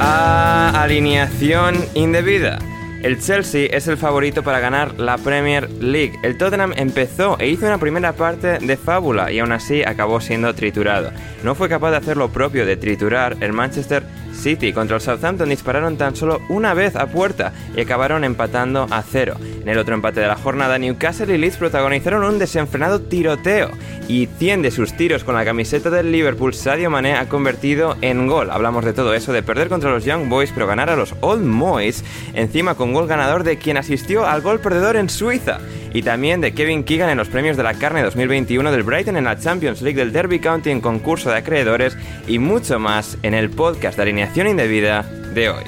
A Alineación Indebida. El Chelsea es el favorito para ganar la Premier League. El Tottenham empezó e hizo una primera parte de fábula y aún así acabó siendo triturado. No fue capaz de hacer lo propio de triturar el Manchester City contra el Southampton dispararon tan solo una vez a puerta y acabaron empatando a cero. En el otro empate de la jornada, Newcastle y Leeds protagonizaron un desenfrenado tiroteo y 100 de sus tiros con la camiseta del Liverpool, Sadio Mané ha convertido en gol. Hablamos de todo eso, de perder contra los Young Boys pero ganar a los Old Boys, encima con gol ganador de quien asistió al gol perdedor en Suiza y también de Kevin Keegan en los premios de la carne 2021 del Brighton en la Champions League del Derby County en concurso de acreedores y mucho más en el podcast de alineación indebida de hoy.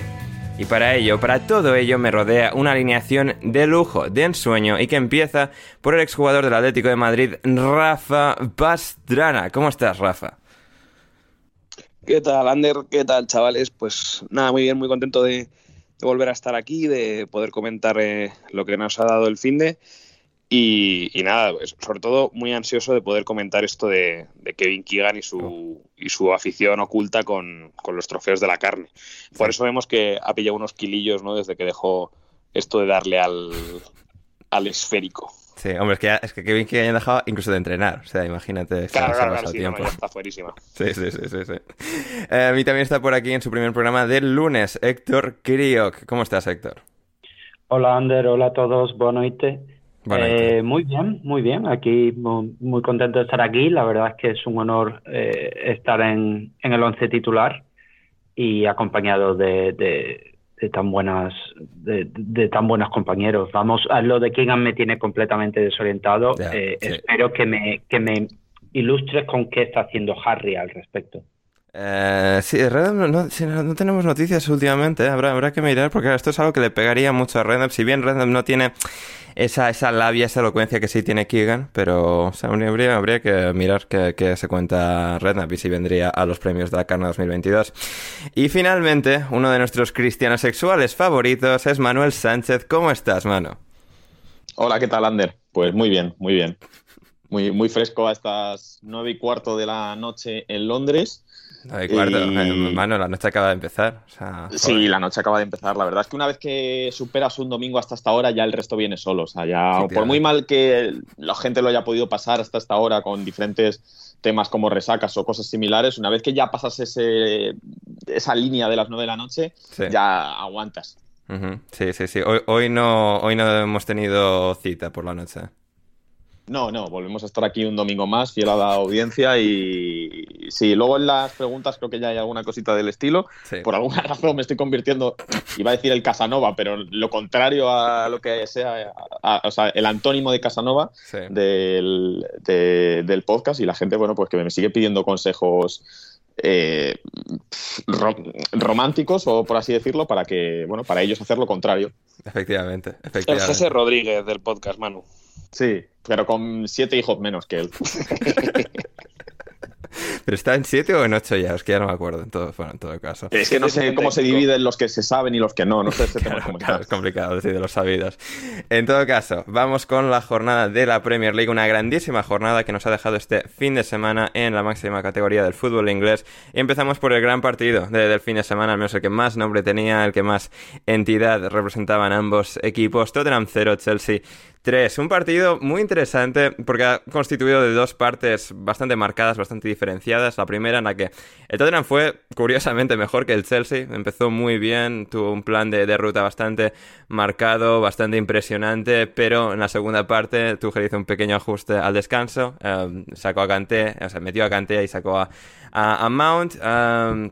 Y para ello, para todo ello, me rodea una alineación de lujo, de ensueño, y que empieza por el exjugador del Atlético de Madrid, Rafa Pastrana. ¿Cómo estás, Rafa? ¿Qué tal, Ander? ¿Qué tal, chavales? Pues nada, muy bien, muy contento de, volver a estar aquí, de poder comentar eh, lo que nos ha dado el fin de. Y, y nada, pues, sobre todo muy ansioso de poder comentar esto de, de Kevin Keegan y su, y su afición oculta con, con los trofeos de la carne. Por eso vemos que ha pillado unos kilillos ¿no? desde que dejó esto de darle al, al esférico. Sí, hombre, es que, ya- es que Kevin Keegan ya dejado incluso de entrenar. O sea, imagínate. Claro, claro, claro, sí, no, tiempo. ya está fuerísima. Sí, sí, sí, sí. sí. Eh, a mí también está por aquí en su primer programa del lunes, Héctor Kriok. ¿Cómo estás, Héctor? Hola Ander, hola a todos, buenas noches. Eh, muy bien, muy bien, aquí muy, muy contento de estar aquí, la verdad es que es un honor eh, estar en, en el once titular y acompañado de, de, de tan buenas de, de tan buenos compañeros. Vamos, a lo de Keegan me tiene completamente desorientado. Eh, sí. Espero que me, que me ilustres con qué está haciendo Harry al respecto. Eh, sí, Redem no, tenemos noticias últimamente, ¿eh? habrá, habrá que mirar porque esto es algo que le pegaría mucho a Redem. Si bien Redem no tiene esa, esa labia, esa elocuencia que sí tiene Keegan, pero o habría, habría que mirar qué se cuenta Redknapp y si vendría a los premios de la Carne 2022. Y finalmente, uno de nuestros cristianos sexuales favoritos es Manuel Sánchez. ¿Cómo estás, Mano? Hola, ¿qué tal, Ander? Pues muy bien, muy bien. Muy, muy fresco a estas nueve y cuarto de la noche en Londres. No, y cuarto, Y- eh, la noche acaba de empezar. o sea, Sí, la noche acaba de empezar. La verdad es que una vez que superas un domingo hasta esta hora, ya el resto viene solo. O sea, ya, Sí, por muy mal que la gente lo haya podido pasar hasta esta hora con diferentes temas como resacas o cosas similares, una vez que ya pasas ese, esa línea de las nueve de la noche, Sí. ya aguantas. Sí, sí, sí. Hoy, hoy no, hoy no hemos tenido cita por la noche. No, no, volvemos a estar aquí un domingo más, fiel a la audiencia y sí, luego en las preguntas creo que ya hay alguna cosita del estilo. Por alguna razón me estoy convirtiendo, iba a decir el Casanova, pero lo contrario a lo que sea, o sea, el antónimo de Casanova del, del podcast y la gente, bueno, pues que me sigue pidiendo consejos eh, románticos o por así decirlo para que bueno para ellos hacer lo contrario efectivamente, efectivamente. el José Rodríguez del podcast Manu sí pero con siete hijos menos que él ¿Pero está en 7 o en 8 ya? Es que ya no me acuerdo en todo, bueno, en todo caso. Es que no sé cómo se dividen los que se saben y los que no. No sé ese tema claro, es complicado decir de los sabidos. En todo caso, vamos con la jornada de la Premier League. Una grandísima jornada que nos ha dejado este fin de semana en la máxima categoría del fútbol inglés. Y empezamos por el gran partido del fin de semana, al menos el que más nombre tenía, el que más entidad representaban ambos equipos. Tottenham 0, Chelsea 3. Un partido muy interesante porque ha constituido de dos partes bastante marcadas, bastante diferenciadas. La primera en la que el Tottenham fue curiosamente mejor que el Chelsea. Empezó muy bien, tuvo un plan de, ruta bastante marcado, bastante impresionante, pero en la segunda parte Tuchel hizo un pequeño ajuste al descanso, eh, sacó a Kanté, o sea, metió a Kanté y sacó a, Mount. Eh,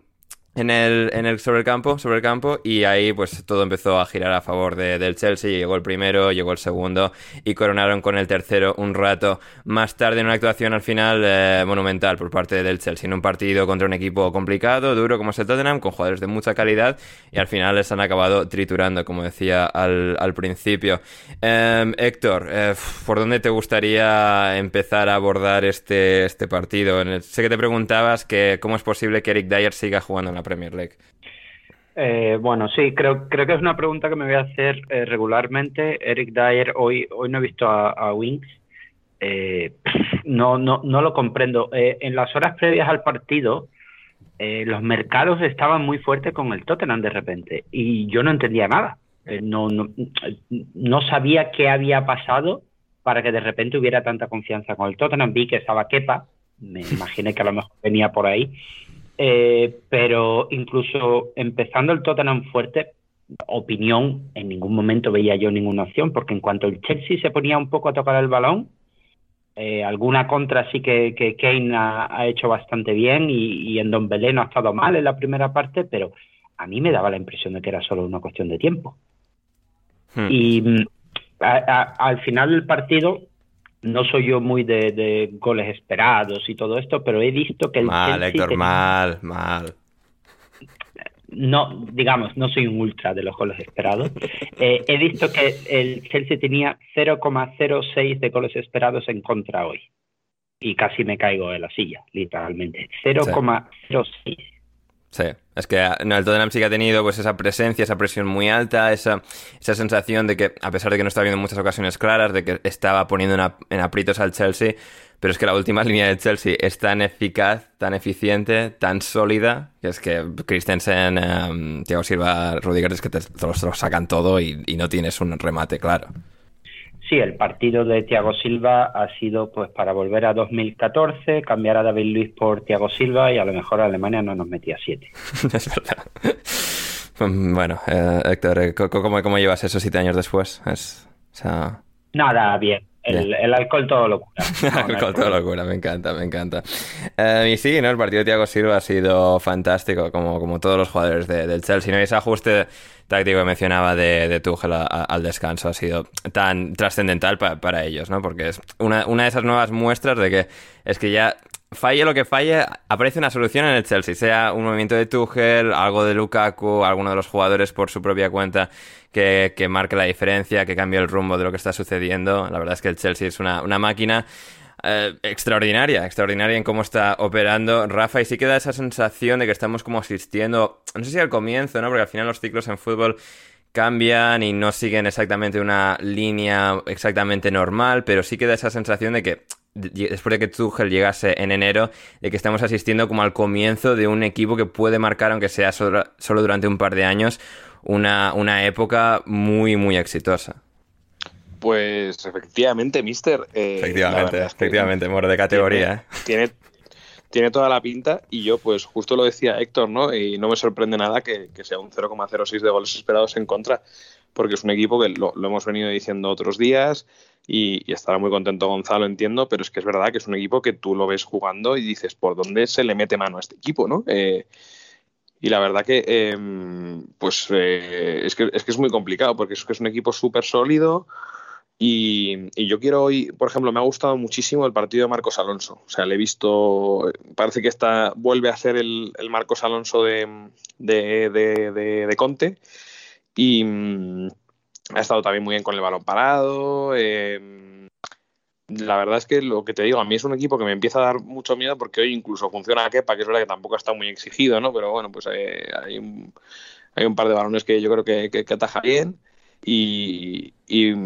en el, en el, sobre el campo, sobre el campo, y ahí pues todo empezó a girar a favor de, del Chelsea, llegó el primero, llegó el segundo, y coronaron con el tercero un rato más tarde en una actuación al final eh, monumental por parte del Chelsea, en un partido contra un equipo complicado, duro como es el Tottenham, con jugadores de mucha calidad, y al final les han acabado triturando, como decía al, al principio. Em, Héctor, eh, ¿por dónde te gustaría empezar a abordar este, este partido? sé que te preguntabas que cómo es posible que Eric Dyer siga jugando en la Premier League? Eh, bueno, sí, creo, creo que es una pregunta que me voy a hacer eh, regularmente. Eric Dyer, hoy, hoy no he visto a, Wings. Eh, no, no, no lo comprendo. en las horas previas al partido, los mercados estaban muy fuertes con el Tottenham de repente y yo no entendía nada. no, no, no sabía qué había pasado para que de repente hubiera tanta confianza con el Tottenham. Vi que estaba Kepa, me imaginé que a lo mejor venía por ahí eh, pero incluso empezando el Tottenham fuerte, opinión, en ningún momento veía yo ninguna opción, porque en cuanto el Chelsea se ponía un poco a tocar el balón, eh, alguna contra sí que, que Kane ha, hecho bastante bien y, en Don Belén no ha estado mal en la primera parte, pero a mí me daba la impresión de que era solo una cuestión de tiempo. Hmm. Y mm, al final del partido no soy yo muy de, goles esperados y todo esto, pero he visto que el mal, Héctor, mal, mal. No, digamos, no soy un ultra de los goles esperados. Eh, he visto que el Chelsea tenía 0,06 de goles esperados en contra hoy. Y casi me caigo de la silla, literalmente. 0,06. Sí, es que no, el Tottenham sí que ha tenido pues esa presencia, esa presión muy alta, esa, esa sensación de que, a pesar de que no estaba viendo muchas ocasiones claras, de que estaba poniendo en, aprietos al Chelsea, pero es que la última línea de Chelsea es tan eficaz, tan eficiente, tan sólida, que es que Christensen, um, Thiago Silva, Rudiger, es que te, te, lo, sacan todo y no tienes un remate claro. Sí, el partido de Thiago Silva ha sido pues para volver a 2014, cambiar a David Luis por Thiago Silva y a lo mejor Alemania no nos metía siete. es verdad. Bueno, eh, Héctor, eh, ¿cómo, ¿cómo, llevas eso siete años después? Es, Nada, bien. El, alcohol todo locura. el alcohol todo locura, me encanta, me encanta. Eh, y sí, ¿no? el partido de Thiago Silva ha sido fantástico, como, como todos los jugadores del Chelsea. ¿no? Y ese ajuste táctico que mencionaba de, de Tuchel al descanso ha sido tan trascendental para ellos, ¿no? Porque es una, una de esas nuevas muestras de que es que ya falle lo que falle, aparece una solución en el Chelsea, sea un movimiento de Tuchel, algo de Lukaku, alguno de los jugadores por su propia cuenta que, que marque la diferencia, que cambie el rumbo de lo que está sucediendo. La verdad es que el Chelsea es una, máquina eh, extraordinaria, extraordinaria en cómo está operando Rafa y sí queda esa sensación de que estamos como asistiendo, no sé si al comienzo, ¿no? Porque al final los ciclos en fútbol cambian y no siguen exactamente una línea exactamente normal, pero sí queda esa sensación de que después de que Tuchel llegase en enero, de que estamos asistiendo como al comienzo de un equipo que puede marcar, aunque sea solo, durante un par de años, una, una época muy, muy exitosa. Pues efectivamente, Mister. Eh, efectivamente, efectivamente, moro de categoría. Tiene, tiene toda la pinta y yo pues justo lo decía Héctor, ¿no? Y no me sorprende nada que, sea un 0,06 de goles esperados en contra, porque es un equipo que lo, hemos venido diciendo otros días y, estará muy contento Gonzalo, entiendo, pero es que es verdad que es un equipo que tú lo ves jugando y dices, ¿por dónde se le mete mano a este equipo, ¿no? Eh, y la verdad que, em, pues, eh, es que, es que es muy complicado, porque es que es un equipo súper sólido, y, yo quiero hoy, por ejemplo, me ha gustado muchísimo el partido de Marcos Alonso. O sea, le he visto, parece que está, vuelve a ser el, Marcos Alonso de, de, Conte. Y mm, ha estado también muy bien con el balón parado. Em, la verdad es que lo que te digo, a mí es un equipo que me empieza a dar mucho miedo porque hoy incluso funciona Kepa, que es verdad que tampoco está muy exigido, ¿no? Pero bueno, pues eh, hay, un, hay un par de balones que yo creo que, que ataja bien. Y,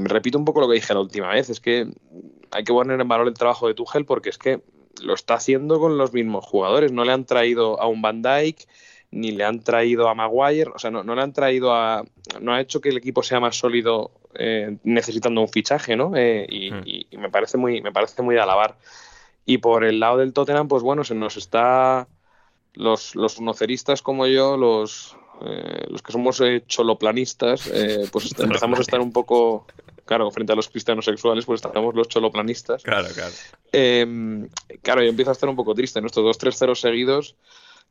repito un poco lo que dije la última vez, es que hay que poner en valor el trabajo de Tuchel porque es que lo está haciendo con los mismos jugadores. No le han traído a un Van Dyke, ni le han traído a Maguire, o sea, no, le han traído a. No ha hecho que el equipo sea más sólido eh, necesitando un fichaje, ¿no? Eh, hmm. y, me parece muy, me parece muy de alabar. Y por el lado del Tottenham, pues bueno, se nos está. Los, los noceristas como yo, los, eh, los que somos eh, choloplanistas, eh, pues empezamos a estar un poco, claro, frente a los cristianos sexuales, pues estamos los choloplanistas. Claro, claro. Em, claro, yo empiezo a estar un poco triste. Nuestros dos 3-0 seguidos,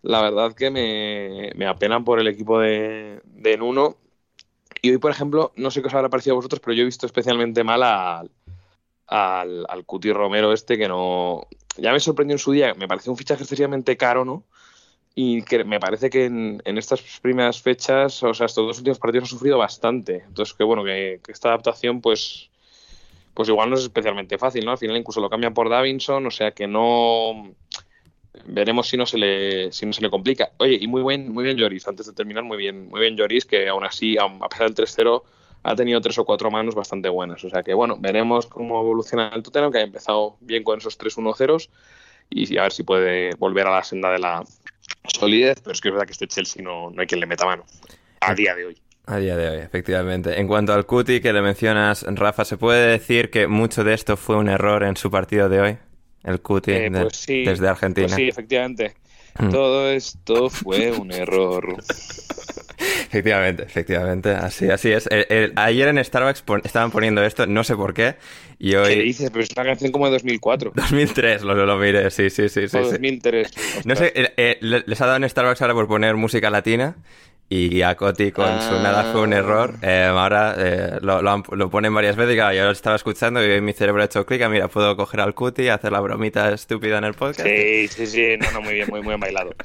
la verdad que me, me, apenan por el equipo de, de Nuno. Y hoy, por ejemplo, no sé qué os habrá parecido a vosotros, pero yo he visto especialmente mal al, al, al Cuti Romero este, que no... Ya me sorprendió en su día, me pareció un fichaje excesivamente caro, ¿no? Y que me parece que en, estas primeras fechas, o sea, estos dos últimos partidos han sufrido bastante. Entonces, que bueno, que, esta adaptación, pues, pues igual no es especialmente fácil, ¿no? Al final incluso lo cambian por Davinson, o sea que no veremos si no se le, si no se le complica. Oye, y muy buen, muy bien Lloris, antes de terminar, muy bien, muy bien Lloris, que aún así, a pesar del 3-0, ha tenido tres o cuatro manos bastante buenas. O sea que bueno, veremos cómo evoluciona el Tottenham, que ha empezado bien con esos 3-1-0 y a ver si puede volver a la senda de la, solidez, pero es que es verdad que este Chelsea no, no hay quien le meta mano a día de hoy. A día de hoy, efectivamente. En cuanto al Cuti que le mencionas, Rafa, ¿se puede decir que mucho de esto fue un error en su partido de hoy? El Cuti eh, pues desde Argentina. Pues sí, efectivamente. Mm. Todo esto fue un error. Efectivamente, efectivamente, así, así es. ayer en Starbucks estaban poniendo esto, no sé por qué, y hoy... ¿Qué dices? Pero es una canción como de 2004. 2003, lo, lo miré, sí, sí, sí. sí, 2003. No sé, eh, eh, les ha dado en Starbucks ahora por poner música latina y a Coti con su nada fue un ah. error. Eh, ahora eh, lo, lo, ponen varias veces y claro, yo lo estaba escuchando y mi cerebro ha hecho clic. Ah, mira, puedo coger al Cuti y hacer la bromita estúpida en el podcast. Sí, sí, sí, no, no, muy bien, muy, muy bien bailado.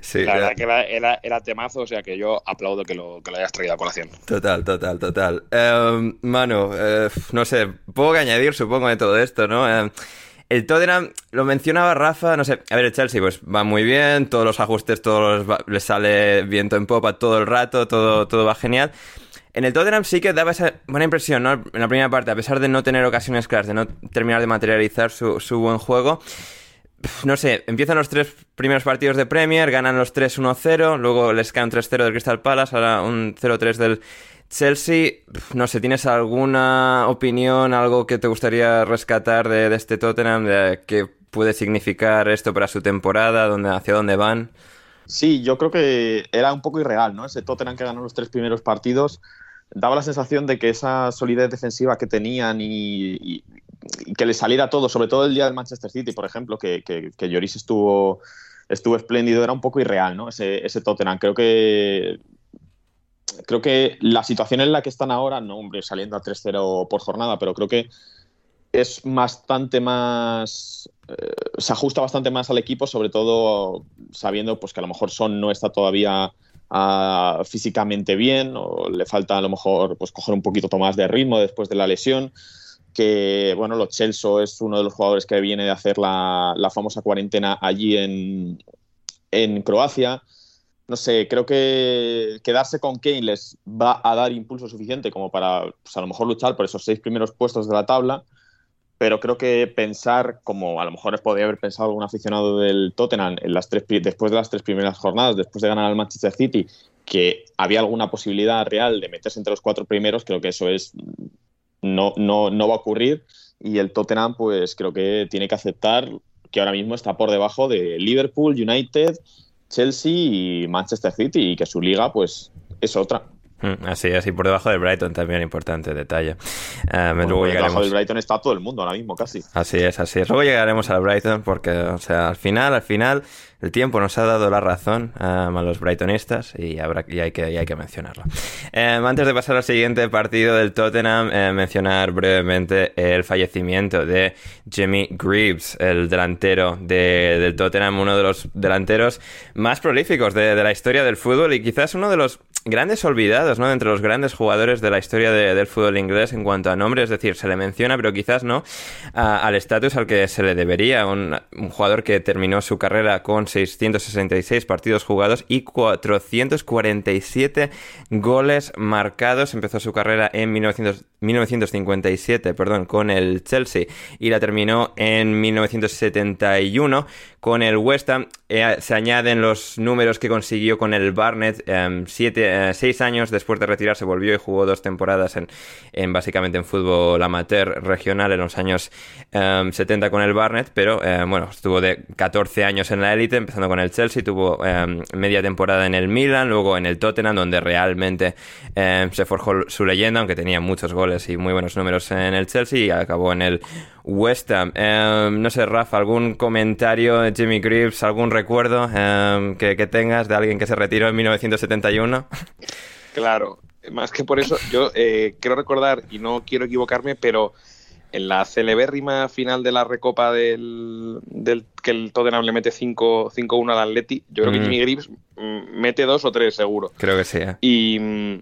Sí, la verdad que era, era, temazo, o sea que yo aplaudo que lo, que lo hayas traído a colación. Total, total, total. Eh, mano, eh, no sé, puedo añadir, supongo, de todo esto, ¿no? El Tottenham, lo mencionaba Rafa, no sé, a ver, el Chelsea pues va muy bien, todos los ajustes, todos los, les sale viento en popa todo el rato, todo, todo va genial. En el Tottenham sí que daba esa buena impresión, ¿no? En la primera parte, a pesar de no tener ocasiones claras, de no terminar de materializar su, su buen juego. No sé, empiezan los tres primeros partidos de Premier, ganan los 3 1-0, luego les cae un 3-0 del Crystal Palace, ahora un 0-3 del Chelsea, no sé, ¿tienes alguna opinión, algo que te gustaría rescatar de, este Tottenham, de qué puede significar esto para su temporada, dónde, hacia dónde van? Sí, yo creo que era un poco irreal, ¿no? Ese Tottenham que ganó los tres primeros partidos daba la sensación de que esa solidez defensiva que tenían y, que le saliera todo, sobre todo el día del Manchester City, por ejemplo, que, que, que Lloris estuvo, estuvo espléndido, era un poco irreal, ¿no? Ese, ese Tottenham. Creo que creo que la situación en la que están ahora, no, hombre, saliendo a 3-0 por jornada, pero creo que es bastante más. Eh, se ajusta bastante más al equipo, sobre todo sabiendo pues, que a lo mejor Son no está todavía ah, físicamente bien, o le falta a lo mejor pues, coger un poquito más de ritmo después de la lesión. Que bueno, lo Chelsea es uno de los jugadores que viene de hacer la, la famosa cuarentena allí en, en Croacia no sé, creo que quedarse con Kane les va a dar impulso suficiente como para pues, a lo mejor luchar por esos seis primeros puestos de la tabla, pero creo que pensar, como a lo mejor podría haber pensado algún aficionado del Tottenham en las tres, después de las tres primeras jornadas, después de ganar al Manchester City, que había alguna posibilidad real de meterse entre los cuatro primeros, creo que eso es no, no, no va a ocurrir. Y el Tottenham pues creo que tiene que aceptar que ahora mismo está por debajo de Liverpool, United, Chelsea y Manchester City y que su liga pues es otra. Mm, así, así por debajo del Brighton también, importante detalle. Uh, luego por debajo del Brighton está todo el mundo ahora mismo, casi. Así es, así es. Luego llegaremos al Brighton porque, o sea, al final, al final, el tiempo nos ha dado la razón um, a los Brightonistas y, habrá, y, hay, que, y hay que mencionarlo. Um, antes de pasar al siguiente partido del Tottenham, eh, mencionar brevemente el fallecimiento de Jimmy Greaves, el delantero de, del Tottenham, uno de los delanteros más prolíficos de, de la historia del fútbol y quizás uno de los grandes olvidados, ¿no? Entre los grandes jugadores de la historia de, del fútbol inglés en cuanto a nombre, es decir, se le menciona, pero quizás no a, al estatus al que se le debería. Un, jugador que terminó su carrera con 666 partidos jugados y 447 goles marcados. Empezó su carrera en 1900, 1957, perdón, con el Chelsea y la terminó en 1971 con el West Ham. Eh, se añaden los números que consiguió con el Barnet, eh, siete eh, seis años después de retirarse volvió y jugó dos temporadas en, en básicamente en fútbol amateur regional en los años eh, 70 con el Barnet, pero eh, bueno, estuvo de 14 años en la élite, empezando con el Chelsea, tuvo media temporada en el Milan, luego en el Tottenham, donde realmente se forjó su leyenda, aunque tenía muchos goles y muy buenos números en el Chelsea, y acabó en el West Ham. no sé, Rafa, ¿algún comentario de Jimmy Greaves, algún recuerdo que, que tengas de alguien que se retiró en 1971? Claro, más que por eso, yo eh, quiero recordar, y no quiero equivocarme, pero en la celebérrima final de la recopa del, del que el Tottenham le mete 5-1 al Atleti, yo creo mm. que Jimmy Greaves mete dos o tres seguro. Creo que sí. ¿eh? Y mm,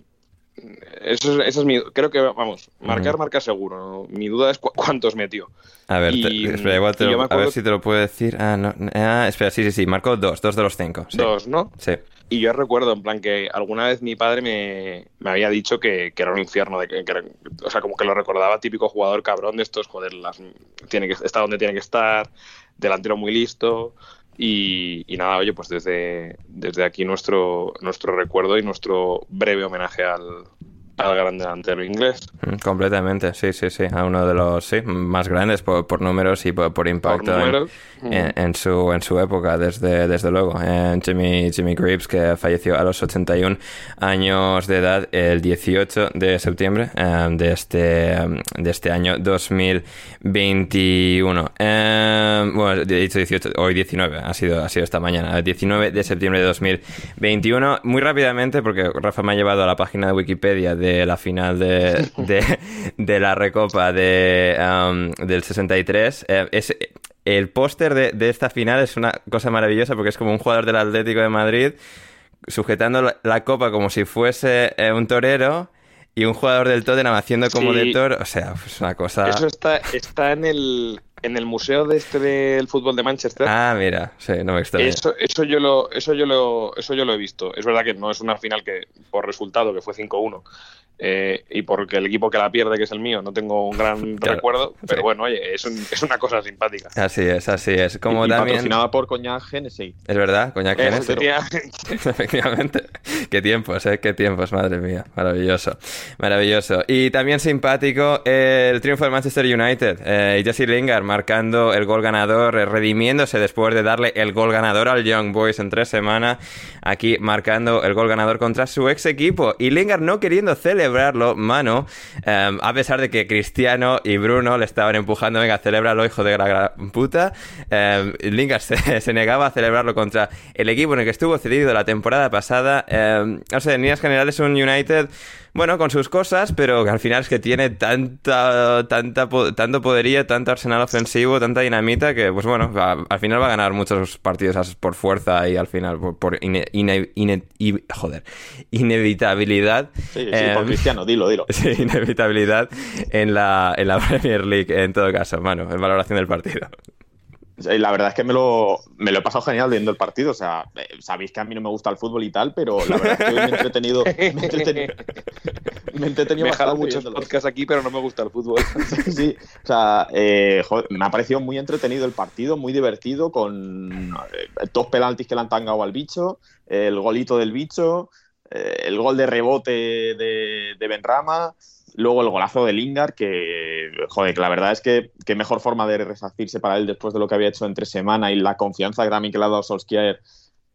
eso, eso, es mi. Creo que, vamos, marcar, marca seguro. Mi duda es cu cuántos metió. A ver, y, te, espera, igual te lo, acuerdo... a ver si te lo puedo decir. Ah, no. Ah, espera, sí, sí, sí. Marcó dos, dos de los cinco. Sí. Dos, ¿no? Sí. Y yo recuerdo, en plan, que alguna vez mi padre me, me había dicho que, que, era un infierno, de que, que, o sea, como que lo recordaba típico jugador cabrón de estos, joder, las, tiene que estar donde tiene que estar, delantero muy listo. Y, y, nada, oye, pues desde, desde aquí nuestro, nuestro recuerdo y nuestro breve homenaje al, al gran delantero inglés. Completamente, sí, sí, sí. A uno de los sí, más grandes por, por números y por, por impacto por en, en, en, su, en su época, desde, desde luego. Eh, Jimmy, Jimmy Greaves, que falleció a los 81 años de edad el 18 de septiembre eh, de, este, de este año 2021. Eh, bueno, he dicho 18, hoy 19, ha sido, ha sido esta mañana, el 19 de septiembre de 2021. Muy rápidamente, porque Rafa me ha llevado a la página de Wikipedia de la final de, de, de la Recopa de, um, del 63. Eh, es, el póster de, de, esta final es una cosa maravillosa porque es como un jugador del Atlético de Madrid sujetando la, la copa como si fuese eh, un torero y un jugador del Tottenham haciendo como sí. de toro. O sea, es una cosa... Eso está, está en el en el museo de este del fútbol de Manchester. Ah, mira, sí, no me extraña. Eso, eso yo lo, eso yo lo, eso yo lo he visto. Es verdad que no es una final que por resultado que fue 5-1 eh, y porque el equipo que la pierde, que es el mío, no tengo un gran claro, recuerdo, pero sí. bueno, oye, es, un, es, una cosa simpática. Así es, así es. Como y, también... patrocinada por Coñac Genesis. Es verdad, Coñac Genesis. Efectivamente. Qué tiempos, ¿eh? Qué tiempos, madre mía. Maravilloso. Maravilloso. Y también simpático eh, el triunfo del Manchester United. Eh, Jesse Lingard marcando el gol ganador, eh, redimiéndose después de darle el gol ganador al Young Boys en tres semanas. Aquí marcando el gol ganador contra su ex equipo. Y Lingard no queriendo celebrarlo, mano, um, a pesar de que Cristiano y Bruno le estaban empujando, venga, celébralo, hijo de la gran puta. Um, Lingard se, se, negaba a celebrarlo contra el equipo en el que estuvo cedido la temporada pasada. Um, no sé, en líneas generales un United bueno, con sus cosas, pero que al final es que tiene tanta, tanta, tanto poderío, tanto arsenal ofensivo, tanta dinamita que, pues bueno, a, al final va a ganar muchos partidos por fuerza y al final por, por ine, ine, joder, inevitabilidad. Sí, sí, eh, por Cristiano, dilo, dilo. Sí, inevitabilidad en la, en la Premier League, en todo caso, mano, en valoración del partido. La verdad es que me lo, me lo he pasado genial viendo el partido. O sea, eh, sabéis que a mí no me gusta el fútbol y tal, pero la verdad es que me he entretenido. Me he entretenido, me he entretenido me muchos podcasts aquí, pero no me gusta el fútbol. sí, sí, o sea, eh, joder, me ha parecido muy entretenido el partido, muy divertido, con eh, dos penaltis que le han tangado al bicho, el golito del bicho. eh, el gol de rebote de, de Benrama, luego el golazo de Lingard, que, joder, que la verdad es que, qué mejor forma de resarcirse para él después de lo que había hecho entre semana y la confianza que también que le ha dado Solskjaer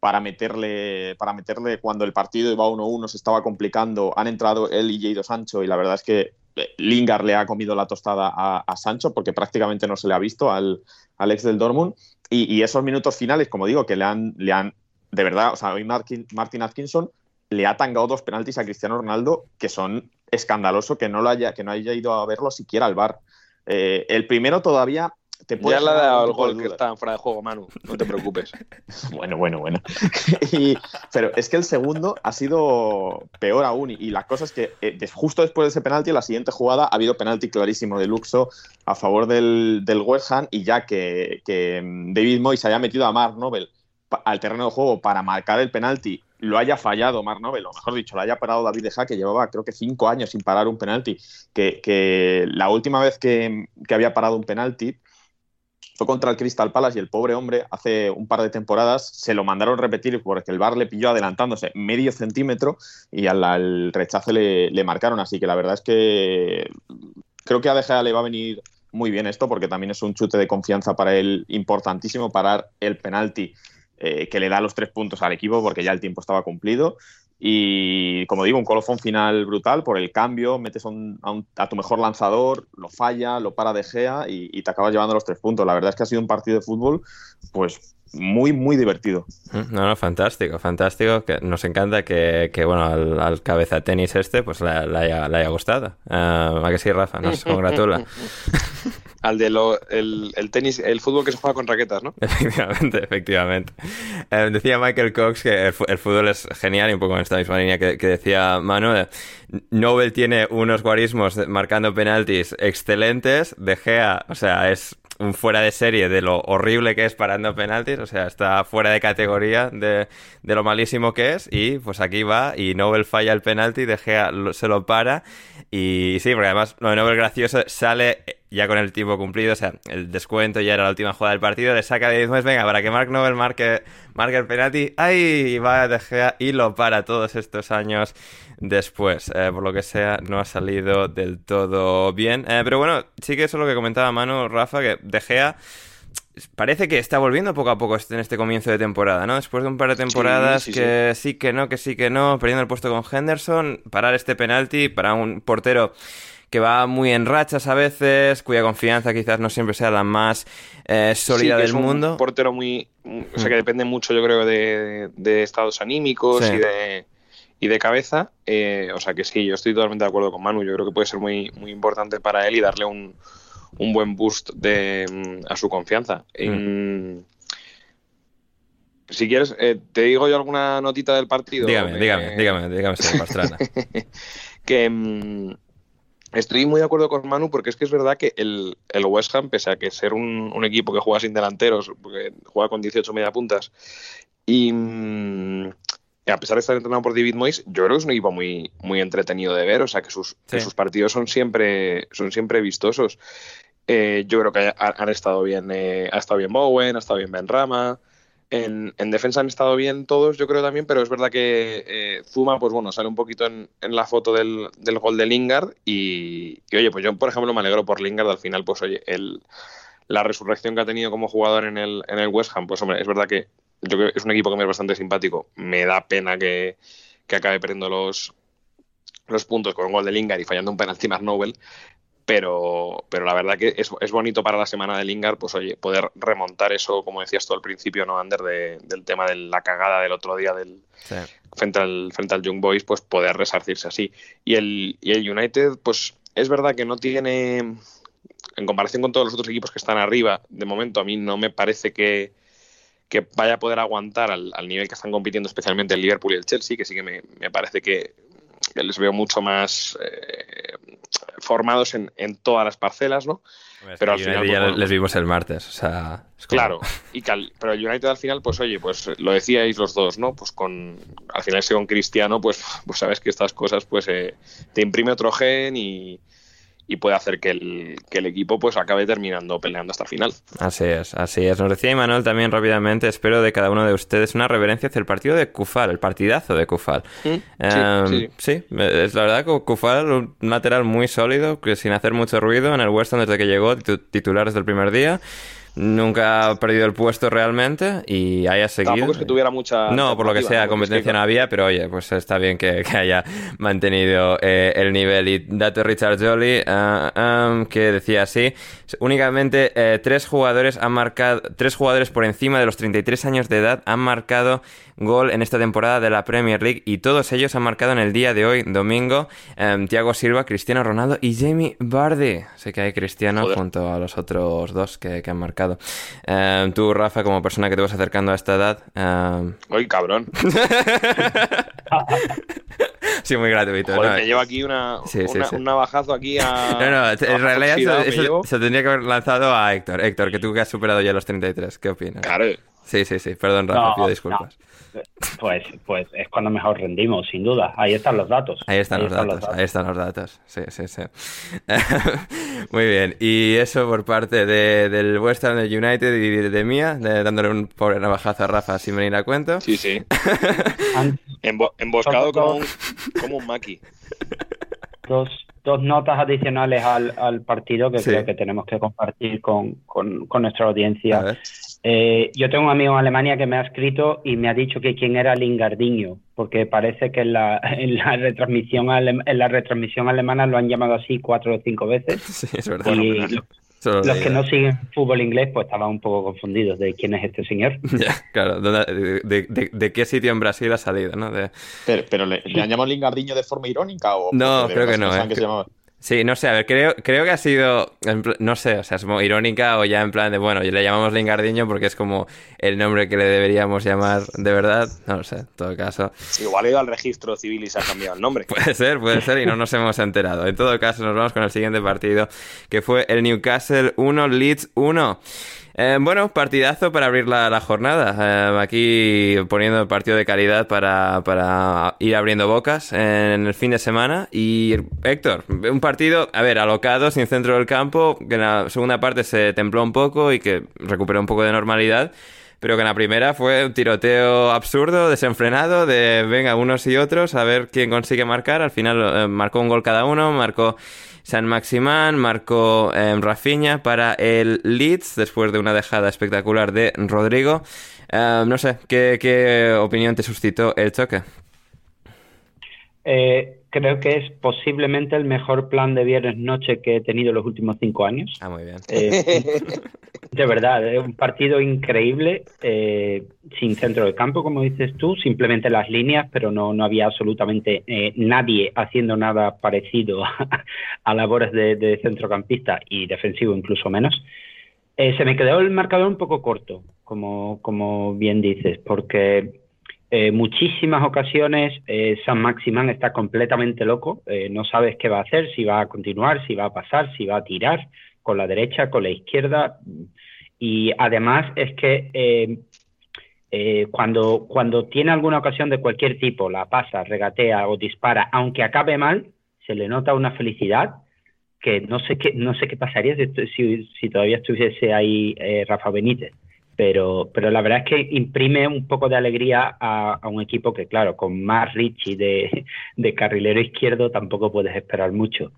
para meterle, para meterle cuando el partido iba 1-1, se estaba complicando, han entrado él y Jadon Sancho y la verdad es que eh, Lingard le ha comido la tostada a, Sancho porque prácticamente no se le ha visto al, al ex del Dortmund y, esos minutos finales, como digo, que le han, le han de verdad, o sea, hoy Martin, Martin Atkinson le ha tangado dos penaltis a Cristiano Ronaldo que son escandaloso que no lo haya, que no haya ido a verlo siquiera al bar. Eh, el primero todavía te puede. Ya le ha dado el gol que está fuera de juego, Manu. No te preocupes. bueno, bueno, bueno. pero es que el segundo ha sido peor aún. Y, la cosa es que eh, justo después de ese penalti, en la siguiente jugada, ha habido penalti clarísimo de Luxo a favor del, del West Ham. Y ya que, que mm, David Moyes haya metido a Mark Nobel al terreno de juego para marcar el penalti lo haya fallado Mark Nobel, o mejor dicho, lo haya parado David De Gea, que llevaba creo que cinco años sin parar un penalti, que, la última vez que, había parado un penalti fue contra el Crystal Palace y el pobre hombre hace un par de temporadas se lo mandaron repetir porque el bar le pilló adelantándose medio centímetro y al, rechace le, le, marcaron, así que la verdad es que creo que a De Gea le va a venir muy bien esto porque también es un chute de confianza para él importantísimo parar el penalti eh, que le da los tres puntos al equipo porque ya el tiempo estaba cumplido. Y como digo, un colofón final brutal por el cambio, metes a, tu mejor lanzador, lo falla, lo para de Gea y, te acabas llevando los tres puntos. La verdad es que ha sido un partido de fútbol pues muy, muy divertido. Mm, no, no, fantástico, fantástico. Que nos encanta que, bueno, al, cabeza tenis este pues le, haya, gustado. Uh, ¿A que sí, Rafa? Nos congratula. al de lo, el, tenis, el fútbol que se juega con raquetas, ¿no? Efectivamente, efectivamente. Eh, decía Michael Cox que el, fútbol es genial y un poco en esta misma línea que, decía Manuel. Nobel tiene unos guarismos marcando penaltis excelentes. De Gea, o sea, es un fuera de serie de lo horrible que es parando penaltis, o sea, está fuera de categoría de, de lo malísimo que es y pues aquí va y Nobel falla el penalti, De Gea se lo para y sí, porque además lo de Nobel gracioso sale ya con el tiempo cumplido, o sea, el descuento ya era la última jugada del partido, le saca de 10 venga, para que Mark Nobel marque, marque el penalti, ¡ay! va De Gea y lo para todos estos años después. Eh, por lo que sea, no ha salido del todo bien. Eh, pero bueno, sí que eso es lo que comentaba Manu, Rafa, que De Gea parece que está volviendo poco a poco en este comienzo de temporada, ¿no? Después de un par de temporadas que sí. que no, que sí, que no, perdiendo el puesto con Henderson, parar este penalti para un portero que va muy en rachas a veces, cuya confianza quizás no siempre sea la más eh, sólida del mundo. Un portero muy. O sea, que mm. depende mucho, yo creo, de, estados anímicos y de y de cabeza. Eh, o sea que sí, yo estoy totalmente de acuerdo con Manu. Yo creo que puede ser muy, muy importante para él y darle un, un buen boost de, mm, a su confianza. Mm. si quieres, eh, te digo yo alguna notita del partido. Dígame, dígame, dígame, dígame, señor Pastrana. que estoy muy de acuerdo con Manu porque es que es verdad que el, el West Ham, pese a que ser un, un, equipo que juega sin delanteros, porque juega con 18 media puntas, y a pesar de estar entrenado por David Moyes, yo creo que es un equipo muy, muy entretenido de ver, o sea que sus, sus partidos son siempre, son siempre vistosos. Eh, yo creo que han, estado bien, eh, ha estado bien Bowen, ha estado bien Ben Rama. En, defensa han estado bien todos, yo creo también, pero es verdad que eh, Zuma, pues bueno, sale un poquito en, la foto del, gol de Lingard y, oye, pues yo por ejemplo me alegro por Lingard al final, pues oye, el, la resurrección que ha tenido como jugador en el, en el West Ham, pues hombre, es verdad que yo que es un equipo que me es bastante simpático. Me da pena que, acabe perdiendo los, los puntos con un gol de Lingard y fallando un penalti más Nobel. Pero, pero la verdad que es, es, bonito para la semana de Lingard, pues oye, poder remontar eso, como decías tú al principio, ¿no, Ander? del tema de la cagada del otro día del, frente, al, frente al Young Boys, pues poder resarcirse así. Y el, y el United, pues es verdad que no tiene, en comparación con todos los otros equipos que están arriba, de momento a mí no me parece que, que vaya a poder aguantar al, nivel que están compitiendo especialmente el Liverpool y el Chelsea, que sí que me, parece que, les veo mucho más eh, formados en, todas las parcelas, ¿no? pero al final ya les vimos el martes, o sea, claro. Y pero el United al final, pues oye, pues lo decíais los dos, ¿no? Pues con al final si con Cristiano, pues, pues sabes que estas cosas, pues eh, te imprime otro gen y y puede hacer que el, que el equipo pues acabe terminando peleando hasta el final. Así es, así es. Nos decía Imanol también rápidamente, espero de cada uno de ustedes una reverencia hacia el partido de Kufal, el partidazo de Kufal. Mm, Em, sí, sí, es la verdad que Kufal, un lateral muy sólido, que sin hacer mucho ruido en el Weston desde que llegó, titu- titular desde el primer día. Nunca ha perdido el puesto realmente y haya seguido. Tampoco es que tuviera mucha. No, por lo que sea, competencia no había, pero oye, pues está bien que, que haya mantenido eh, el nivel. Y dato Richard Jolly, ah, ah, que decía así, únicamente eh, tres jugadores han marcado, tres jugadores por encima de los 33 años de edad han marcado gol en esta temporada de la Premier League y todos ellos han marcado en el día de hoy, domingo, eh, Thiago Silva, Cristiano Ronaldo y Jamie Vardy. Sé que hay Cristiano Joder. junto a los otros dos que, que han marcado. Eh, tú, Rafa, como persona que te vas acercando a esta edad, eh, Uy, cabrón. Sí, muy gratuito. Joder, ¿no? me llevo aquí una, Sí, sí, una- sí. un navajazo aquí a. No, no, en realidad oxidado eso, se tendría que haber lanzado a Héctor. Héctor, que tú que has superado ya los 33, ¿qué opinas? Claro. Sí, sí, sí, perdón, Rafa, No, pido disculpas. Pues, pues es cuando mejor rendimos, sin duda. Ahí están los datos. Ahí están los datos, ahí están los datos. Sí, sí, sí. Muy bien. Y eso por parte de, del West Ham del United y de, de mía, de- dándole un pobre navajazo a Rafa sin venir a cuento. Sí, sí. Embo- emboscado como un, como un maqui. dos, dos notas adicionales al, al partido que Sí. creo que tenemos que compartir con, con- con nuestra audiencia. Eh, yo tengo un amigo en Alemania que me ha escrito y me ha dicho que quién era Lingardiño, porque parece que en la, en la retransmisión alem- en la retransmisión alemana lo han llamado así cuatro o cinco veces. Sí, es verdad. y los que no siguen fútbol inglés pues estaban un poco confundidos de quién es este señor. Ya, claro. ¿dónde- de, de- de- de qué sitio en Brasil ha salido, no? De- Pero, pero ¿le, ¿le han llamado Lingardiño de forma irónica o No, creo que no, eh. que se llamaba? Sí, no sé, a ver, creo, creo que ha sido, no sé, o sea, es como irónica o ya en plan de, bueno, le llamamos Lingardiño porque es como el nombre que le deberíamos llamar de verdad, no lo sé, en todo caso. Igual he ido al registro civil y se ha cambiado el nombre. Puede ser, puede ser y no nos hemos enterado. En todo caso, nos vamos con el siguiente partido, que fue el Newcastle 1, Leeds 1. Eh, bueno, partidazo para abrir la, jornada. Eh, aquí poniendo el partido de calidad para, para ir abriendo bocas en el fin de semana. Y Héctor, un partido, a ver, alocado, sin centro del campo, que en la segunda parte se templó un poco y que recuperó un poco de normalidad. Pero que en la primera fue un tiroteo absurdo, desenfrenado, de venga, unos y otros, a ver quién consigue marcar. Al final eh, marcó un gol cada uno, marcó San Maximán, marcó eh, para el Leeds, después de una dejada espectacular de Rodrigo. Eh, no sé, ¿qué, ¿qué opinión te suscitó el choque? Eh, creo que es posiblemente el mejor plan de viernes noche que he tenido en los últimos cinco años. Ah, muy bien. Eh, de verdad, es un partido increíble, eh, sin centro de campo, como dices tú, simplemente las líneas, pero no, no había absolutamente eh, nadie haciendo nada parecido a, a labores de, de centrocampista y defensivo incluso menos. Eh, se me quedó el marcador un poco corto, como, como bien dices, porque eh, muchísimas ocasiones eh, San Maximán está completamente loco, eh, no sabes qué va a hacer, si va a continuar, si va a pasar, si va a tirar con la derecha, con la izquierda. Y además es que eh, eh, cuando, cuando tiene alguna ocasión de cualquier tipo, la pasa, regatea o dispara, aunque acabe mal, se le nota una felicidad que no sé qué, no sé qué pasaría si, si, todavía estuviese ahí Rafa Benítez. Pero, pero la verdad es que imprime un poco de alegría a, un equipo que, claro, con más Richie de, de carrilero izquierdo tampoco puedes esperar mucho.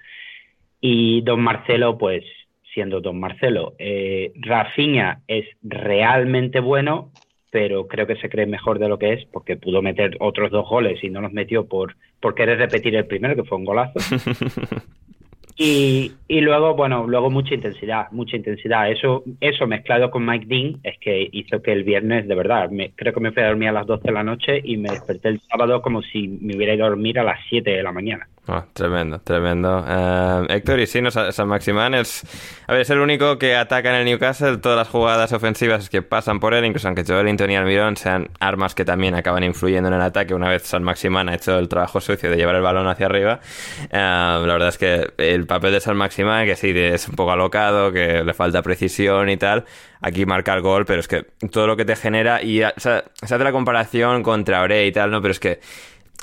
Y Don Marcelo, pues siendo Don Marcelo. Eh, Rafinha es realmente bueno, pero creo que se cree mejor de lo que es porque pudo meter otros dos goles y no los metió por, por querer repetir el primero, que fue un golazo. Y, y luego, bueno, luego mucha intensidad, mucha intensidad. Eso, eso mezclado con Mike Dean es que hizo que el viernes, de verdad, me, creo que me fui a dormir a las 12 de la noche y me desperté el sábado como si me hubiera ido a dormir a las 7 de la mañana. Oh, tremendo, tremendo. Eh, Héctor, y sí, no, San Maximán es, a ver, es el único que ataca en el Newcastle. Todas las jugadas ofensivas que pasan por él, incluso aunque Joelinton y Almirón sean armas que también acaban influyendo en el ataque una vez San Maximán ha hecho el trabajo sucio de llevar el balón hacia arriba. Eh, la verdad es que el papel de San Maximán, que sí, es un poco alocado, que le falta precisión y tal, aquí marca el gol, pero es que todo lo que te genera, y sea, se hace la comparación contra Ore y tal, ¿no? Pero es que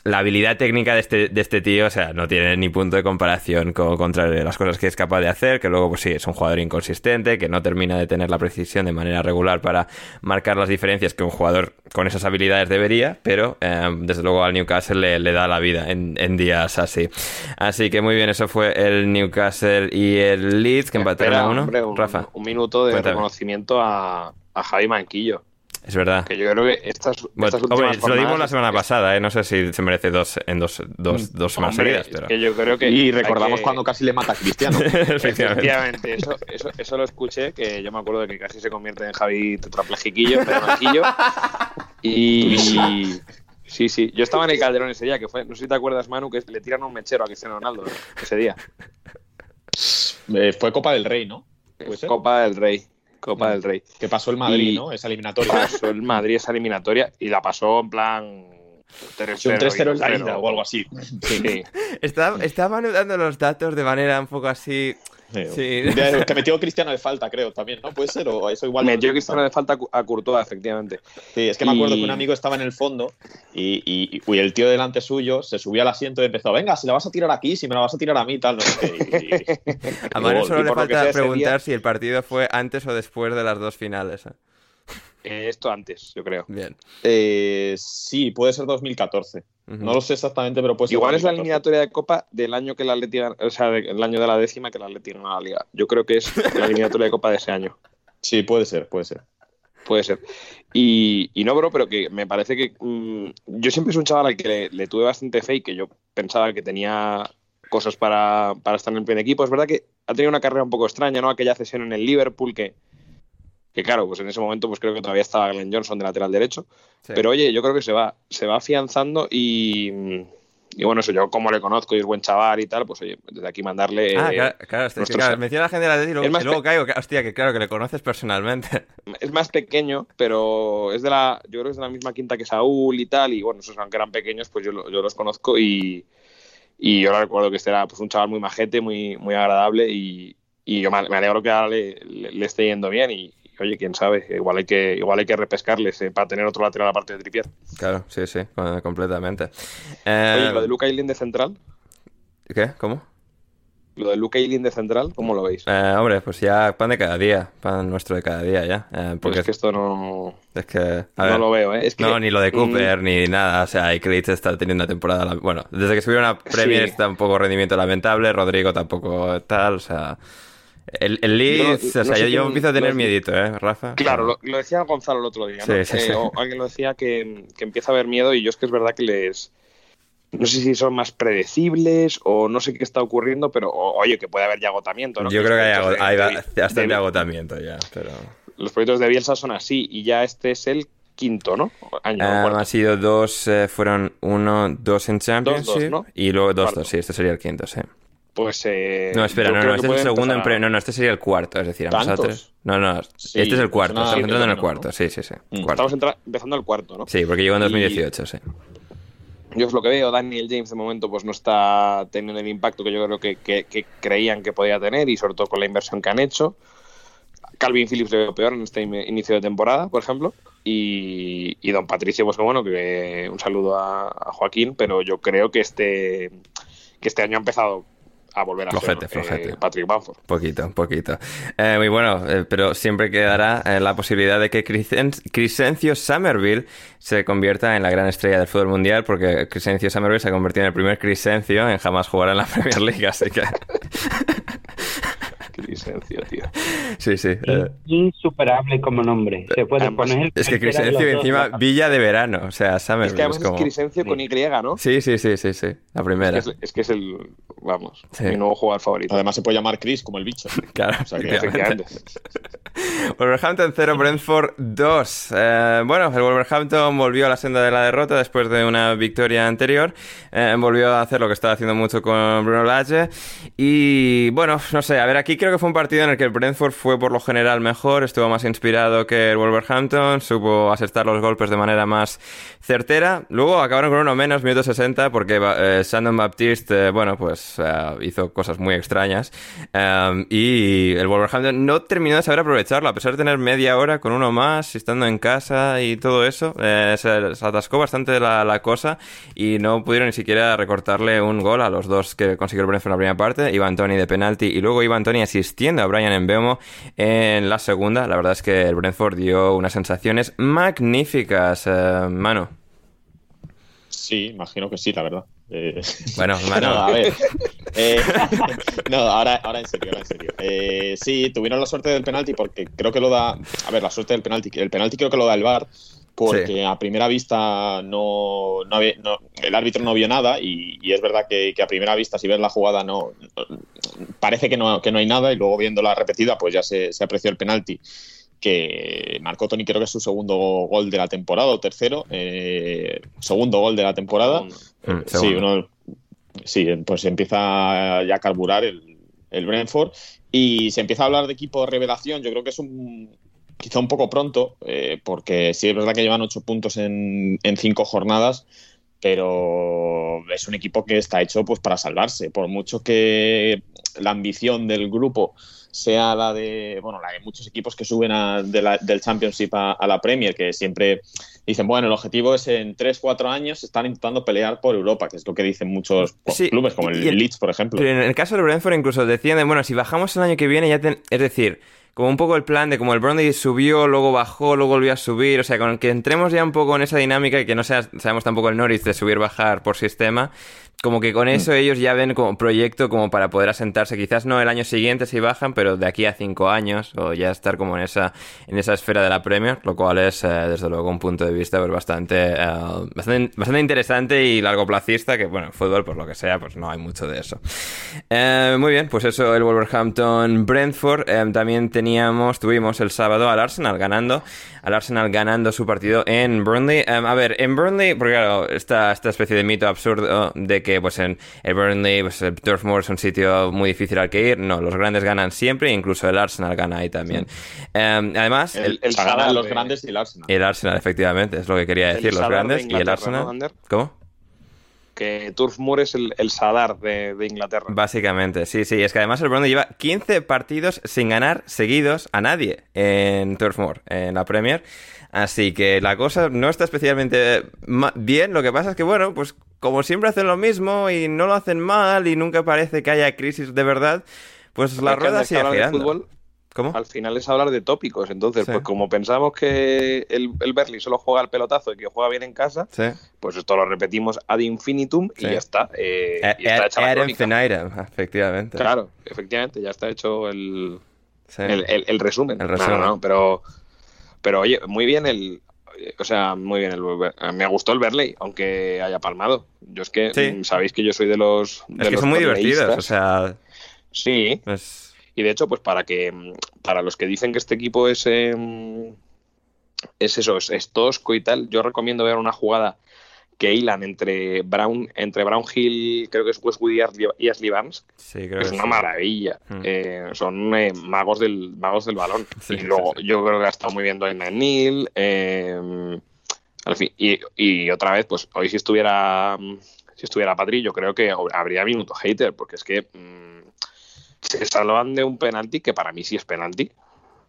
la habilidad técnica de este, de este tío, o sea, no tiene ni punto de comparación con, contra las cosas que es capaz de hacer, que luego, pues sí, es un jugador inconsistente, que no termina de tener la precisión de manera regular para marcar las diferencias que un jugador con esas habilidades debería, pero eh, desde luego al Newcastle le, da la vida en, días así. Así que muy bien, eso fue el Newcastle y el Leeds, que empataron a uno. un, Rafa. Un minuto de reconocimiento a, a Javi Manquillo. Es verdad. Que yo creo que estas, estas últimas lo dimos la semana pasada, ¿eh? no sé si se merece dos en dos, dos, dos semanas seguidas. Pero... yo creo que y recordamos cuando casi le mata a Cristiano. Efectivamente, eso, eso, eso, lo escuché, que yo me acuerdo de que casi se convierte en Javi tetraplejiquillo, pero Y. Sí, sí. Yo estaba en el Calderón ese día, que fue, no sé si te acuerdas, Manu, que le tiran un mechero a Cristiano Ronaldo ese día. Eh, fue Copa del Rey, ¿no? Copa del Rey. Copa del Rey. Que pasó el Madrid, ¿no? Esa eliminatoria. Pasó el Madrid esa eliminatoria y la pasó en plan 3-0 en la ida o algo así. Sí. Estaban dando los datos de manera un poco así Sí. Que metió Cristiano de falta, creo, también, ¿no? Puede ser, o eso igual. Metió Cristiano de falta a Courtois, efectivamente. Sí, es que me acuerdo que un amigo estaba en el fondo y, y, el tío delante suyo se subió al asiento y empezó, venga, si la vas a tirar aquí, si me la vas a tirar a mí, tal, no sé a Manu solo le falta preguntar si el partido fue antes o después de las dos finales. ¿eh? Eh, esto antes, yo creo. Bien. Eh, sí, puede ser 2014. No lo sé exactamente, pero pues Igual es la eliminatoria de Copa del año que la Atleti, o sea, el año de la décima que la Atleti ganó la Liga. Yo creo que es la eliminatoria de Copa de ese año. Sí, puede ser, puede ser. Puede ser. Y, no, bro, pero que me parece que mm, yo siempre soy un chaval al que le, tuve bastante fe y que yo pensaba que tenía cosas para, para estar en el primer equipo. Es verdad que ha tenido una carrera un poco extraña, ¿no? Aquella cesión en el Liverpool que, que claro, pues en ese momento pues creo que todavía estaba Glenn Johnson de lateral derecho. Pero oye, yo creo que se va, se va afianzando y, y bueno, eso yo como le conozco y es buen chaval y tal, pues oye, desde aquí mandarle. Ah, claro, claro, claro menciona la gente de la y luego, luego caigo, hostia, que claro, que le conoces personalmente. Es más pequeño, pero es de la, yo creo que es de la misma quinta que Saúl y tal, y bueno, esos aunque eran pequeños, pues yo, yo los conozco y, y yo recuerdo que este era pues un chaval muy majete, muy, muy agradable y, y yo me alegro que ahora le, le esté yendo bien y, oye, quién sabe, igual hay que, igual hay que repescarles eh, para tener otro lateral aparte de Trippier. Claro, sí, sí, completamente. Oye, lo de eh, Luca Aylin de central. ¿Qué? ¿Cómo? Lo de Luca Aylin de central, ¿cómo lo veis? Eh, hombre, pues ya pan de cada día, pan nuestro de cada día ya. porque es que esto no... Es que... no lo veo, ¿eh? no, ni lo de Cooper, ni nada. O sea, Iklitz está teniendo una temporada... Bueno, desde que subieron a Premier está un poco rendimiento lamentable, Rodrigo tampoco tal, o sea... El, el Leeds, o sea, yo, empiezo a tener miedito, ¿eh, Rafa? Claro, lo, decía Gonzalo el otro día, ¿no? Sí, sí, eh, alguien lo decía que, que, empieza a haber miedo y yo es que es verdad que les... No sé si son más predecibles o no sé qué está ocurriendo, pero oye, que puede haber ya agotamiento, ¿no? Yo creo que hay, hay bastante agotamiento ya, pero... Los proyectos de Bielsa son así y ya este es el quinto, ¿no? Año, ah, ha sido dos, eh, fueron uno, dos en Championship y luego dos, dos, sí, este sería el quinto, sí pues... Eh, no, espera, no, no, este es el segundo en No, no, este sería el cuarto, es decir, nosotros... No, no, este es el cuarto, estamos entrando en el cuarto, sí, sí, sí. Mm. Estamos empezando el cuarto, ¿no? Sí, porque llegó en 2018, sí. Yo es lo que veo, Daniel James de momento pues no está teniendo el impacto que yo creo que, que, creían que podía tener y sobre todo con la inversión que han hecho. Calvin Phillips le veo peor en este inicio de temporada, por ejemplo. Y, y Don Patricio, pues bueno, que un saludo a, a, Joaquín, pero yo creo que este, que este año ha empezado a volver a flojete, ser flojete. Eh, Patrick Bamford. Poquito, poquito. Eh, muy bueno, eh, pero siempre quedará la posibilidad de que Crescencio Somerville se convierta en la gran estrella del fútbol mundial, porque Crescencio Somerville se ha convertido en el primer Crescencio en jamás jugar en la Premier League, así que... Crisencio, tío. Sí, sí. Eh. Insuperable como nombre. Se puede poner. Es que Crisencio encima Villa de Verano, o sea, Summer. Es que además es, como... Crisencio con Y, ¿no? Sí, sí, sí, sí, sí. La primera. Es que es, el. Vamos, mi nuevo jugador favorito. Además se puede llamar Chris como el bicho. Claro. O sea, que. Wolverhampton 0, Brentford 2. Eh, bueno, el Wolverhampton volvió a la senda de la derrota después de una victoria anterior. Eh, volvió a hacer lo que estaba haciendo mucho con Bruno Lage. Y bueno, no sé, a ver, aquí creo que que fue un partido en el que el Brentford fue por lo general mejor, estuvo más inspirado que el Wolverhampton, supo asestar los golpes de manera más certera. Luego acabaron con uno menos, minuto 60, porque eh, Sandon Baptiste, eh, bueno, pues eh, hizo cosas muy extrañas. y el Wolverhampton no terminó de saber aprovecharlo, a pesar de tener media hora con uno más, estando en casa y todo eso. Se, atascó bastante la, la, cosa y no pudieron ni siquiera recortarle un gol a los dos que consiguió el Brentford en la primera parte. Iba Tony de penalti y luego iba Tony asistiendo a Brian Mbeumo en la segunda. La verdad es que el Brentford dio unas sensaciones magníficas, eh, mano. Sí, imagino que sí, la verdad. Eh, bueno, mano. a ver. Eh, no, ahora, ahora en serio, ahora en serio. sí, tuvieron la suerte del penalti porque creo que lo da. A ver, la suerte del penalti. El penalti creo que lo da el VAR porque a primera vista no, el árbitro no vio nada y, es verdad que, a primera vista si ves la jugada no parece que no, que no hay nada y luego viendo la repetida pues ya se, apreció el penalti que marcó Tony creo que es su segundo gol de la temporada o tercero eh, segundo gol de la temporada. Mm, sí, uno, sí pues empieza ya a carburar el, el Brentford y se empieza a hablar de equipo de revelación. Yo creo que es un quizá un poco pronto, eh, porque sí es verdad que llevan ocho puntos en, cinco jornadas, pero es un equipo que está hecho pues para salvarse. Por mucho que la ambición del grupo sea la de bueno la de muchos equipos que suben del Championship a, la Premier, que siempre dicen, bueno, el objetivo es en 3-4 años están intentando pelear por Europa, que es lo que dicen muchos clubes, como el, Leeds, por ejemplo. Pero en el caso del Brentford incluso decían, bueno, si bajamos el año que viene, ya es decir, como un poco el plan de como el Burnley subió, luego bajó, luego volvió a subir, o sea, con que entremos ya un poco en esa dinámica y que no sea, sabemos tampoco el Norwich de subir, bajar por sistema, como que con eso mm. ellos ya ven como proyecto como para poder asentarse, quizás no el año siguiente si bajan, pero de aquí a cinco años o ya estar como en esa en esa esfera de la Premier, lo cual es eh, desde luego un punto de vista pues, bastante, eh, bastante, bastante interesante y largoplacista, que bueno, fútbol por lo que sea, pues no hay mucho de eso. Eh, muy bien, pues eso el Wolverhampton Brentford, también teníamos, tuvimos el sábado al Arsenal ganando, al Arsenal ganando su partido en Burnley. a ver, en Burnley, porque claro, esta, esta especie de mito absurdo de que pues en el Burnley, pues el Turf Moor es un sitio muy difícil al que ir. No, los grandes ganan siempre, incluso el Arsenal gana ahí también. Em, además, el, el, los grandes y el Arsenal. El Arsenal, efectivamente, es lo que quería decir, los grandes y el Arsenal. ¿Cómo? Que Turf Moor es el, Sadar de, Inglaterra. Básicamente, sí, sí. Es que además el Burnley lleva 15 partidos sin ganar seguidos a nadie en Turf Moor, en la Premier. Así que la cosa no está especialmente bien. Lo que pasa es que, bueno, pues como siempre hacen lo mismo y no lo hacen mal y nunca parece que haya crisis de verdad, pues la rueda sigue girando. Al final es hablar de tópicos. Entonces, pues como pensamos que el, el Berli solo juega al pelotazo y que juega bien en casa, pues esto lo repetimos ad infinitum y ya está. Eh, y está hecha la efectivamente. Claro, efectivamente, ya está hecho el, el, resumen. El resumen. pero, pero oye, muy bien el, o sea, muy bien. El, me gustó el Berley, aunque haya palmado. Yo es que mm, sabéis que yo soy de los. es que son muy divertidos, o sea. Sí. Y de hecho, pues para que mm, para los que dicen que este equipo es em, es eso, es, tosco y tal, yo recomiendo ver una jugada que hilan entre Brown, entre Brown Hill, creo que es Westwood y Ashley Barnes. es una maravilla. Hmm. Eh, son eh, magos del magos del balón. y luego yo creo que ha estado muy bien Dwayne Neil. Eh, al fin, y, otra vez, pues hoy si estuviera si estuviera Patri, yo creo que habría minuto hater, porque es que mm, se salvan de un penalti que para mí sí es penalti.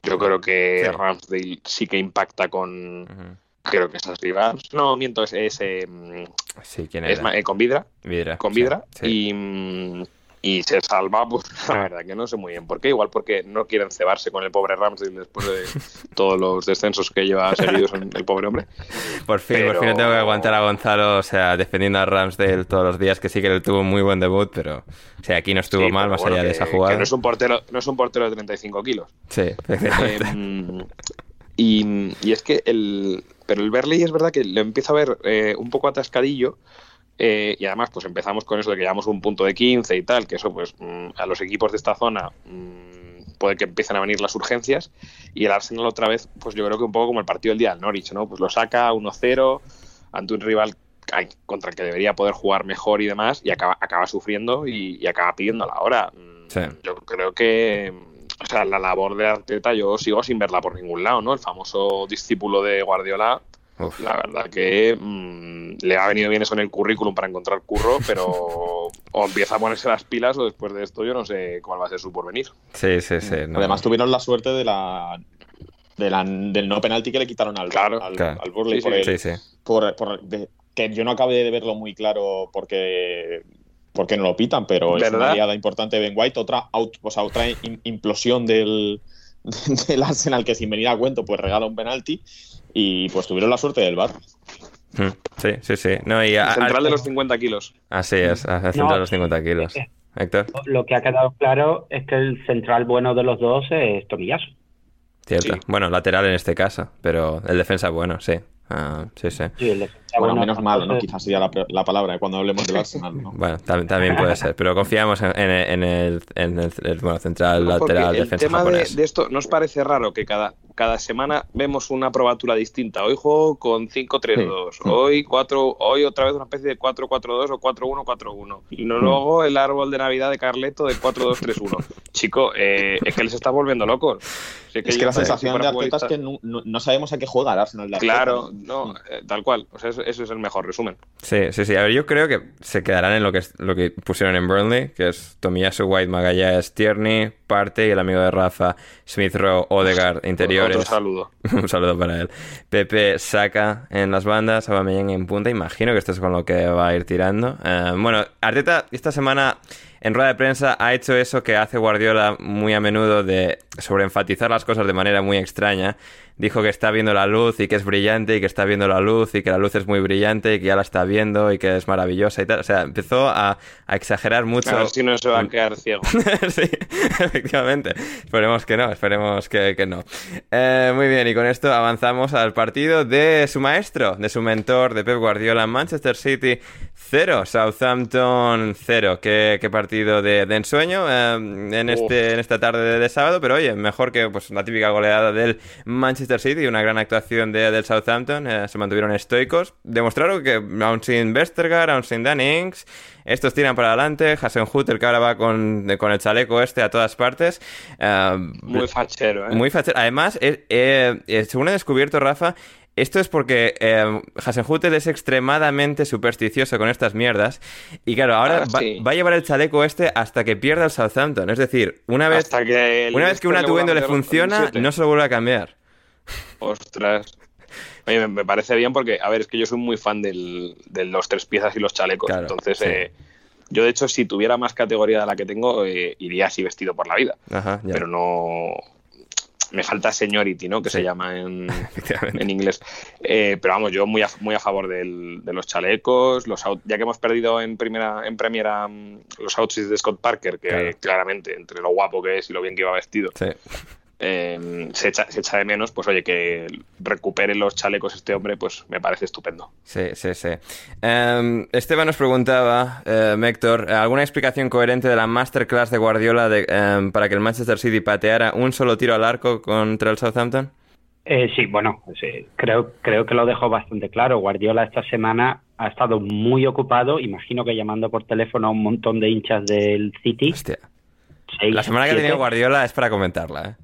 Yo creo que Ramsdale sí que impacta con creo que es Rivas. No, miento, es, es, em, sí, ¿quién es eh, con Vidra. Vidra. Con Vidra. Y, mm, y, se salva, pues la verdad que no sé muy bien por qué. Igual porque no quieren cebarse con el pobre Ramsdale después de todos los descensos que lleva seguidos el pobre hombre. Por fin, por fin tengo que aguantar a Gonzalo, o sea, defendiendo a Ramsdale todos los días, que sí que él tuvo un muy buen debut, pero o sea, aquí no estuvo mal, más allá de esa jugada. no es un portero, no es un portero de 35 kilos. Sí, eh, y, y es que el, pero el Berley es verdad que lo empiezo a ver eh, un poco atascadillo. Eh, y además, pues empezamos con eso de que llevamos un punto de 15 y tal, que eso, pues mm, a los equipos de esta zona mm, puede que empiecen a venir las urgencias. Y el Arsenal otra vez, pues yo creo que un poco como el partido del día del Norwich, ¿no? Pues lo saca 1-0 ante un rival contra el que debería poder jugar mejor y demás, y acaba, acaba sufriendo y, acaba pidiendo la hora. Mm, yo creo que o sea, la labor de Arteta yo sigo sin verla por ningún lado, ¿no? El famoso discípulo de Guardiola, la verdad que mm, le ha venido bien eso en el currículum para encontrar curro, pero o empieza a ponerse las pilas o después de esto yo no sé cuál va a ser su porvenir. Sí, sí, sí. Además tuvieron la suerte de la, del no penalti que le quitaron al, claro, al, Burley por, por, que yo no acabé de verlo muy claro porque porque no lo pitan, pero es una aliada importante de Ben White, otra, otra implosión del, del Arsenal que sin venir a cuento pues regala un penalti y pues tuvieron la suerte del bar. Hmm, sí, sí, sí. No, y central de los 50 kilos. Así es, el central de los 50 kilos. Héctor. Lo que ha quedado claro es que el central bueno de los dos es Tomillaso. Cierto. Bueno, lateral en este caso, pero el defensa bueno, sí. Ah, sí, sí. Bueno, menos malo, ¿no? Quizás sería la, palabra cuando hablemos del Arsenal, ¿no? Bueno, también, puede ser, pero confiamos en, el, bueno, central, lateral, el tema de, esto, ¿nos parece raro que cada, cada semana vemos una probatura distinta? Hoy juego con 5-3-2, hoy 4, hoy otra vez una especie de 4-4-2 o 4-1-4-1. Y luego el árbol de Navidad de Carleto de 4-2-3-1. Chico, eh, es que les está volviendo locos. es que la sensación de Arteta es que no, sabemos a qué juega el Arsenal de Claro, no, eh, tal cual. O sea, ese es el mejor resumen. Sí, sí, sí. A ver, yo creo que se quedarán en lo que, lo que pusieron en Burnley, que es Tomiyasu, White, Magalhães, Tierney, Parte y el amigo de Rafa, Smith Rowe, Odegaard, interiores. Un saludo. Un saludo para él. Pepe saca en las bandas, Aubameyang en punta. Imagino que esto es con lo que va a ir tirando. Eh, bueno, Arteta esta semana en rueda de prensa ha hecho eso que hace Guardiola muy a menudo de sobreenfatizar las cosas de manera muy extraña dijo que está viendo la luz y que es brillante y que está viendo la luz y que la luz es muy brillante y que ya la está viendo y que es maravillosa y tal. O sea, empezó a, exagerar mucho. A ver si no se va a quedar ciego. sí, efectivamente. Esperemos que no, esperemos que, no. Eh, muy bien, y con esto avanzamos al partido de su maestro, de su mentor, de Pep Guardiola, Manchester City 0, Southampton 0. Qué, partido de, ensueño eh, en, este, en esta tarde de, sábado, pero oye, mejor que pues, la típica goleada del Manchester City, una gran actuación de, del Southampton, eh, se mantuvieron estoicos, demostraron que aún sin Vestergaard, aún sin Danny Inks, estos tiran para adelante, Hasenhutter que ahora va con, el chaleco este a todas partes. Eh, muy fachero, ¿eh? Muy fachero. Además, según he descubierto, Rafa, esto es porque eh, es extremadamente supersticioso con estas mierdas. Y claro, ahora ah, va, a llevar el chaleco este hasta que pierda el Southampton. Es decir, una vez que, una, vez que una atuendo le funciona, no se lo vuelve a cambiar. Ostras. Oye, me, parece bien porque, a ver, es que yo soy muy fan de los tres piezas y los chalecos. entonces, eh, yo de hecho, si tuviera más categoría de la que tengo, eh, iría así vestido por la vida. Pero no. Me falta seniority, ¿no? Que se llama en, en inglés. Eh, pero vamos, yo muy a, muy a favor de los chalecos, los ya que hemos perdido en primera en Premiera mm, los outfits de Scott Parker, que claramente, entre lo guapo que es y lo bien que iba vestido, sí. Em, se, echa, se, echa, de menos, pues oye, que recupere los chalecos este hombre, pues me parece estupendo. Sí, sí, sí. Em, Esteban nos preguntaba, eh, Héctor, ¿alguna explicación coherente de la masterclass de Guardiola em, para que el Manchester City pateara un solo tiro al arco contra el Southampton? Eh, sí, bueno, creo, creo que lo dejó bastante claro. Guardiola esta semana ha estado muy ocupado, imagino que llamando por teléfono a un montón de hinchas del City. Hostia la semana que ha tenido Guardiola es para comentarla, ¿eh?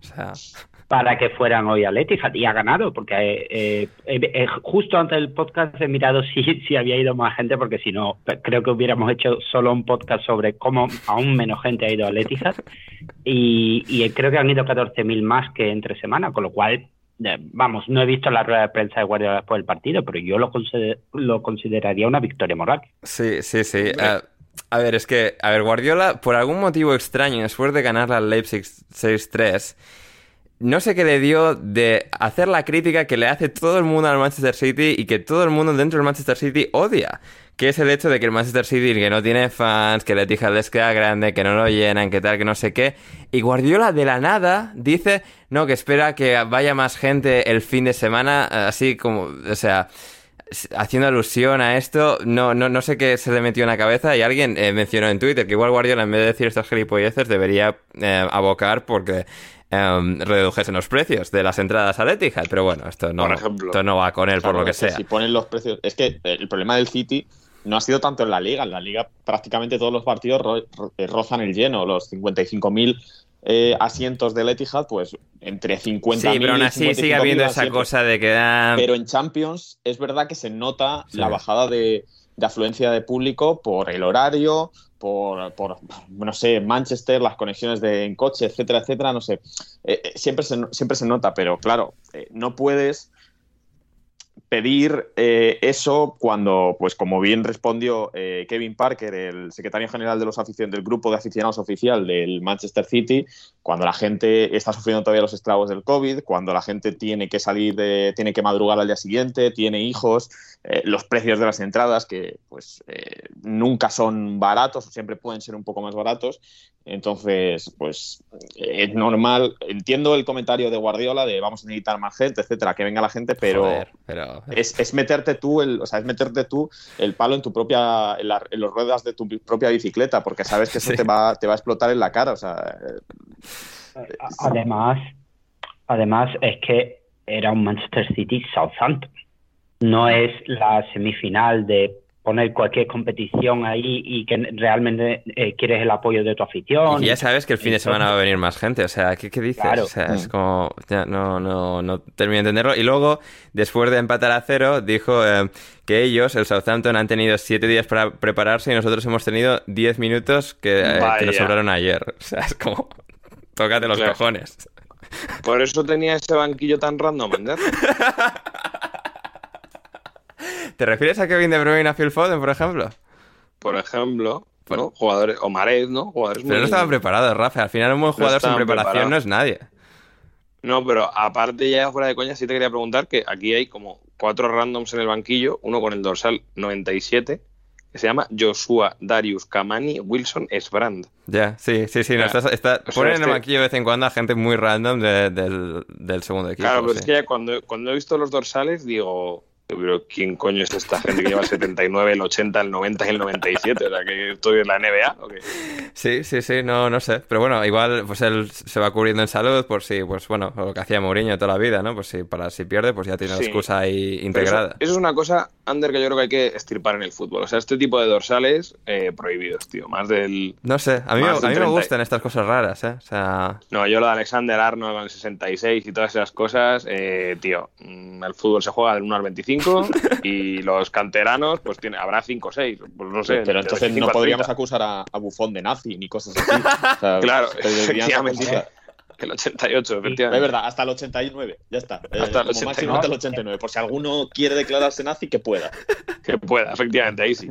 Para que fueran hoy al Etihad y ha ganado, porque eh, eh, justo antes del podcast he mirado si, si había ido más gente, porque si no, creo que hubiéramos hecho solo un podcast sobre cómo aún menos gente ha ido al Etihad. Y, creo que han ido 14.000 más que entre semana, con lo cual vamos, no he visto la rueda de prensa de Guardiola después del partido, pero yo lo, lo consideraría una victoria moral. Sí, sí, sí. A ver, es que, a ver, Guardiola, por algún motivo extraño, después de ganar la Leipzig 6-3, no sé qué le dio de hacer la crítica que le hace todo el mundo al Manchester City y que todo el mundo dentro del Manchester City odia. Que es el hecho de que el Manchester City que no tiene fans, que le tija les queda grande, que no lo llenan, que tal, que no sé qué. Y Guardiola de la nada dice, no, que espera que vaya más gente el fin de semana, así como, o sea, haciendo alusión a esto, no, no, no sé qué se le metió en la cabeza y alguien eh, mencionó en Twitter que igual Guardiola en vez de decir estas gilipolleces debería eh, abocar porque eh, redujesen los precios de las entradas al Etihad, pero bueno, esto no, esto no va con él por lo que, sea. Si ponen los precios, es que el problema del City no ha sido tanto en la liga, en la liga prácticamente todos los partidos rozan el lleno, los 55.000 eh, asientos del Etihad, pues entre 50 Sí, pero aún así sigue habiendo esa cosa de que... Ah, pero en Champions es verdad que se nota la bajada de, afluencia de público por el horario, por, no sé, Manchester, las conexiones de, en coche, etcétera, etcétera, no sé. Eh, eh, siempre, se, siempre se nota, pero claro, no puedes pedir eh, eso cuando, pues como bien respondió eh, Kevin Parker, el secretario general de los del grupo de aficionados oficial del Manchester City, cuando la gente está sufriendo todavía los estragos del COVID, cuando la gente tiene que salir, de, tiene que madrugar al día siguiente, tiene hijos, eh, los precios de las entradas que pues nunca son baratos siempre pueden ser un poco más baratos. Entonces, pues es normal. Entiendo el comentario de Guardiola de vamos a necesitar más gente, etcétera, que venga la gente, pero... Es, meterte tú el, o sea, es meterte tú el palo en tu propia, en, las ruedas de tu propia bicicleta, porque sabes que eso te va, te va a explotar en la cara. O sea, además, además es que era un Manchester City Southampton. No es la semifinal de poner cualquier competición ahí y que realmente eh, quieres el apoyo de tu afición. Y ya sabes que el fin de semana va a venir más gente, o sea, ¿qué, qué dices? O sea, es como, ya, no, no, no termino de entenderlo. Y luego, después de empatar a cero, dijo eh, que ellos, el Southampton, han tenido siete días para prepararse y nosotros hemos tenido diez minutos que, eh, que nos sobraron ayer. O sea, es como, tócate los cojones. Por eso tenía ese banquillo tan random, ¿verdad? ¿Te refieres a Kevin De Bruyne a Phil Foden, por ejemplo? Por ejemplo, bueno, jugadores, o Mares, ¿no? Jugadores pero no estaban preparados, Rafa. Al final un buen jugador sin preparación no es nadie. No, pero aparte ya fuera de coña, sí te quería preguntar que aquí hay como cuatro randoms en el banquillo, uno con el dorsal 97, que se llama Joshua Darius Kamani Wilson Esbrand. Ya, sí, sí, sí. No, está, está, ponen en el este banquillo de vez en cuando a gente muy random del, del, segundo equipo. Claro, pero es que ya cuando, cuando he visto los dorsales digo, pero ¿quién coño es esta gente que lleva el 79, el 80, el 90 y el 97? O sea, que estoy en la NBA. ¿o qué? Sí, sí, sí, no, no sé. Pero bueno, igual pues él se va cubriendo en salud por si, pues bueno, lo que hacía Mourinho toda la vida, ¿no? Pues si para si pierde, pues ya tiene la excusa ahí integrada. Eso, es una cosa, Ander, que yo creo que hay que estirpar en el fútbol. O sea, este tipo de dorsales eh, prohibidos, tío. Más del. No sé, a mí, a mí me gustan estas cosas raras, ¿eh? O sea. No, yo lo de Alexander Arnold con el 66 y todas esas cosas, eh, tío. Mm, el fútbol se juega del 1 al 25 y los canteranos, pues tiene, habrá 5 o 6. Pues no sé. Pero entonces no podríamos acusar a, Bufón de nazi ni cosas así. claro, efectivamente. El 88, efectivamente. Es verdad, hasta el 89, ya está. Hasta el 89. máximo hasta el 89. Por si alguno quiere declararse nazi, que pueda. Que pueda, efectivamente, ahí sí.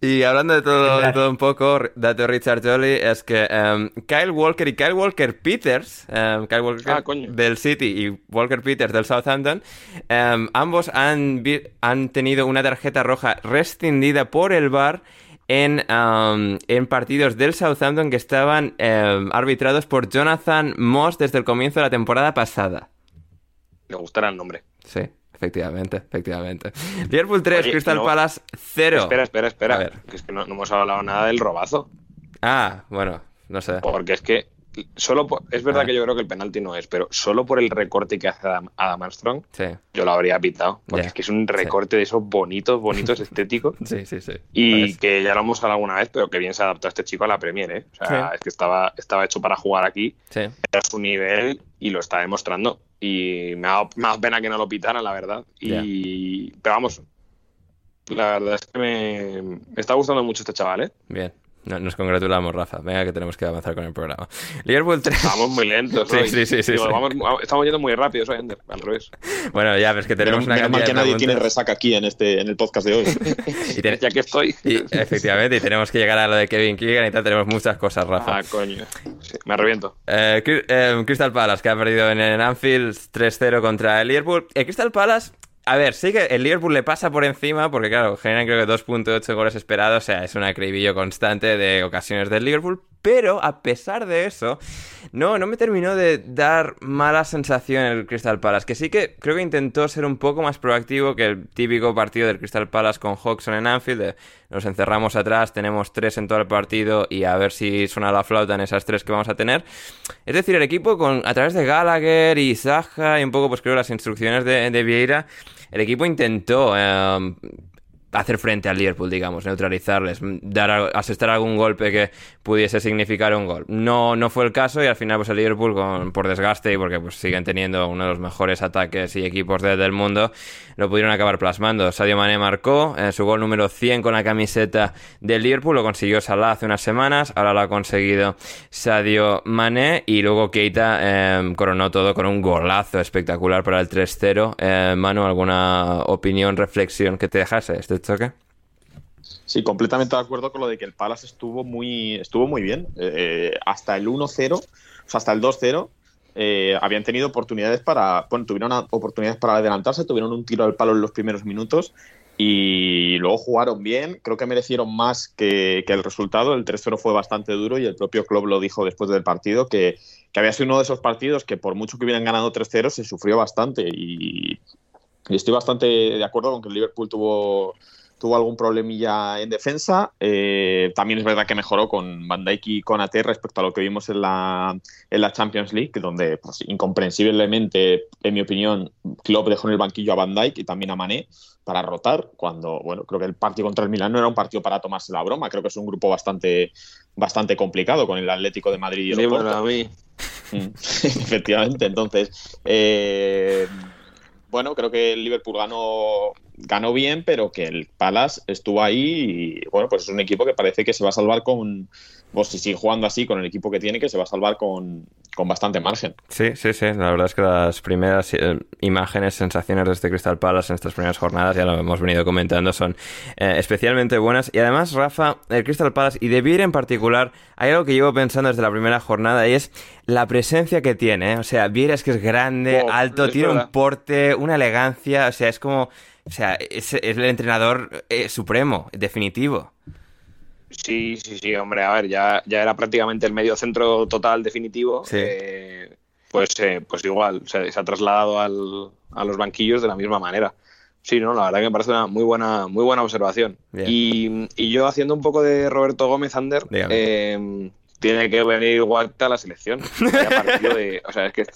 Y hablando de todo, de todo un poco, dato Richard Jolly, es que um, Kyle Walker y Kyle Walker Peters, um, Kyle Walker ah, del City y Walker Peters del Southampton, um, ambos han, han tenido una tarjeta roja rescindida por el VAR en, en, partidos del Southampton que estaban arbitrados por Jonathan Moss desde el comienzo de la temporada pasada. Me gustará el nombre. Sí. Efectivamente, efectivamente. Liverpool 3, Crystal Palace 0. Espera, espera, espera. A ver. Que es que no, hemos hablado nada del robazo. Ah, bueno, no sé. Porque es que solo es verdad ah. que yo creo que el penalti no es, pero solo por el recorte que hace Adam, Armstrong, yo lo habría pitado. Porque es que es un recorte de esos bonitos, bonitos, estéticos. Sí, sí, sí. Y que ya lo hemos hablado alguna vez, pero que bien se adaptó a este chico a la Premier, ¿eh? O sea, es que estaba, estaba hecho para jugar aquí. Era su nivel y lo está demostrando. Y me ha dado pena que no lo pitaran, la verdad. Y... Pero vamos, la verdad es que me, me está gustando mucho este chaval, ¿eh? Bien. Nos congratulamos, Rafa. Venga, que tenemos que avanzar con el programa. Liverpool 3. Vamos muy lentos. sí, sí, sí, sí, estamos yendo muy rápido, hoy, al revés. Bueno, ya, ves que tenemos una mal que nadie tiene resaca aquí en este en el podcast de hoy. Ya que estoy. efectivamente, y tenemos que llegar a lo de Kevin Keegan y tal. Tenemos muchas cosas, Rafa. Ah, coño. me arrepiento. Eh, eh, Crystal Palace, que ha perdido en, en Anfield 3-0 contra el Liverpool. El Crystal Palace a ver, sí que el Liverpool le pasa por encima porque, claro, generan creo que 2.8 goles esperados. O sea, es un acribillo constante de ocasiones del Liverpool. Pero a pesar de eso, no, no me terminó de dar mala sensación el Crystal Palace. Que sí que creo que intentó ser un poco más proactivo que el típico partido del Crystal Palace con Hawkson en Anfield. Nos encerramos atrás, tenemos tres en todo el partido y a ver si suena la flauta en esas tres que vamos a tener. Es decir, el equipo con a través de Gallagher y Zaha y un poco, pues creo, las instrucciones de, Vieira el equipo intentó em, hacer frente al Liverpool, digamos, neutralizarles, dar asestar algún golpe que pudiese significar un gol. No, no fue el caso y al final pues el Liverpool con, por desgaste y porque pues siguen teniendo uno de los mejores ataques y equipos del mundo, lo pudieron acabar plasmando. Sadio Mané marcó eh, su gol número 100 con la camiseta del Liverpool, lo consiguió Salah hace unas semanas, ahora lo ha conseguido Sadio Mané y luego Keita eh, coronó todo con un golazo espectacular para el 3-0. Eh, Manu, ¿alguna opinión, reflexión que te dejase este Sí, completamente de acuerdo con lo de que el Palace estuvo muy, estuvo muy bien. hasta el 1-0, o sea, hasta el 2-0 eh, habían tenido oportunidades para, bueno, tuvieron oportunidades para adelantarse, tuvieron un tiro al palo en los primeros minutos y luego jugaron bien, creo que merecieron más que, el resultado, el 3-0 fue bastante duro y el propio club lo dijo después del partido, que, había sido uno de esos partidos que por mucho que hubieran ganado 3-0 se sufrió bastante y estoy bastante de acuerdo con que el Liverpool tuvo tuvo algún problemilla en defensa. Eh, también es verdad que mejoró con Van Dijk y con AT respecto a lo que vimos en la, en la Champions League, donde pues, incomprensiblemente, en mi opinión, Klopp dejó en el banquillo a Van Dijk y también a Mané para rotar, cuando, bueno, creo que el partido contra el Milan no era un partido para tomarse la broma, creo que es un grupo bastante, bastante complicado con el Atlético de Madrid y el sí, mm, Efectivamente, entonces... Eh, bueno, creo que el Liverpool ganó, ganó bien, pero que el Palace estuvo ahí y bueno, pues es un equipo que parece que se va a salvar con, pues si sigue jugando así con el equipo que tiene, que se va a salvar con, bastante margen. Sí, sí, sí. La verdad es que las primeras eh, imágenes, sensaciones de este Crystal Palace en estas primeras jornadas, ya lo hemos venido comentando, son eh, especialmente buenas. Y además, Rafa, el Crystal Palace y De Beer en particular, hay algo que llevo pensando desde la primera jornada y es la presencia que tiene. ¿eh? O sea, Beer es que es grande, alto, tiene un porte, una elegancia. O sea, es como. O sea, es, el entrenador supremo, definitivo. Sí, sí, sí, hombre, a ver, ya, ya era prácticamente el medio centro total definitivo. Eh, pues, eh, pues igual, se, ha trasladado al, a los banquillos de la misma manera. Sí, no, la verdad que me parece una muy buena, muy buena observación. Y, y, yo haciendo un poco de Roberto Gómez Ander, eh, tiene que venir igual a la selección. de, o sea, es que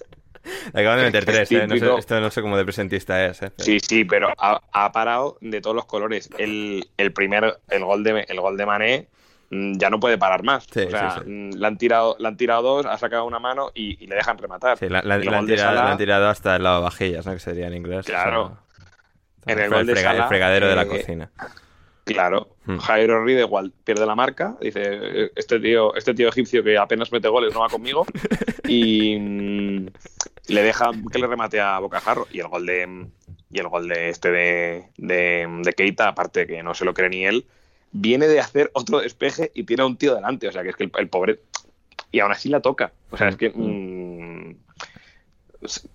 Acaban de meter tres, ¿eh? esto no sé cómo de presentista es. ¿eh? Sí, sí, pero ha, parado de todos los colores. El, el, primer, el gol de, el gol de Mané mm, ya no puede parar más. o sea, mm, Le, han tirado, le han tirado dos, ha sacado una mano y, le dejan rematar. Sí, la, la, han tirado, hasta el lado vajillas, ¿no? Que sería en inglés. Claro. en el, gol de el fregadero de la eh, cocina. Claro, hmm. Jairo Ride igual pierde la marca, dice este tío, este tío egipcio que apenas mete goles no va conmigo y le deja que le remate a Bocajarro y el gol de y el gol de este de, de, Keita, aparte que no se lo cree ni él, viene de hacer otro despeje y tiene a un tío delante, o sea que es que el, pobre y aún así la toca, o sea es que mm,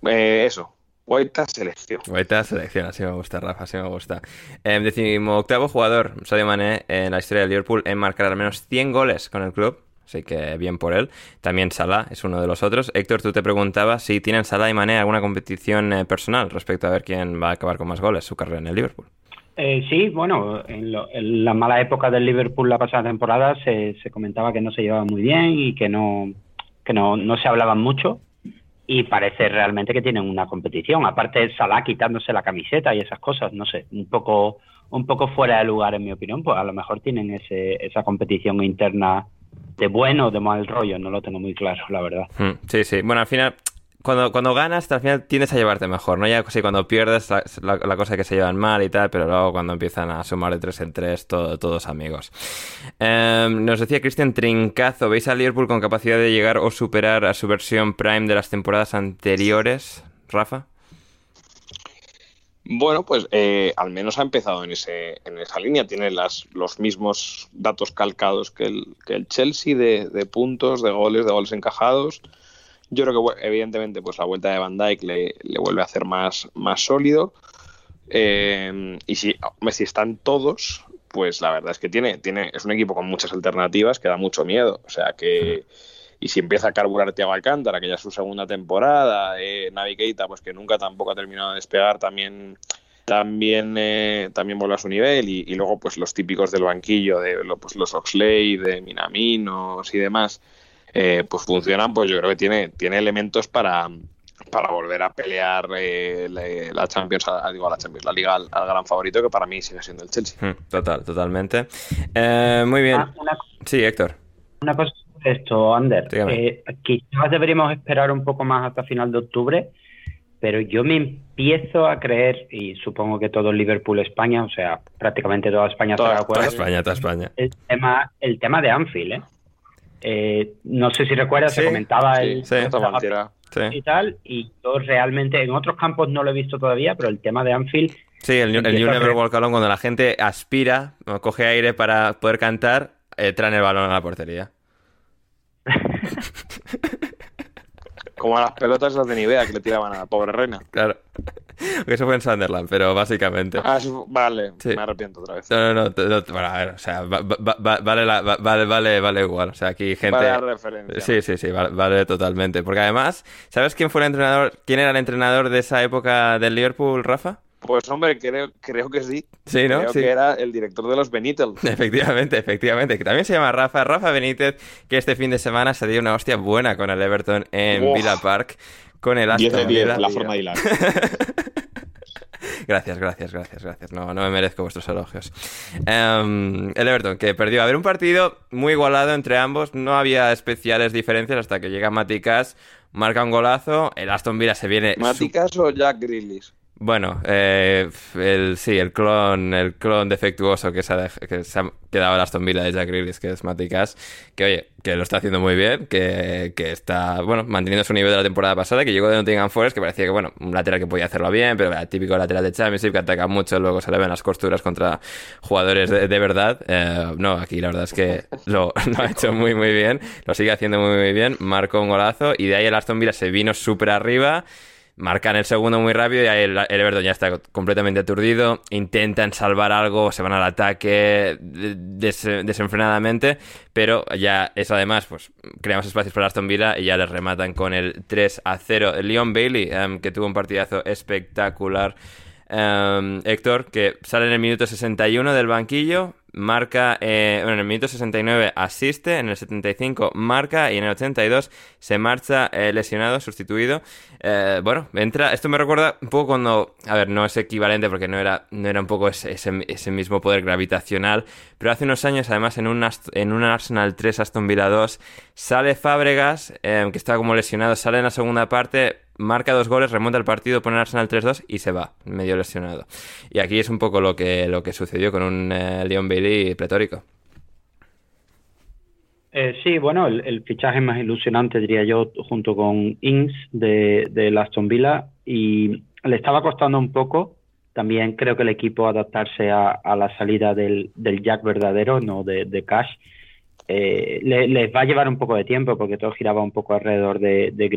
eh, eso, Guaita selección. Guaita selección, así me gusta, Rafa, así me gusta. Eh, decimo octavo jugador, Sadio Mané, en la historia del Liverpool, en marcar al menos 100 goles con el club. Así que bien por él. También Salah es uno de los otros. Héctor, tú te preguntabas si tienen Salah y Mané alguna competición eh, personal respecto a ver quién va a acabar con más goles su carrera en el Liverpool. Eh, sí, bueno, en, la mala época del Liverpool la pasada temporada se, se comentaba que no se llevaba muy bien y que no, que no, no se hablaban mucho y parece realmente que tienen una competición. Aparte, Salah quitándose la camiseta y esas cosas, no sé, un poco, un poco fuera de lugar en mi opinión, pues a lo mejor tienen ese, esa competición interna de bueno o de mal rollo, no lo tengo muy claro, la verdad. Hmm, sí, sí. Bueno, al final cuando, cuando ganas, al final tienes a llevarte mejor, ¿no? Ya sí, cuando pierdes, la, cosa es que se llevan mal y tal, pero luego cuando empiezan a sumar de tres en tres, todos amigos. Em, nos decía Cristian Trincazo, ¿veis a Liverpool con capacidad de llegar o superar a su versión prime de las temporadas anteriores, Rafa? Bueno, pues eh, al menos ha empezado en, ese, en esa línea. Tiene las, los mismos datos calcados que el, que el Chelsea de, de puntos, de goles, de goles encajados. Yo creo que evidentemente pues la vuelta de Van Dijk le, vuelve a hacer más, más sólido. Eh, y si, si están todos, pues la verdad es que tiene, tiene, es un equipo con muchas alternativas que da mucho miedo. O sea que. Y si empieza a carburar Thiago Alcántara, que ya es su segunda temporada, eh, Navi Keita, pues que nunca tampoco ha terminado de despegar, también también eh, también vuelve a su nivel y, luego pues los típicos del banquillo de pues, los Oxley de Minaminos y demás eh, pues funcionan, pues yo creo que tiene, tiene elementos para, para volver a pelear eh, la, Champions, digo, la Champions, la Liga al, gran favorito que para mí sigue siendo el Chelsea. Hmm, total, totalmente. Eh, muy bien. Ah, sí, Héctor. Una cosa esto, Ander. Eh, quizás deberíamos esperar un poco más hasta final de octubre, pero yo me empiezo a creer, y supongo que todo Liverpool España, o sea, prácticamente toda España está de acuerdo. Toda España, toda España. El tema, el tema de Anfield, ¿eh? eh no sé si recuerdas, se comentaba el, sí, y tal, y yo realmente en otros campos no lo he visto todavía, pero el tema de Anfield Sí, el, el New Never Walk Alone, cuando la gente aspira, coge aire para poder cantar, eh, traen el balón a la portería. Como a las pelotas las de Nivea que le tiraban a la pobre reina. Claro. Que eso fue en Sunderland, pero básicamente. Ah, vale, me arrepiento otra vez. No, no, no. bueno, a ver, o sea, vale, vale, vale, vale igual. O sea, aquí gente. Vale la referencia. Sí, sí, sí, vale, totalmente. Porque además, ¿sabes quién fue el entrenador? ¿Quién era el entrenador de esa época del Liverpool, Rafa? Pues hombre, creo, creo que sí. Sí, ¿no? Creo que era el director de los Benítez. Efectivamente, efectivamente. Que también se llama Rafa. Rafa Benítez, que este fin de semana se dio una hostia buena con el Everton en Villa Park. Con el Aston Villa. la forma de hilar. Gracias, gracias, gracias, gracias. No, no me merezco vuestros elogios. Em, el Everton, que perdió. A ver, un partido muy igualado entre ambos. No había especiales diferencias hasta que llega Maticas, marca un golazo. El Aston Villa se viene. ¿Maticas o Jack Grealish? Bueno, eh, el, sí, el clon, el clon defectuoso que se ha, que se ha quedado en Aston Villa de Jack Grealish, que es Maticas, que oye, que lo está haciendo muy bien, que, que, está, bueno, manteniendo su nivel de la temporada pasada, que llegó de Nottingham Forest, que parecía que, bueno, un lateral que podía hacerlo bien, pero el típico lateral de Championship que ataca mucho, luego se le ven las costuras contra jugadores de, de verdad. Eh, no, aquí la verdad es que lo, lo, ha hecho muy, muy bien, lo sigue haciendo muy, muy bien, marcó un golazo y de ahí el Aston Villa se vino súper arriba marcan el segundo muy rápido y el, el, Everton ya está completamente aturdido. Intentan salvar algo, se van al ataque desenfrenadamente, pero ya eso además, pues creamos espacios para Aston Villa y ya les rematan con el 3 a 0. Leon Bailey, em, que tuvo un partidazo espectacular. Em, Héctor, que sale en el minuto 61 del banquillo, marca, eh, bueno, en el minuto 69 asiste, en el 75 marca y en el 82 se marcha eh, lesionado, sustituido. Eh, bueno, entra, esto me recuerda un poco cuando, a ver, no es equivalente porque no era, no era un poco ese, ese, mismo poder gravitacional, pero hace unos años además en un, en un Arsenal 3 Aston Villa 2 sale Fábregas, que estaba como lesionado, sale en la segunda parte, marca dos goles, remonta el partido, pone el Arsenal 3-2 y se va, medio lesionado. Y aquí es un poco lo que, lo que sucedió con un eh, Leon Bailey pletórico. Eh, sí, bueno, el, fichaje más ilusionante, diría yo, junto con Ings de, de Aston Villa y le estaba costando un poco. También creo que el equipo adaptarse a, la salida del, del, Jack verdadero, no de, Cash. Eh, les va a llevar un poco de tiempo porque todo giraba un poco alrededor de, de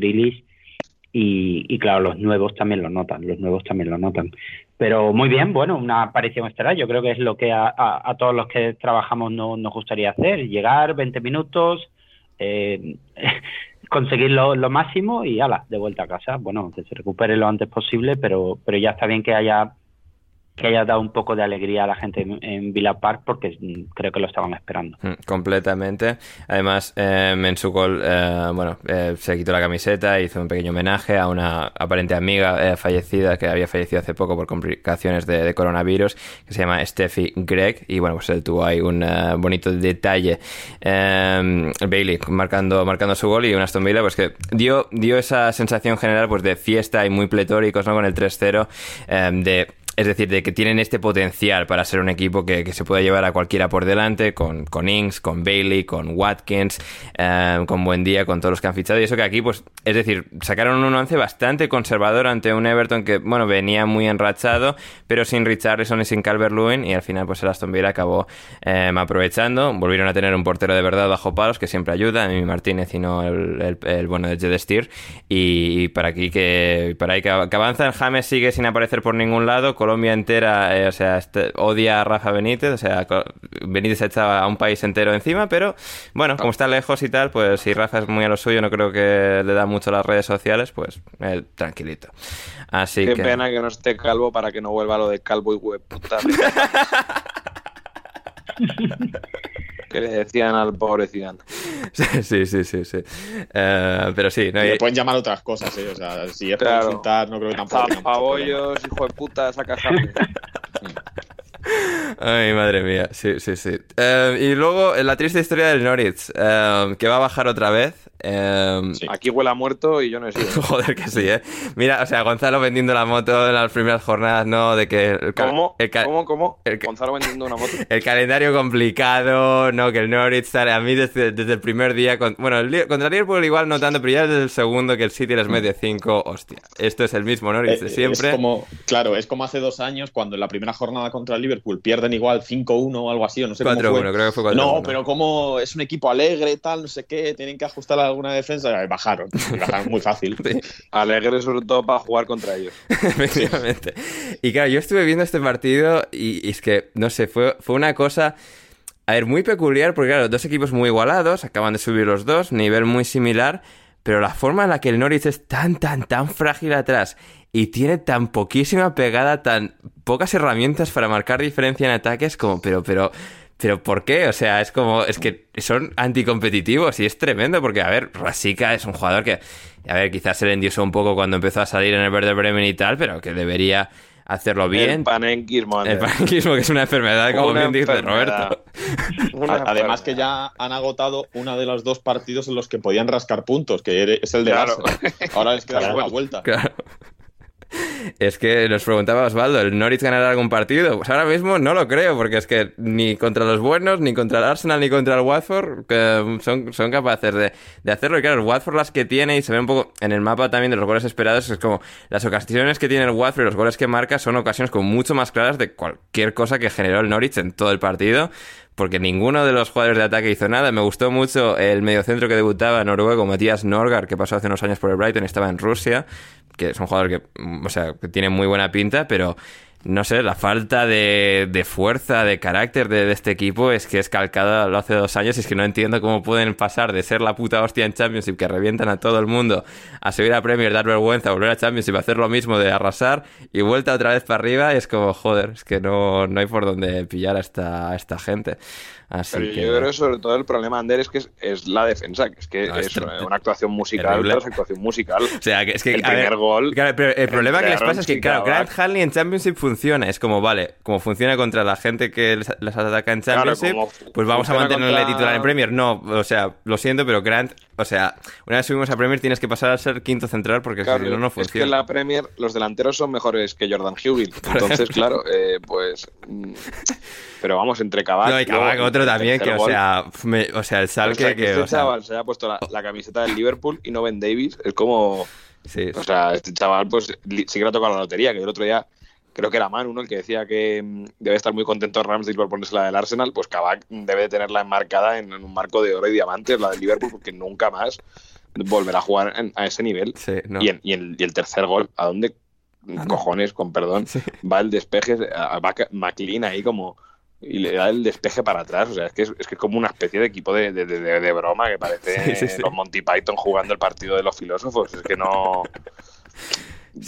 y, claro, los nuevos también lo notan, los nuevos también lo notan. Pero muy bien, bueno, una aparición estelar, yo creo que es lo que a, a, todos los que trabajamos no, nos gustaría hacer, llegar 20 minutos, eh, conseguir lo, lo, máximo y ala, de vuelta a casa. Bueno, que se recupere lo antes posible, pero, pero ya está bien que haya que haya dado un poco de alegría a la gente en, Villa Park porque creo que lo estaban esperando. Mm, completamente. Además, eh, Mensukol, eh, bueno, eh, se quitó la camiseta, hizo un pequeño homenaje a una aparente amiga eh, fallecida que había fallecido hace poco por complicaciones de, coronavirus, que se llama Steffi Gregg, y bueno, pues él tuvo ahí un bonito detalle. Bailey marcando, marcando su gol y un Aston Villa, pues que dio, dio esa sensación general pues de fiesta y muy pletóricos, ¿no? Con el 3-0, de es decir, de que tienen este potencial para ser un equipo que, se pueda llevar a cualquiera por delante, con, con Inks, con Bailey, con Watkins, eh, con Buendía, con todos los que han fichado. Y eso que aquí, pues, es decir, sacaron un once bastante conservador ante un Everton que, bueno, venía muy enrachado, pero sin Richarlison y sin Calvert-Lewin. Y al final, pues, el Aston Villa acabó eh, aprovechando. Volvieron a tener un portero de verdad bajo palos, que siempre ayuda, a Martínez y no el, bueno de Jedestir. Y, para aquí que, para ahí que, avanza, el James sigue sin aparecer por ningún lado. Colombia entera, eh, o sea, este, odia a Rafa Benítez, o sea, Benítez echa a un país entero encima, pero bueno, como está lejos y tal, pues si Rafa es muy a lo suyo, no creo que le da mucho las redes sociales, pues eh, tranquilito. Así Qué pena que no esté calvo para que no vuelva lo de calvo y web. que le decían al pobre Zidane. Sí, sí, sí, sí. Eh, pero sí, no Le pueden llamar otras cosas, ¿eh? O sea, si es para insultar, no creo que tampoco. Zapabollos, hijo de puta, saca Ay, madre mía, sí, sí, sí. Eh, y luego la triste historia del Norwich, eh, que va a bajar otra vez. Eh, Aquí huele a muerto y yo no he sido. Joder, que sí, ¿eh? Mira, o sea, Gonzalo vendiendo la moto en las primeras jornadas, ¿no? De que... El ¿Cómo? ¿Cómo? ¿Cómo? Gonzalo vendiendo una moto. El calendario complicado, ¿no? Que el Norwich sale a mí desde, el primer día... bueno, el, contra Liverpool igual no tanto, pero ya desde el segundo que el City les mete 5, hostia. Esto es el mismo Norwich de siempre. Es como, claro, es como hace dos años cuando en la primera jornada contra el Liverpool pierden igual 5-1 o algo así, o no sé 4 cómo fue. creo que fue 4-1. No, pero como es un equipo alegre, tal, no sé qué, tienen que ajustar alguna defensa, bajaron. bajaron muy fácil. Alegre sobre todo para jugar contra ellos. Efectivamente. Y claro, yo estuve viendo este partido y, es que, no sé, fue, fue una cosa... A ver, muy peculiar, porque claro, dos equipos muy igualados, acaban de subir los dos, nivel muy similar, pero la forma en la que el Norwich es tan, tan, tan frágil atrás y tiene tan poquísima pegada, tan pocas herramientas para marcar diferencia en ataques, como, pero, pero, pero ¿por qué? O sea, es como, es que son anticompetitivos y es tremendo porque, a ver, Rasica es un jugador que, a ver, quizás se le endiosó un poco cuando empezó a salir en el Verde Bremen y tal, pero que debería hacerlo bien. El panenquismo. El panenquismo, que es una enfermedad, como bien dice Roberto. Además que ya han agotado uno de los dos partidos en los que podían rascar puntos, que es el de claro. Ahora les queda la vuelta. Claro. Es que nos preguntaba Osvaldo, ¿el Norwich ganará algún partido? Pues ahora mismo no lo creo, porque es que ni contra los buenos, ni contra el Arsenal, ni contra el Watford son, son capaces de, de, hacerlo. Y claro, el Watford las que tiene, y se ve un poco en el mapa también de los goles esperados, es como las ocasiones que tiene el Watford y los goles que marca son ocasiones como mucho más claras de cualquier cosa que generó el Norwich en todo el partido porque ninguno de los jugadores de ataque hizo nada. Me gustó mucho el mediocentro que debutaba noruego, Matías Norgar, que pasó hace unos años por el Brighton estaba en Rusia, que es un jugador que, o sea, que tiene muy buena pinta, pero no sé, la falta de, de fuerza, de carácter de, este equipo es que es calcada lo hace dos años y es que no entiendo cómo pueden pasar de ser la puta hostia en Championship que revientan a todo el mundo a subir a Premier, dar vergüenza, volver a Championship, hacer lo mismo de arrasar y vuelta otra vez para arriba y es como, joder, es que no, no hay por dónde pillar a esta, a esta gente. Así Pero yo creo que sobre todo el problema, Ander, es que es, la defensa, que es que es, una actuación musical tras actuación musical. O sea, que es que el primer gol. pero el problema que les pasa es que, claro, Grant Hanley en Championship funciona. Es como, vale, como funciona contra la gente que les, ataca en Championship, pues vamos a mantenerle titular en Premier. No, o sea, lo siento, pero Grant, o sea, una vez subimos a Premier tienes que pasar a ser quinto central porque si no, no funciona. Es que en la Premier los delanteros son mejores que Jordan Hewlett. Entonces, claro, eh, pues. Mm, pero vamos, entre Cavani. No, otro también, que, o sea, o sea, el Salque que. Este chaval se ha puesto la, camiseta del Liverpool y no Ben Davis. Es como. Sí, o sea, este chaval, pues sí que le ha tocado la lotería, que el otro día creo que era Manu ¿no? el que decía que mm, debe estar muy contento Ramsdale por ponerse la del Arsenal, pues Cavani debe tenerla enmarcada en, un marco de oro y diamantes, la del Liverpool, porque nunca más volverá a jugar a ese nivel. y, y, el, tercer gol, ¿a dónde ah, cojones, con perdón, va el despeje, va McLean ahí como y le da el despeje para atrás. O sea, es que es, es que como una especie de equipo de, de, de, broma que parece los Monty Python jugando el partido de los filósofos. Es que no.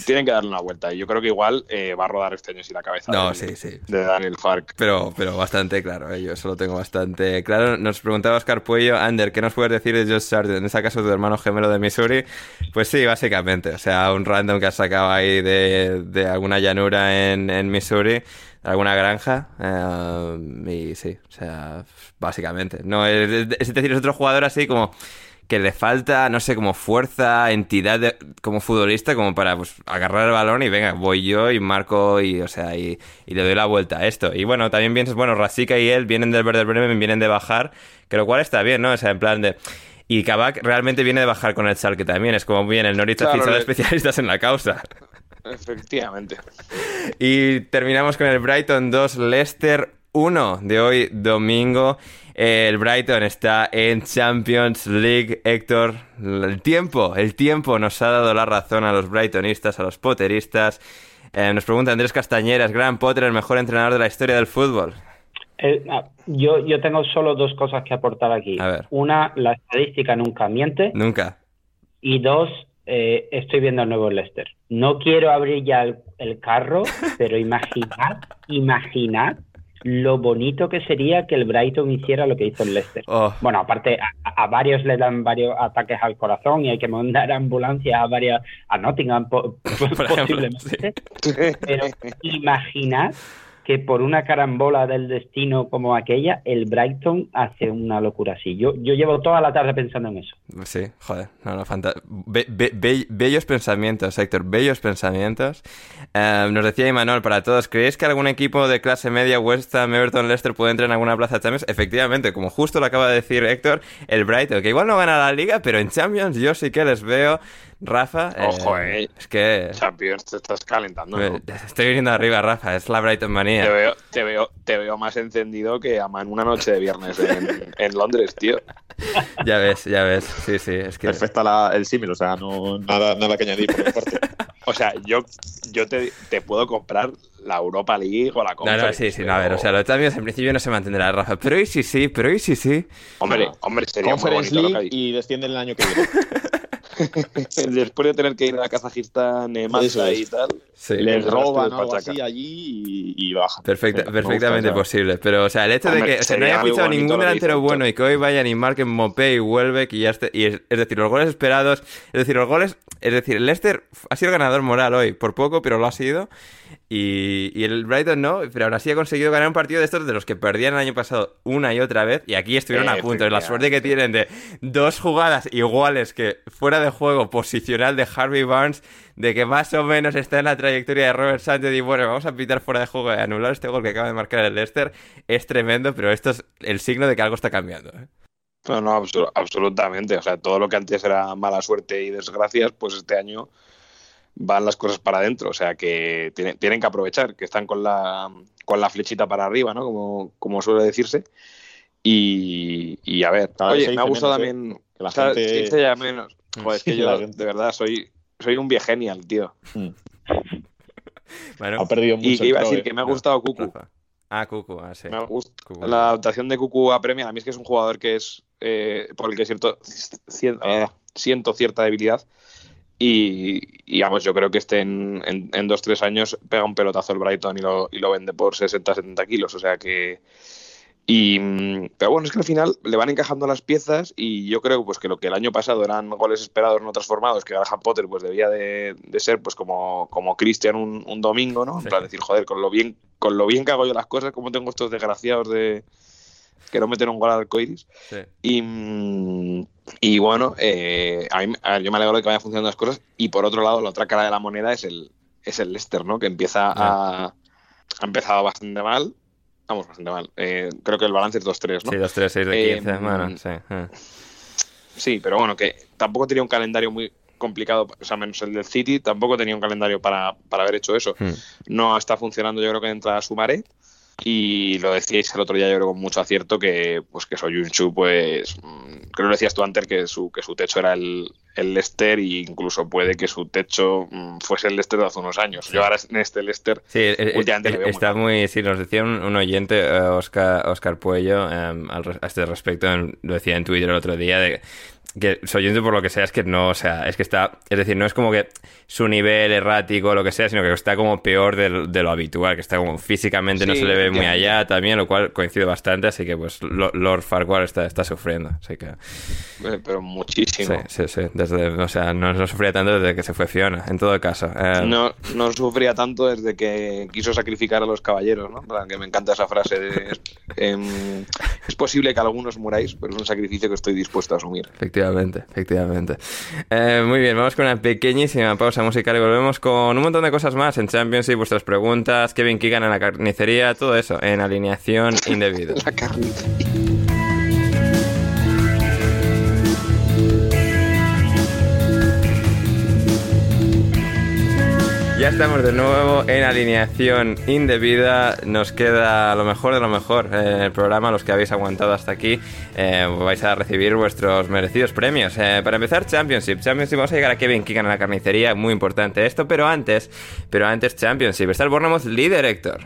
Tienen que darle una vuelta. Y yo creo que igual eh, va a rodar este año si la cabeza no, de, sí, sí. de Daniel Fark. Pero, pero bastante claro, eh, yo eso lo tengo bastante claro. Nos preguntaba Oscar Puello, Ander, ¿qué nos puedes decir de Josh Sargent? En este caso, tu hermano gemelo de Missouri. Pues sí, básicamente. O sea, un random que has sacado ahí de, de alguna llanura en, en Missouri alguna granja. Eh, y sí, o sea, básicamente. No, es, decir, es otro jugador así como que le falta, no sé, como fuerza, entidad como futbolista, como para pues, agarrar el balón y venga, voy yo y marco y, o sea, y, le doy la vuelta a esto. Y bueno, también piensas, bueno, Rasica y él vienen del Verde Bremen, vienen de bajar, que lo cual está bien, ¿no? O sea, en plan de... Y Kabak realmente viene de bajar con el que también, es como bien, el Norwich ha fichado especialistas en la causa. Efectivamente. Y terminamos con el Brighton 2, Leicester 1 de hoy domingo. El Brighton está en Champions League. Héctor, el tiempo, el tiempo nos ha dado la razón a los Brightonistas, a los Potteristas. Eh, nos pregunta Andrés Castañeras, Gran Potter, el mejor entrenador de la historia del fútbol. Eh, ah, yo, yo tengo solo dos cosas que aportar aquí. Una, la estadística nunca miente. Nunca. Y dos, eh, estoy viendo el nuevo Leicester. No quiero abrir ya el, carro, pero imaginad, imaginad lo bonito que sería que el Brighton hiciera lo que hizo el Leicester. Oh. Bueno, aparte, a, varios le dan varios ataques al corazón y hay que mandar ambulancias a varias, a Nottingham posiblemente. Pero imaginar que por una carambola del destino como aquella, el Brighton hace una locura así. Yo, yo llevo toda la tarde pensando en eso. Sí, joder, no, no, bellos pensamientos, Héctor, bellos pensamientos. Eh, nos decía Imanol, para todos, ¿creéis que algún equipo de clase media, West Ham, Everton, Leicester puede entrar en alguna plaza de Champions? Efectivamente, como justo lo acaba de decir Héctor, el Brighton, que igual no gana la liga, pero en Champions yo sí que les veo Rafa. Ojo, eh, Es que. Champions, te estás calentando. Estoy viniendo arriba, Rafa. Es la Brighton manía. Te veo, te veo, te veo más encendido que a en una noche de viernes en, en Londres, tío. Ya ves, ya ves. Sí, sí. Es que... Perfecta el símil, o sea, no, nada, nada que añadir por mi parte. O sea, yo, yo te, te, puedo comprar la Europa League o la Conference. No, no, sí, sí, no, a ver, o sea, los Champions en principio no se mantendrá, Rafa, pero hoy sí, sí, pero hoy sí, sí. Hombre, hombre, sería Conference muy League y descienden el año que viene. Después de tener que ir a Kazajistán, Masa y tal. Sí. Les roban algo así allí y, baja. perfectamente posible. Pero, o sea, el hecho de que o sea, no haya fichado ningún delantero bueno y que hoy vayan y marquen Mopé y Welbeck y ya esté, y es, decir, los goles esperados, es decir, los goles, es decir, el Leicester ha sido ganador moral hoy, por poco, pero lo ha sido. Y, el Brighton no, pero aún así ha conseguido ganar un partido de estos de los que perdían el año pasado una y otra vez. Y aquí estuvieron a punto. Es la suerte que tienen de dos jugadas iguales que fuera de juego posicional de Harvey Barnes, de que más o menos está en la trayectoria de Robert Sánchez. Y bueno, vamos a pitar fuera de juego y anular este gol que acaba de marcar el Leicester. Es tremendo, pero esto es el signo de que algo está cambiando. ¿eh? No, no, absolutamente. O sea, todo lo que antes era mala suerte y desgracias, pues este año van las cosas para adentro. O sea que tienen, tienen que aprovechar, que están con la, con la flechita para arriba, ¿no? Como, como suele decirse. Y, y a ver, oye, me ha gustado también. ¿eh? Que la gente... ya menos. Joder, es que yo, de verdad, soy, soy un viegenial, tío. Mm. bueno, ha perdido mucho. Y iba a decir que me ha gustado Cucu. Ah, Cucu, ah, sí. Me ha La adaptación de Cucu a Premier, a mí es que es un jugador que es eh, por el que cierto, eh, siento cierta debilidad y, vamos, yo creo que este en, en, dos, tres años pega un pelotazo el Brighton y lo, y lo vende por 60, 70 kilos. O sea que. Y, pero bueno, es que al final le van encajando las piezas y yo creo pues que lo que el año pasado eran goles esperados no transformados, que Graham Potter pues debía de, ser pues como, como Christian un, un domingo, ¿no? En plan decir, joder, con lo bien, con lo bien que hago yo las cosas, como tengo estos desgraciados de, que no un gol al arcoiris. Y, y, bueno, eh, a mí, yo me alegro de que vayan funcionando las cosas. Y por otro lado, la otra cara de la moneda es el, es el Leicester, ¿no? Que empieza a. Ha empezado bastante mal. Vamos, bastante mal. Eh, creo que el balance es 2-3, ¿no? Sí, 2-3, 6 de 15. Eh, bueno, sí. Eh. Sí, pero bueno, que tampoco tenía un calendario muy complicado, o sea, menos el del City, tampoco tenía un calendario para, para haber hecho eso. Hmm. No está funcionando, yo creo que entra a Sumaré. Y lo decíais el otro día, yo creo con mucho acierto, que pues que Soyunchu, pues mm, creo que lo decías tú antes que su, que su techo era el, el Leicester e incluso puede que su techo mm, fuese el Leicester de hace unos años. Yo ahora en este Leicester sí, últimamente veo está muy... Sí, nos decía un, oyente, Oscar, eh, Oscar Puello, em, a este respecto, lo decía en Twitter el otro día, de, que soy por lo que sea es que no, o sea, es que está, es decir, no es como que su nivel errático o lo que sea, sino que está como peor de, de lo habitual, que está como físicamente no se le ve muy allá también, lo cual coincide bastante, así que pues Lord Farquhar está, está sufriendo, así que... Eh, pero muchísimo. Sí, sí, sí, desde, o sea, no, sufría tanto desde que se fue Fiona, en todo caso. Eh. No, no sufría tanto desde que quiso sacrificar a los caballeros, ¿no? Que me encanta esa frase de... Em, es posible que algunos muráis, pero es un sacrificio que estoy dispuesto a asumir. Efectivamente, efectivamente. Eh, muy bien, vamos con una pequeñísima pausa musical y volvemos con un montón de cosas más en Championship, vuestras preguntas, Kevin Keegan en la carnicería, todo eso en alineación indebida. Ya estamos de nuevo en alineación indebida. Nos queda lo mejor de lo mejor en el programa. Los que habéis aguantado hasta aquí eh, vais a recibir vuestros merecidos premios. Eh, para empezar, Championship. Championship, vamos a llegar a Kevin Keegan en la carnicería. Muy importante esto, pero antes, pero antes Championship. Está el Bournemouth líder, Héctor.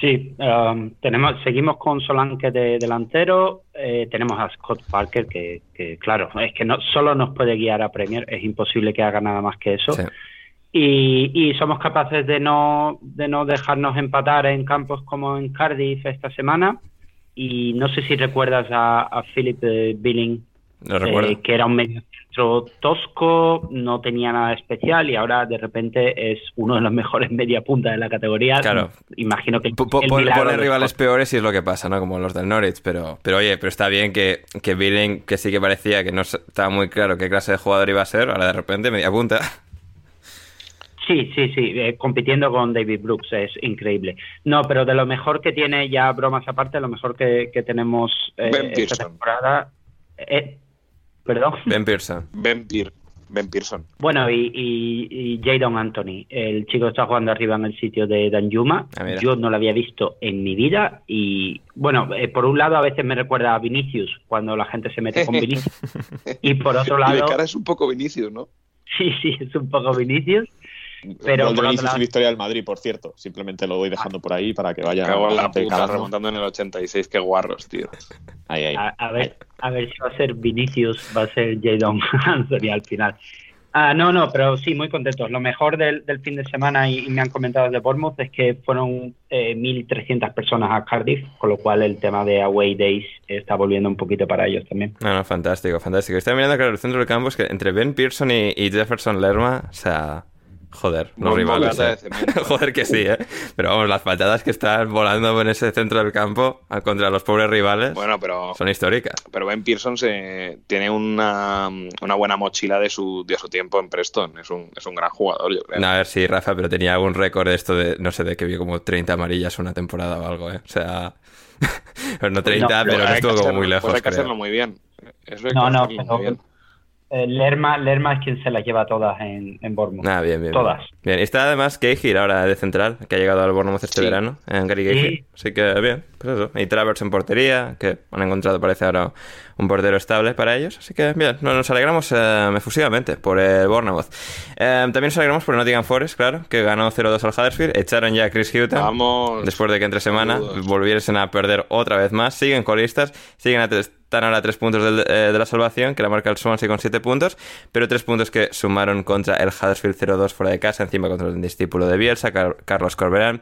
Sí, um, tenemos, seguimos con Solanke de delantero, eh, tenemos a Scott Parker que, claro, es que no solo nos puede guiar a Premier, es imposible que haga nada más que eso. Y, somos capaces de no, de no dejarnos empatar en campos como en Cardiff esta semana. Y no sé si recuerdas a, a Philip Billing, eh, que era un medio tosco, no tenía nada especial y ahora de repente es uno de los mejores media punta de la categoría. Claro. Imagino que... pone rivales peores y es lo que pasa, ¿no? Como los del Norwich, pero, pero oye, pero está bien que, que Billing, que sí que parecía que no estaba muy claro qué clase de jugador iba a ser, ahora de repente media punta. Sí, sí, sí, eh, compitiendo con David Brooks es increíble. No, pero de lo mejor que tiene, ya bromas aparte, lo mejor que, tenemos eh, esta temporada... Eh, ¿Perdón? Ben Pearson. Ben, Pearson. Bueno, y, y, Jadon Anthony, el chico que está jugando arriba en el sitio de Dan Yuma. Ah, Yo no lo había visto en mi vida y, bueno, por un lado a veces me recuerda a Vinicius, cuando la gente se mete con Vinicius. y por otro lado... Y de cara es un poco Vinicius, ¿no? Sí, sí, es un poco Vinicius. Pero no lado... victoria del Madrid, por cierto. Simplemente lo voy dejando por ahí para que vaya. la puta, remontando en el 86. Qué guarros, tío. Ahí, ahí. A, ver, a ver si va a ser Vinicius, va a ser Jadon Anthony al final. Ah, no, no, pero sí, muy contentos. Lo mejor del, fin de semana, y, me han comentado de Bournemouth, es que fueron eh, 1.300 personas a Cardiff, con lo cual el tema de Away Days está volviendo un poquito para ellos también. No, no, fantástico, fantástico. Estoy mirando que el centro del campo es que entre Ben Pearson y, y Jefferson Lerma, o sea, Joder, los rivales. ¿eh? Joder que sí, ¿eh? Pero vamos, las patadas que están volando en ese centro del campo contra los pobres rivales bueno, pero, son históricas. Pero Ben Pearson se, tiene una, una buena mochila de su, de su tiempo en Preston. Es un, es un gran jugador, yo creo. a ver, sí, Rafa, pero tenía algún récord de esto de, no sé, de que vio como 30 amarillas una temporada o algo, ¿eh? O sea, no 30, pero, no estuvo como muy lejos. Pues hay que hacerlo muy bien. no, no, pero, eh, Lerma, Lerma es quien se las lleva todas en, en Bournemouth. Ah, bien, bien. Todas. Bien, está además Cahill ahora de central, que ha llegado al Bournemouth este verano, en Gary Cahill. Así que bien, pues eso. Y Travers en portería, que han encontrado, parece ahora, un portero estable para ellos. Así que bien, nos alegramos eh, efusivamente por el Bournemouth. Eh, también nos alegramos por el Nottingham Forest, claro, que ganó 0-2 al Huddersfield. Echaron ya a Chris Hutton. Vamos. Después de que entre semana volviesen a perder otra vez más. Siguen colistas, siguen a están ahora tres puntos eh, de, la salvación, que la marca el Swansea con siete puntos, pero tres puntos que sumaron contra el Huddersfield 0-2 fuera de casa, encima contra el discípulo de Bielsa, Carlos Corberán.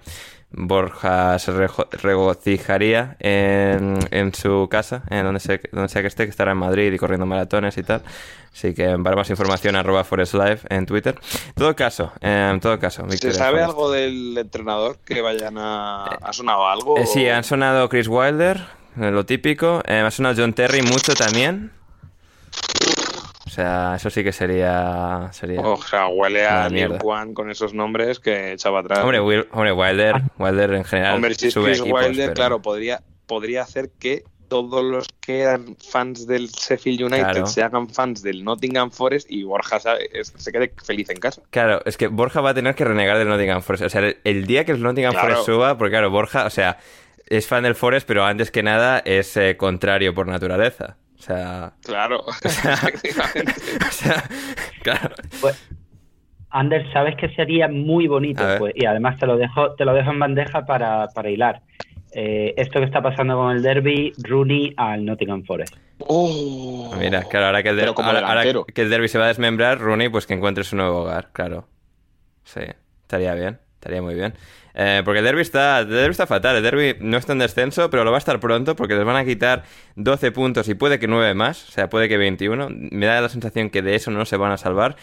Borja se regocijaría en, su casa, en donde, sea, donde sea que esté, que estará en Madrid y corriendo maratones y tal. Así que para más información, arroba Forest Live en Twitter. En todo caso, en todo caso. ¿Se sabe algo del entrenador que vayan a... ¿Ha sonado algo? Eh, sí, han sonado Chris Wilder, lo típico. Eh, ha sonado John Terry mucho también. O sea, eso sí que sería. sería o sea, huele a Neil Juan con esos nombres que echaba atrás. Hombre, hombre Wilder, Wilder en general. Hombre, si sube Wilder, claro, podría, podría hacer que todos los que eran fans del Sheffield United se hagan fans del Nottingham Forest y Borja se quede feliz en casa. Claro, es que Borja va a tener que renegar del Nottingham Forest. O sea, el, día que el Nottingham Forest suba, porque claro, Borja, o sea, es fan del Forest, pero antes que nada es eh, contrario por naturaleza. O sea. Claro. O sea, claro. Pues, Anders, sabes que sería muy bonito, pues, y además te lo dejo, te lo dejo en bandeja para, para hilar. Eh, esto que está pasando con el derby, Rooney al Nottingham Forest. Oh. Mira, claro, ahora que el, derby, que el derby se va a desmembrar, Rooney, pues que encuentre su nuevo hogar, claro. Sí, estaría bien, estaría muy bien. Eh, porque el derby, está, el derby está fatal. El derby no está en descenso, pero lo va a estar pronto porque les van a quitar 12 puntos y puede que 9 más. O sea, puede que 21. Me da la sensación que de eso no se van a salvar.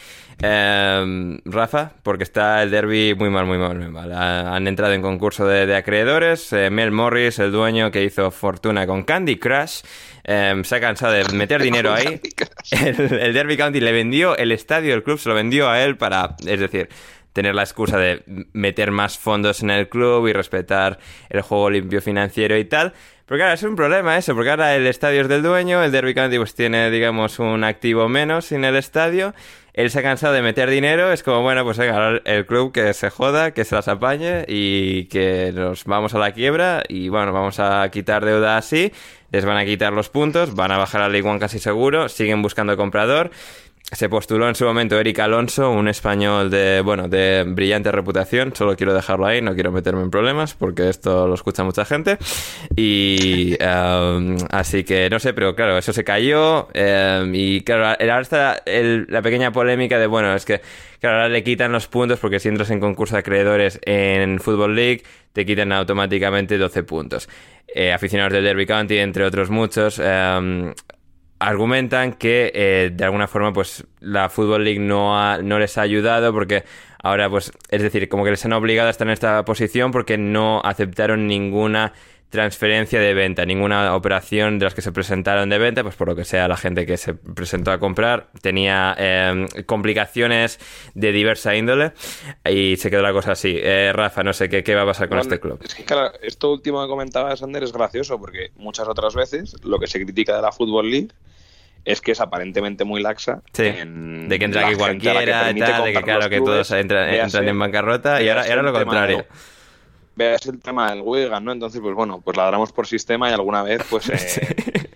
Eh, Rafa, porque está el derby muy mal, muy mal, muy mal. Han entrado en concurso de, acreedores. Eh, Mel Morris, el dueño que hizo fortuna con Candy Crush. se ha cansado de meter dinero ahí. El, el, Derby County le vendió el estadio del club, se lo vendió a él para, es decir, tener la excusa de meter más fondos en el club y respetar el juego limpio financiero y tal. Pero claro, es un problema eso, porque ahora el estadio es del dueño, el Derby County pues tiene, digamos, un activo menos en el estadio. Él se ha cansado de meter dinero, es como, bueno, pues venga, el club que se joda, que se las apañe y que nos vamos a la quiebra y bueno, vamos a quitar deuda así, les van a quitar los puntos, van a bajar a League casi seguro, siguen buscando comprador se postuló en su momento Eric Alonso, un español de, bueno, de brillante reputación. Solo quiero dejarlo ahí, no quiero meterme en problemas porque esto lo escucha mucha gente. Y um, así que no sé, pero claro, eso se cayó. Um, y claro, ahora está la pequeña polémica de, bueno, es que ahora le quitan los puntos porque si entras en concurso de acreedores en Football League, te quitan automáticamente 12 puntos. Eh, aficionados del Derby County, entre otros muchos, um, argumentan que eh, de alguna forma pues la Football League no, no les ha ayudado porque ahora pues es decir como que les han obligado a estar en esta posición porque no aceptaron ninguna transferencia de venta, ninguna operación de las que se presentaron de venta, pues por lo que sea la gente que se presentó a comprar tenía em, complicaciones de diversa índole y se quedó la cosa así. Eh, Rafa, no sé ¿qué, qué va a pasar con este club. Es que claro, esto último que comentaba Sander es gracioso porque muchas otras veces lo que se critica de la Football League es que es aparentemente muy laxa. Sí, de que entra aquí cualquiera y tal, de que claro que todos entran, en bancarrota y ahora, lo contrario veas el tema del Wigan, ¿no? Entonces, pues bueno, pues ladramos por sistema y alguna vez, pues, eh,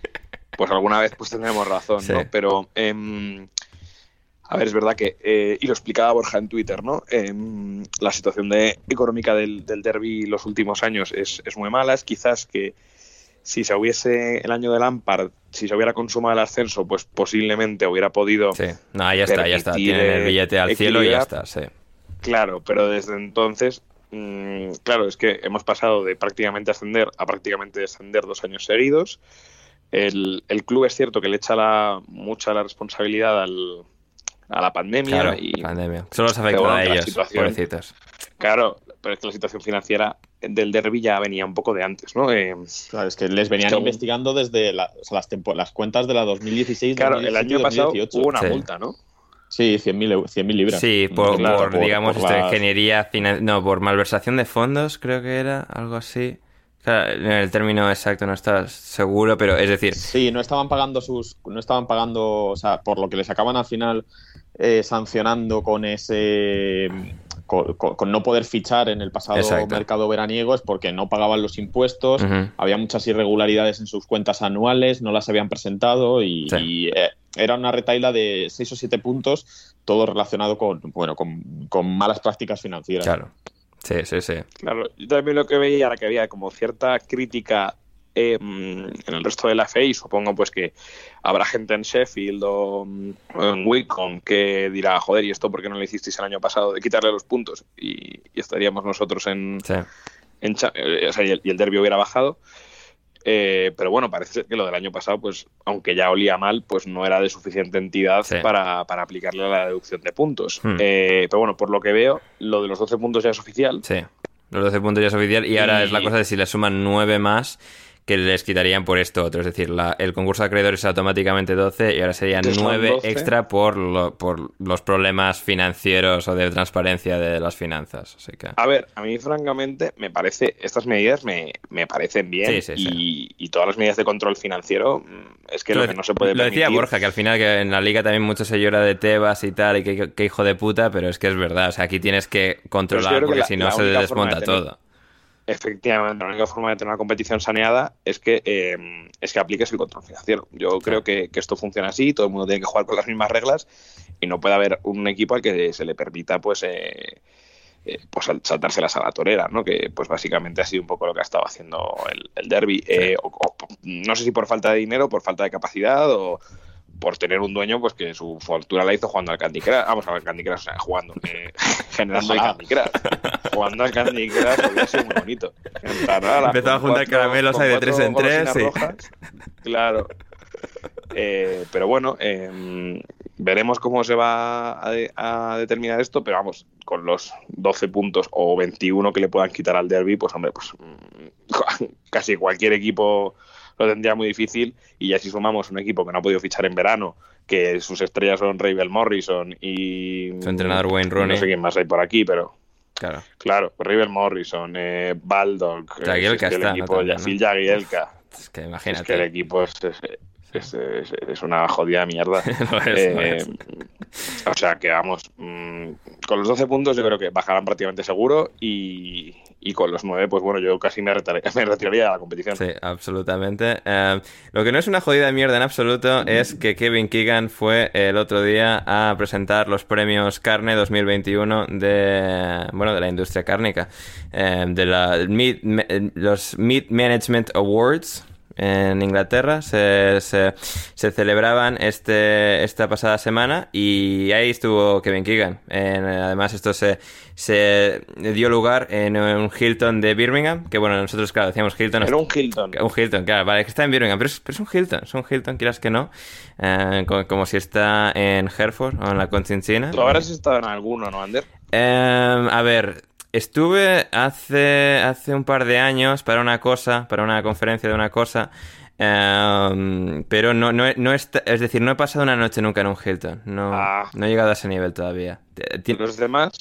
pues alguna vez pues tendremos razón, ¿no? Pero, eh, a ver, es verdad que, eh, y lo explicaba Borja en Twitter, ¿no? Em, la situación de, económica del, del derby los últimos años es, es muy mala, es quizás que si se hubiese el año de Lampard, si se hubiera consumado el ascenso, pues posiblemente hubiera podido. Sí, no, ya está, ya está. Tiene el billete al cielo y ya está, sí. Claro, pero desde entonces Mm, claro, es que hemos pasado de prácticamente ascender a prácticamente descender dos años seguidos. El, club es cierto que le echa la, mucha la responsabilidad al, a la pandemia. y, pandemia. Solo se afecta a ellos, pobrecitos. Claro, pero es que la situación financiera del derby ya venía un poco de antes, ¿no? Eh, claro, es que les venían investigando desde las, las cuentas de la 2016. Claro, el año pasado hubo una multa, ¿no? Sí, 100.000 libras. Sí, por, digamos, ingeniería, no, por malversación de fondos, creo que era, algo así. el término exacto no está seguro, pero es decir... Sí, no estaban pagando sus... No estaban pagando, o sea, por lo que les acaban al final eh, sancionando con ese... Con, no poder fichar en el pasado mercado veraniego es porque no pagaban los impuestos, había muchas irregularidades en sus cuentas anuales, no las habían presentado y, eh, era una retaila de 6 o 7 puntos, todo relacionado con, bueno, con, malas prácticas financieras. Claro. Sí, sí, sí. Claro, yo también lo que veía era que había como cierta crítica em, en el resto de la FEI, supongo pues que habrá gente en Sheffield o, en Wicom que dirá, joder, ¿y esto por qué no lo hicisteis el año pasado? De quitarle los puntos y, estaríamos nosotros en... en eh, o sea, y el, y el derbi hubiera bajado. Eh, pero bueno, parece que lo del año pasado, pues aunque ya olía mal, pues no era de suficiente entidad para, para, aplicarle la deducción de puntos. Hmm. Eh, pero bueno, por lo que veo, lo de los 12 puntos ya es oficial. Sí, los 12 puntos ya es oficial y, ahora es la cosa de si le suman 9 más que les quitarían por esto otro. Es decir, el concurso de acreedores es automáticamente 12 y ahora serían 9 extra por, por los problemas financieros o de transparencia de las finanzas. Así que... A ver, a mí francamente me parece, estas medidas me, me parecen bien y, y, todas las medidas de control financiero mm, es que lo, que no se puede Lo decía Borja, que al final que en la liga también mucho se llora de Tebas y tal, y que, hijo de puta, pero es que es verdad. O sea, aquí tienes que controlar porque si no se desmonta todo efectivamente la única forma de tener una competición saneada es que eh, es que apliques el control financiero. Yo creo que, esto funciona así, todo el mundo tiene que jugar con las mismas reglas y no puede haber un equipo al que se le permita pues eh, eh, pues saltárselas a la torera, ¿no? Que pues básicamente ha sido un poco lo que ha estado haciendo el, el derby. no sé si por falta de dinero, por falta de capacidad o por tener un dueño pues que su fortuna la hizo jugando al Candy Crush. Vamos a ver Candy Crush, o sea, jugando, eh, generando el Candy Crush. jugando al Candy Crush había sido muy bonito. Empezaba a juntar caramelos ahí de tres en tres. Sí. Claro. Eh, pero bueno, eh, veremos cómo se va a, a, determinar esto, pero vamos, con los 12 puntos o 21 que le puedan quitar al derby, pues hombre, pues mm, casi cualquier equipo lo tendría muy difícil. Y ya si sumamos un equipo que no ha podido fichar en verano, que sus estrellas son Ravel Morrison y. Su entrenador Wayne Rooney. No sé quién más hay por aquí, pero. Claro. Claro, Ravel Morrison, eh, Baldock, Jagielka el equipo, ¿no? Phil Jagielka. Es que imagínate. Es que el equipo es, es, es, una jodida mierda. eh, o sea que vamos, mmm, con los 12 puntos yo creo que bajarán prácticamente seguro y, y con los 9, pues bueno, yo casi me, retiraría de la competición. Sí, absolutamente. Eh, lo que no es una jodida mierda en absoluto es que Kevin Keegan fue el otro día a presentar los premios Carne 2021 de, bueno, de la industria cárnica, eh, de la, los Meat Management Awards, en Inglaterra se, se, celebraban este, esta pasada semana y ahí estuvo Kevin Keegan. además, esto se, se dio lugar en un Hilton de Birmingham, que bueno, nosotros, claro, decíamos Hilton. Era un Hilton. Un Hilton, claro, vale, que está en Birmingham, pero es, pero es un Hilton, es un Hilton, quieras que no, eh, como, si está en Hereford o en la Conchinchina. Tú habrás estado en alguno, ¿no, Ander? Eh, a ver, Estuve hace, hace un par de años para una cosa, para una conferencia de una cosa, em, pero no, no, no es, es decir, no he pasado una noche nunca en un Hilton. No, ah. no he llegado a ese nivel todavía. ¿Los demás?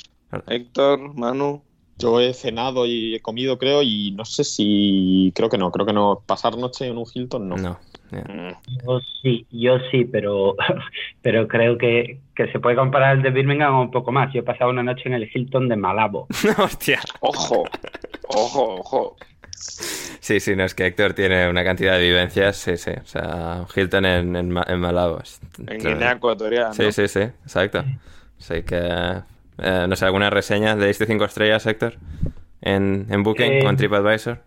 Héctor, Manu. Yo he cenado y he comido, creo, y no sé si. Creo que no, creo que no. Pasar noche en un Hilton, no. No. Yo sí, yo sí, pero, pero creo que, se puede comparar el de Birmingham un poco más. Yo he pasado una noche en el Hilton de Malabo. Hostia. Ojo, ojo, ojo. Sí, sí, no es que Héctor tiene una cantidad de vivencias, sí, sí. O sea, Hilton en, en, Malabo. En Guinea Ecuatorial. Sí, sí, sí, exacto. Así que eh, no sé, ¿alguna reseña? ¿Le diste cinco estrellas, Héctor? ¿En, en Booking con eh, TripAdvisor?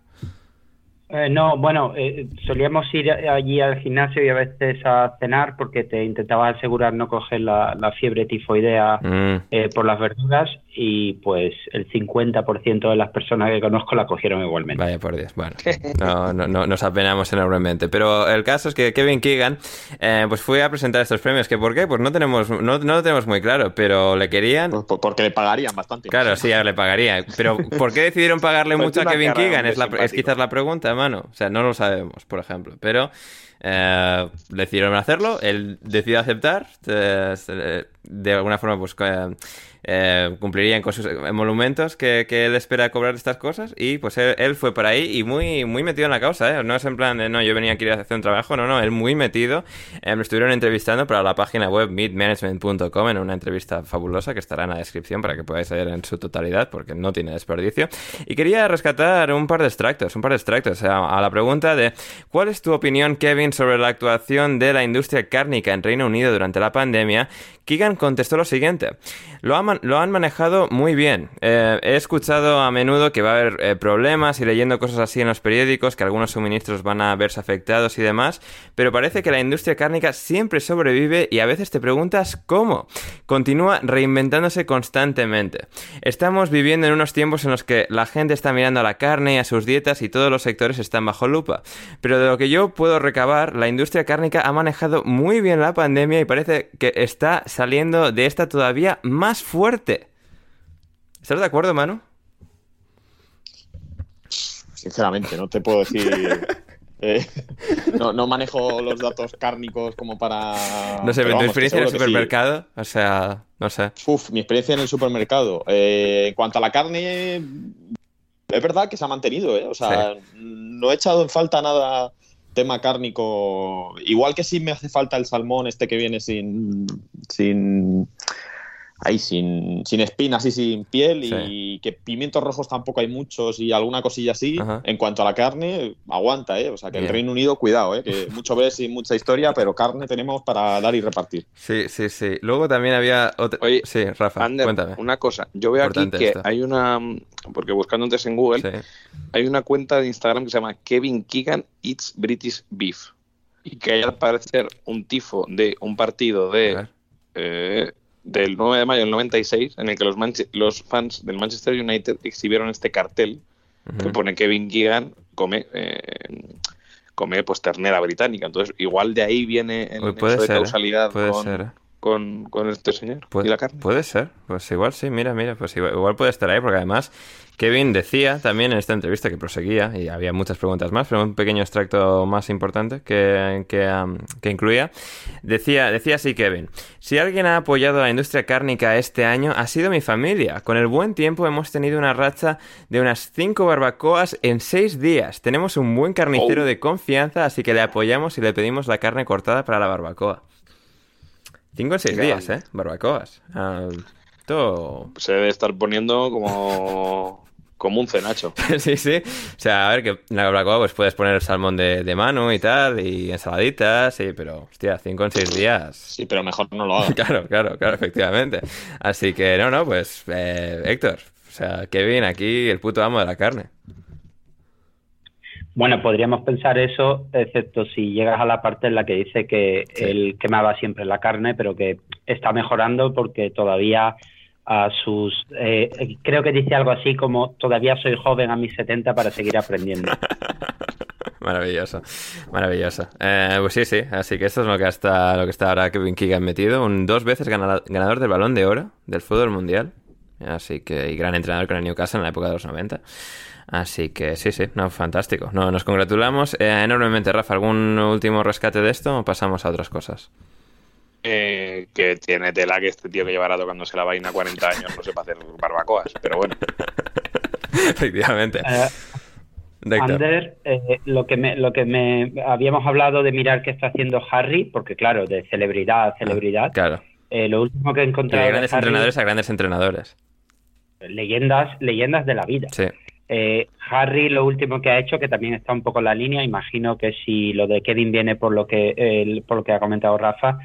Eh, no, bueno, eh, solíamos ir allí al gimnasio y a veces a cenar porque te intentaba asegurar no coger la, fiebre tifoidea mm. eh, por las verduras y pues el 50% de las personas que conozco la cogieron igualmente. Vaya por Dios, bueno, no, no, nos apenamos enormemente. Pero el caso es que Kevin Keegan pues fue a presentar estos premios, que ¿por qué? Pues no tenemos, no, no lo tenemos muy claro, pero le querían... Porque le pagarían bastante. Claro, sí, ya le pagaría. Pero ¿por qué decidieron pagarle pues mucho a Kevin Keegan? Es, la, es quizás la pregunta, o sea, no lo sabemos, por ejemplo. Pero eh, decidieron hacerlo, él decidió aceptar. Eh, de alguna forma, pues eh, cumplirían con sus monumentos que, que, él espera cobrar estas cosas y pues él, fue por ahí y muy, muy metido en la causa, ¿eh? no es en plan de no, yo venía aquí a hacer un trabajo, no, no, él muy metido, eh, me estuvieron entrevistando para la página web meetmanagement.com en una entrevista fabulosa que estará en la descripción para que podáis leer en su totalidad porque no tiene desperdicio y quería rescatar un par de extractos, un par de extractos a la pregunta de ¿cuál es tu opinión Kevin sobre la actuación de la industria cárnica en Reino Unido durante la pandemia? Keegan contestó lo siguiente. Lo, han manejado muy bien. Eh, he escuchado a menudo que va a haber eh, problemas y leyendo cosas así en los periódicos, que algunos suministros van a verse afectados y demás, pero parece que la industria cárnica siempre sobrevive y a veces te preguntas cómo. Continúa reinventándose constantemente. Estamos viviendo en unos tiempos en los que la gente está mirando a la carne y a sus dietas y todos los sectores están bajo lupa. Pero de lo que yo puedo recabar, la industria cárnica ha manejado muy bien la pandemia y parece que está saliendo de esta todavía más fuerte. ¿Estás de acuerdo, Manu? Sinceramente, no te puedo decir. Eh, no, manejo los datos cárnicos como para. No sé, pero tu experiencia en el supermercado, o sea, no sé. Uf, mi experiencia en el supermercado. Eh, en cuanto a la carne, es verdad que se ha mantenido, ¿eh? O sea, no he echado en falta nada tema cárnico, igual que si me hace falta el salmón este que viene sin, sin ahí sin, sin espinas y sin piel y que pimientos rojos tampoco hay muchos y alguna cosilla así. En cuanto a la carne, aguanta, ¿eh? O sea, que el Reino Unido, cuidado, ¿eh? Que mucho ves y mucha historia, pero carne tenemos para dar y repartir. Sí, sí, sí. Luego también había otra... Oye, sí, Rafa, cuéntame. Una cosa, yo veo aquí que hay una... Porque buscando antes en Google, hay una cuenta de Instagram que se llama Kevin Keegan Eats British Beef. Y que hay al parecer un tifo de un partido de del 9 de mayo del 96, en el que los, los fans del Manchester United exhibieron este cartel que pone Kevin Keegan come, eh, come pues ternera británica. Entonces, igual de ahí viene el de ¿eh? causalidad puede ser. Con, con este señor puede, y la carne. Puede ser, pues igual sí, mira, mira, pues igual, puede estar ahí, porque además Kevin decía también en esta entrevista que proseguía, y había muchas preguntas más, pero un pequeño extracto más importante que, que, incluía, decía, decía así Kevin, si alguien ha apoyado a la industria cárnica este año ha sido mi familia. Con el buen tiempo hemos tenido una racha de unas 5 barbacoas en 6 días. Tenemos un buen carnicero oh. de confianza, así que le apoyamos y le pedimos la carne cortada para la barbacoa. Cinco o seis días, ¿eh? Barbacoas. Se debe estar poniendo como como un cenacho. sí, sí. O sea, a ver, que en la barbacoa pues puedes poner salmón de, de, mano y tal, y ensaladitas, sí, pero, hostia, cinco en seis días. Sí, pero mejor no lo hagas. claro, claro, claro, efectivamente. Así que, no, no, pues, eh, Héctor, o sea, Kevin, aquí el puto amo de la carne. Bueno, podríamos pensar eso, excepto si llegas a la parte en la que dice que él quemaba siempre la carne, pero que está mejorando porque todavía a sus... Eh, creo que dice algo así como, todavía soy joven a mis 70 para seguir aprendiendo. maravilloso, maravilloso. Eh, pues sí, sí, así que esto es lo que está, lo que está ahora Kevin Keegan metido, un dos veces ganador del Balón de Oro del fútbol mundial, así que y gran entrenador con el Newcastle en la época de los 90. Así que sí, sí, no, fantástico. No, nos congratulamos eh, enormemente, Rafa. ¿Algún último rescate de esto o pasamos a otras cosas? Eh, que tiene tela que este tío que llevará tocándose la vaina 40 años no sepa hacer barbacoas, pero bueno. Efectivamente. Eh, Ander, eh, lo que me, lo que me habíamos hablado de mirar qué está haciendo Harry, porque claro, de celebridad a celebridad. Ah, claro. lo último que he encontrado. de grandes entrenadores a grandes entrenadores. Leyendas, leyendas de la vida. Sí. Harry lo último que ha hecho, que también está un poco en la línea, imagino que si lo de Kevin viene por lo que por lo que ha comentado Rafa,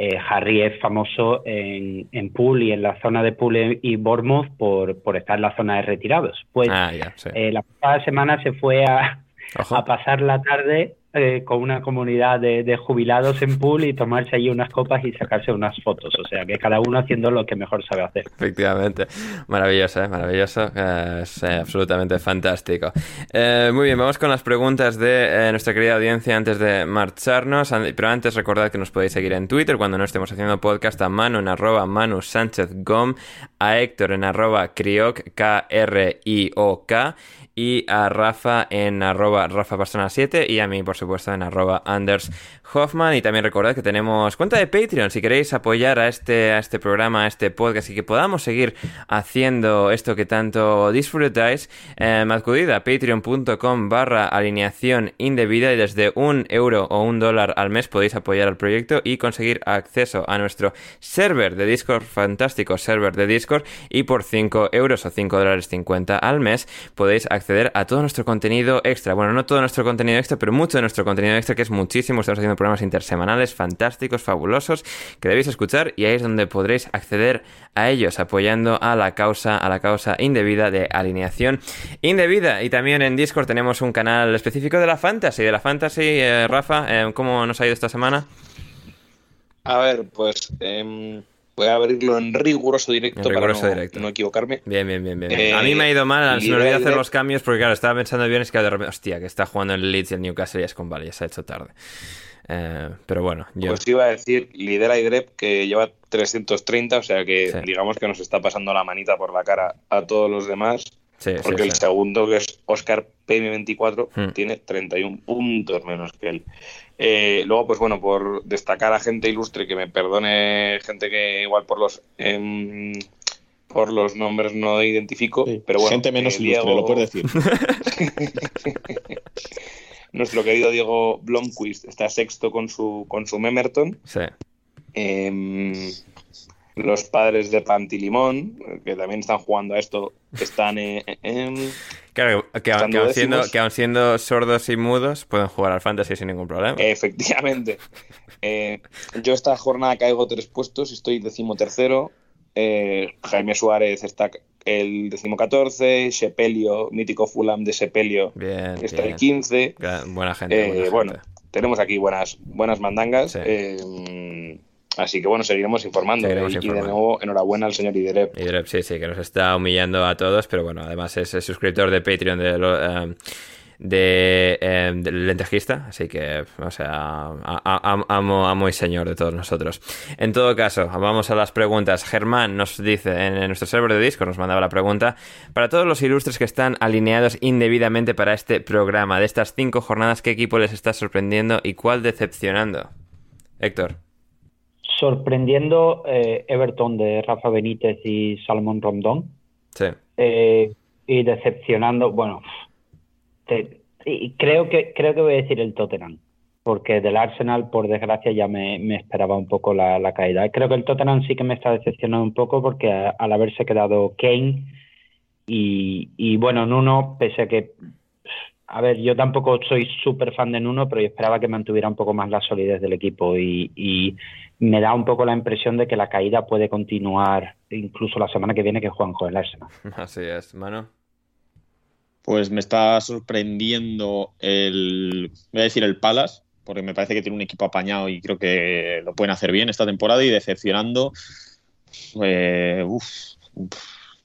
eh, Harry es famoso en, en Pool y en la zona de Pool y Bournemouth por, por estar en la zona de retirados. Pues ah, eh, la pasada semana se fue a, a pasar la tarde eh, con una comunidad de, jubilados en pool y tomarse ahí unas copas y sacarse unas fotos. O sea, que cada uno haciendo lo que mejor sabe hacer. Efectivamente. Maravilloso, ¿eh? maravilloso. Es eh, absolutamente fantástico. muy bien, vamos con las preguntas de nuestra querida audiencia antes de marcharnos. Pero antes recordad que nos podéis seguir en Twitter cuando no estemos haciendo podcast a Manu en arroba Manu Gom, a Héctor en arroba Crioc, K-R-I-O-K y a Rafa en arroba Rafa 7 y a mí, por supuesto, en arroba Anders Hoffman. Y también recordad que tenemos cuenta de Patreon si queréis apoyar a este, a este programa, a este podcast y que podamos seguir haciendo esto que tanto disfrutáis. Eh, acudid a patreon.com barra alineación indebida y desde un euro o un dólar al mes podéis apoyar al proyecto y conseguir acceso a nuestro server de Discord, fantástico server de Discord y por 5 euros o 5 dólares 50 al mes podéis acceder a todo nuestro contenido extra. Bueno, no todo nuestro contenido extra, pero mucho de nuestro contenido extra, que es muchísimo. Estamos haciendo programas intersemanales fantásticos, fabulosos, que debéis escuchar y ahí es donde podréis acceder a ellos, apoyando a la causa, a la causa indebida de alineación indebida. Y también en Discord tenemos un canal específico de la fantasy. De la fantasy, eh, Rafa, eh, ¿cómo nos ha ido esta semana? A ver, pues... Em, Voy a abrirlo en riguroso directo para no, equivocarme. Bien, bien, bien. bien. a mí me ha ido mal, se me olvidó hacer los cambios porque, claro, estaba pensando bien, es que de repente, hostia, que está jugando el Leeds y el Newcastle y es con vale, ya se ha hecho tarde. Eh, pero bueno, yo... Pues iba a decir, lidera Igrep que lleva 330, o sea que digamos que nos está pasando la manita por la cara a todos los demás. Porque el segundo, que es Oscar PM24, hmm. tiene 31 puntos menos que él. Eh, luego, pues bueno, por destacar a gente ilustre, que me perdone gente que igual por los em, por los nombres no identifico, pero bueno. Gente menos eh, ilustre, lo puedes decir. Nuestro querido Diego Blomquist está sexto con su con su Memerton. Sí. Los padres de Pantilimón, que también están jugando a esto, están en... claro, que, aun siendo, que siendo sordos y mudos, pueden jugar al fantasy sin ningún problema. Efectivamente. Eh, yo esta jornada caigo tres puestos, estoy decimotercero. Eh, Jaime Suárez está el decimocatorce, Sepelio, mítico Fulham de Sepelio, está el quince. Buena gente. Eh, bueno, tenemos aquí buenas, buenas mandangas. Así que bueno, seguiremos informando. ¿eh? y, de nuevo, enhorabuena al señor Iderep. Iderep, sí, sí, que nos está humillando a todos, pero bueno, además es, suscriptor de Patreon de, em, de, em, lentejista, así que, o sea, amo, amo y señor de todos nosotros. En todo caso, vamos a las preguntas. Germán nos dice en, nuestro server de Discord, nos mandaba la pregunta, para todos los ilustres que están alineados indebidamente para este programa, de estas cinco jornadas, ¿qué equipo les está sorprendiendo y cuál decepcionando? Héctor sorprendiendo eh, Everton de Rafa Benítez y Salmón Rondón. Sí. Eh, y decepcionando, bueno, y creo que creo que voy a decir el Tottenham, porque del Arsenal, por desgracia, ya me, esperaba un poco la, caída. Creo que el Tottenham sí que me está decepcionando un poco porque al haberse quedado Kane y, y bueno, Nuno, pese a que a ver, yo tampoco soy súper fan de Nuno, pero yo esperaba que mantuviera un poco más la solidez del equipo y, me da un poco la impresión de que la caída puede continuar incluso la semana que viene que juegan con el Arsenal. Así es, mano. Pues me está sorprendiendo el, voy a decir el Palace, porque me parece que tiene un equipo apañado y creo que lo pueden hacer bien esta temporada y decepcionando, eh,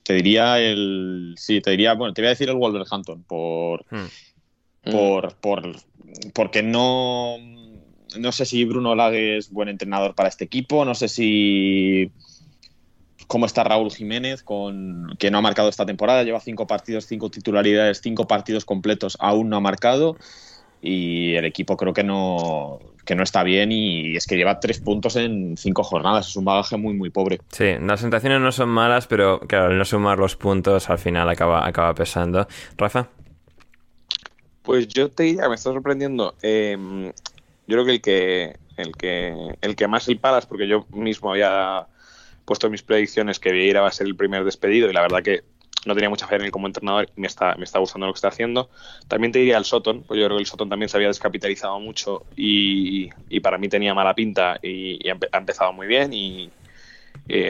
te diría el, sí, te diría, bueno, te voy a decir el Wolverhampton por... Hmm. Mm. por, por, porque no, no sé si Bruno Lague es buen entrenador para este equipo, no sé si cómo está Raúl Jiménez, con, que no ha marcado esta temporada, lleva cinco partidos, cinco titularidades, cinco partidos completos, aún no ha marcado y el equipo creo que no, que no está bien y es que lleva tres puntos en cinco jornadas, es un bagaje muy muy pobre. Sí, las sensaciones no son malas, pero claro, al no sumar los puntos al final acaba, acaba pesando. Rafa. Pues yo te diría, me está sorprendiendo. Em, yo creo que el que el que el que más el Palas, porque yo mismo había puesto mis predicciones que Vieira va a ser el primer despedido y la verdad que no tenía mucha fe en él como entrenador y me está, me está gustando lo que está haciendo. También te diría el Soton, pues yo creo que el Soton también se había descapitalizado mucho y, para mí tenía mala pinta y, ha, empezado muy bien y,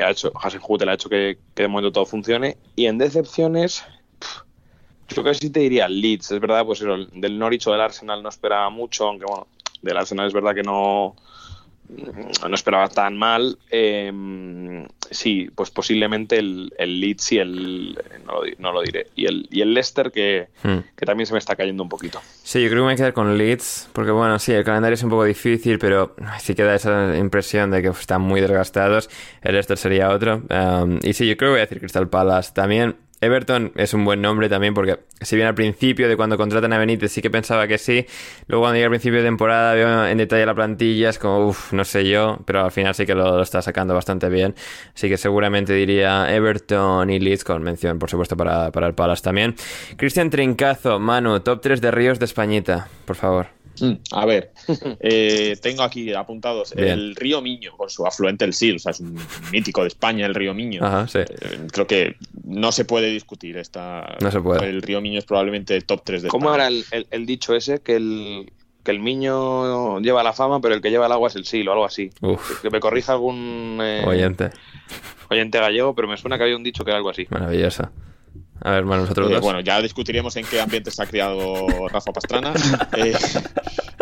ha hecho, Hasenhut ha hecho que, que, de momento todo funcione. Y en decepciones, que sí te diría Leeds, es verdad, pues del Norwich o del Arsenal no esperaba mucho, aunque bueno, del Arsenal es verdad que no, no esperaba tan mal. Em, sí, pues posiblemente el, Leeds y el. No lo, diré. Y el, y el Leicester, que, hmm. que, también se me está cayendo un poquito. Sí, yo creo que me voy a quedar con Leeds, porque bueno, sí, el calendario es un poco difícil, pero sí queda esa impresión de que están muy desgastados. El Leicester sería otro. Em, y sí, yo creo que voy a decir Crystal Palace también. Everton es un buen nombre también porque si bien al principio de cuando contratan a Benítez sí que pensaba que sí, luego cuando llega al principio de temporada veo en detalle la plantilla, es como, uff, no sé yo, pero al final sí que lo, está sacando bastante bien. Así que seguramente diría Everton y Leeds con mención, por supuesto, para, para el Palace también. Cristian Trincazo, Manu, top 3 de Ríos de Españita, por favor. Mm, a ver, eh, tengo aquí apuntados el río Miño, con su afluente el Sil, o sea, es un mítico de España el río Miño. Eh, creo que no se puede discutir esta. No se puede. El río Miño es probablemente el top 3 de ¿Cómo era el, dicho ese? Que el, que el Miño lleva la fama, pero el que lleva el agua es el Sil o algo así. Que me corrija algún. Eh, oyente. Oyente gallego, pero me suena que había un dicho que era algo así. Maravilloso. A ver, bueno, nosotros eh, Bueno, ya discutiremos en qué ambiente se ha criado Rafa Pastrana. Eh,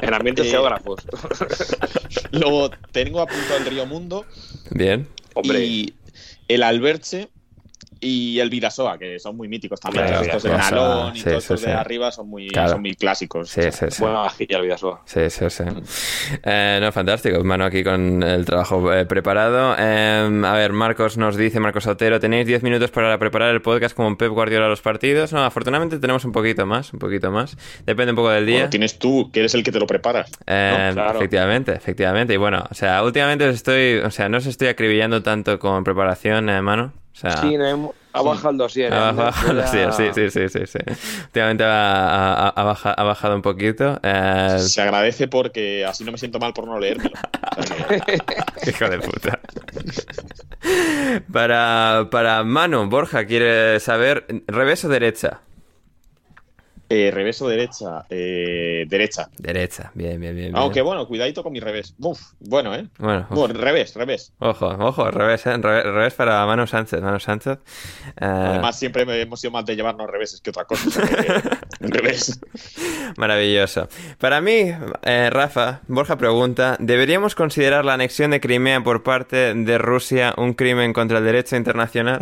en ambientes eh, geógrafos. luego tengo apuntado el Río Mundo. Bien. Hombre. Y el Alberche y el Vidasoa, que son muy míticos también. estos de Nalón y todos estos de arriba son muy, son muy clásicos. Sí, sí, sí. Buena vajilla el Vidasoa. Sí, sí, sí. Eh, no, fantástico. Mano aquí con el trabajo eh, preparado. Em, a ver, Marcos nos dice, Marcos Otero, ¿tenéis 10 minutos para preparar el podcast como Pep Guardiola a los partidos? No, afortunadamente tenemos un poquito más, un poquito más. Depende un poco del día. tienes tú, que eres el que te lo preparas. Eh, Efectivamente, efectivamente. Y bueno, o sea, últimamente estoy, o sea, no os estoy acribillando tanto con preparación, eh, mano sí, no, ha bajado el dossier. Ha bajado el dossier, sí, sí, sí, sí, sí. Últimamente ha, ha, bajado un poquito. Eh, Se agradece porque así no me siento mal por no leérmelo. Hijo de puta. para, para Manu, Borja quiere saber, ¿revés o derecha? Eh, revés o derecha. Eh, derecha. Derecha, bien, bien, bien. Aunque bueno, cuidadito con mi revés. Uf, bueno, ¿eh? Bueno, revés, revés. Ojo, ojo, revés, ¿eh? Revés, para Manu Sánchez, Manu Sánchez. Eh, Además, siempre hemos sido más de llevarnos reveses que otra cosa. revés. Maravilloso. Para mí, eh, Rafa, Borja pregunta: ¿deberíamos considerar la anexión de Crimea por parte de Rusia un crimen contra el derecho internacional?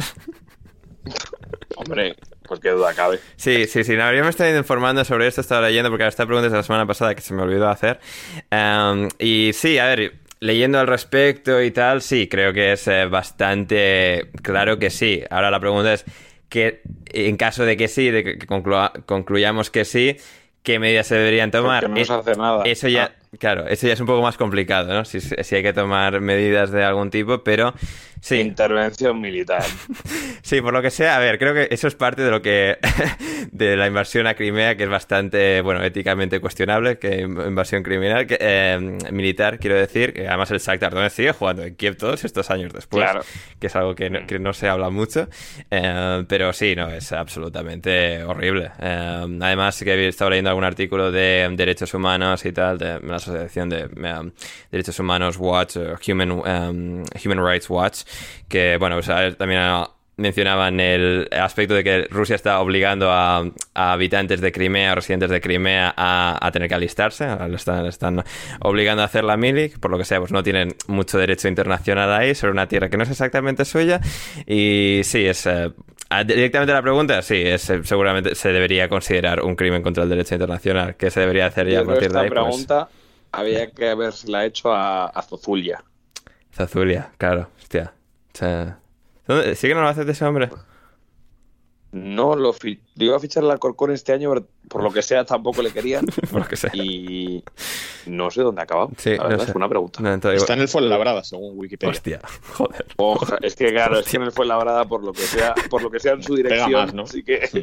Hombre, pues qué duda cabe. Sí, sí, sí. No, yo me estado informando sobre esto, estaba leyendo porque esta pregunta es de la semana pasada que se me olvidó hacer. Em, y sí, a ver, leyendo al respecto y tal, sí, creo que es eh, bastante claro que sí. Ahora la pregunta es que en caso de que sí, de que concluyamos que sí, ¿qué medidas se deberían tomar? no se hace nada. Eso ya, ah. Claro, eso ya es un poco más complicado, ¿no? Si, si hay que tomar medidas de algún tipo, pero sí. Intervención militar. sí, por lo que sea, a ver, creo que eso es parte de lo que. de la invasión a Crimea, que es bastante, bueno, éticamente cuestionable, que invasión criminal, que, eh, militar, quiero decir, que además el Shakhtar Donetsk sigue jugando en Kiev todos estos años después, Claro. que es algo que no, que no se habla mucho, eh, pero sí, no, es absolutamente horrible. Eh, además, que he estado leyendo algún artículo de derechos humanos y tal, de Asociación de eh, Derechos Humanos Watch, eh, Human, um, Human Rights Watch, que, bueno, o sea, también ha- mencionaban el aspecto de que Rusia está obligando a, a habitantes de Crimea, residentes de Crimea, a, a tener que alistarse. Le están, le están obligando a hacer la mili, por lo que sea, pues no tienen mucho derecho internacional ahí, sobre una tierra que no es exactamente suya. Y sí, es. eh, a- directamente la pregunta, sí, es, eh, seguramente se debería considerar un crimen contra el derecho internacional, que se debería hacer ya Yo a partir de ahí. Pues, había que haberla hecho a, a Zozulia. Zazulia, claro, hostia. O sea, ¿dónde- ¿Sí que no lo haces de ese hombre? No lo iba a fichar al Alcorcón este año, pero por lo que sea tampoco le querían. Por lo que sea. Y no sé dónde ha acabado. Sí, la no verdad sé. es una pregunta. No, entonces- Está en el Fuenlabrada, según Wikipedia. Hostia, joder. Oja, es que claro, es que en el fue labrada por lo que sea, por lo que sea en su Pega dirección. más, ¿no? Así que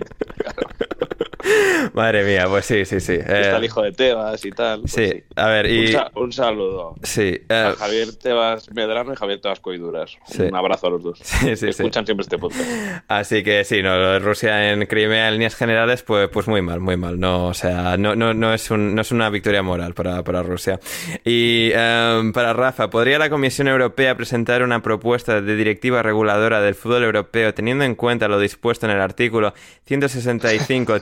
Madre mía, pues sí, sí, sí. Eh, está el hijo de Tebas y tal. pues sí, a ver, Un, y. sa- un saludo Sí, a eh, Javier Tebas Medrano y Javier Tebas Coiduras. Sí. Un abrazo a los dos. Sí, sí, sí. Escuchan siempre este podcast. así que sí, no, lo de Rusia en Crimea en líneas generales, pues, pues muy mal, muy mal. No, o sea, no, no, no, es, un, no es una victoria moral para, para Rusia. Y em, para Rafa, ¿podría la Comisión Europea presentar una propuesta de directiva reguladora del fútbol europeo teniendo en cuenta lo dispuesto en el artículo 165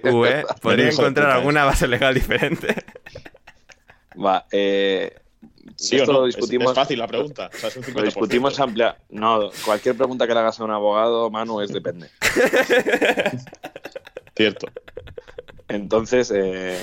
TFUE? ¿Podría encontrar alguna base legal diferente? Va, eh, ¿Sí o esto no? lo Es- discutimos. Es, fácil la pregunta. O sea, es un 50%. Lo discutimos amplia. No, cualquier pregunta que le hagas a un abogado, Manu, es depende. Cierto. Entonces, eh,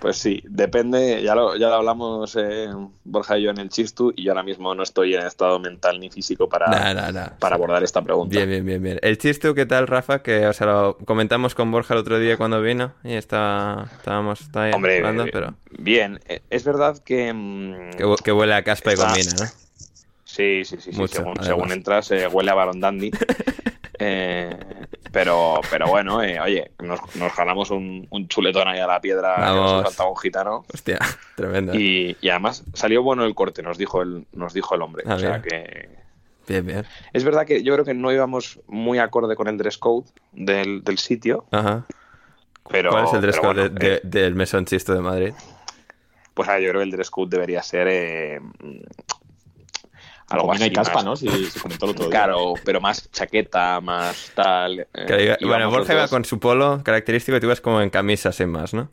pues sí, depende. Ya lo, ya lo hablamos eh, Borja y yo en el Chistu, y yo ahora mismo no estoy en estado mental ni físico para, para abordar esta pregunta. Bien, bien, bien, bien. El chiste, ¿qué tal, Rafa? Que, o sea, lo comentamos con Borja el otro día cuando vino y estaba, estábamos estaba ahí Hombre, hablando, pero bien, eh, es verdad que. mm, que, que huele a caspa y Está- combina, ¿no? Sí, sí, sí, sí, Mucho, según entras eh, huele a Baron Dandy. Eh, pero, pero bueno, eh, oye, nos, nos jalamos un, un chuletón ahí a la piedra que Vamos. nos faltaba un gitano. Hostia, tremendo. Y, y además salió bueno el corte, nos dijo el, nos dijo el hombre. Ah, o sea bien. que. Bien, bien. Es verdad que yo creo que no íbamos muy acorde con el dress code del, del sitio, Ajá. pero. ¿Cuál es el dress code bueno, de- eh, de- del mesón chisto de Madrid? pues ah, yo creo que el dress code debería ser. Algo También hay así. caspa, más- ¿no? Si se comentó el otro día. Claro, pero más chaqueta, más tal. eh, bueno, Borja iba con su polo característico y tú ibas como en camisa sin más, ¿no?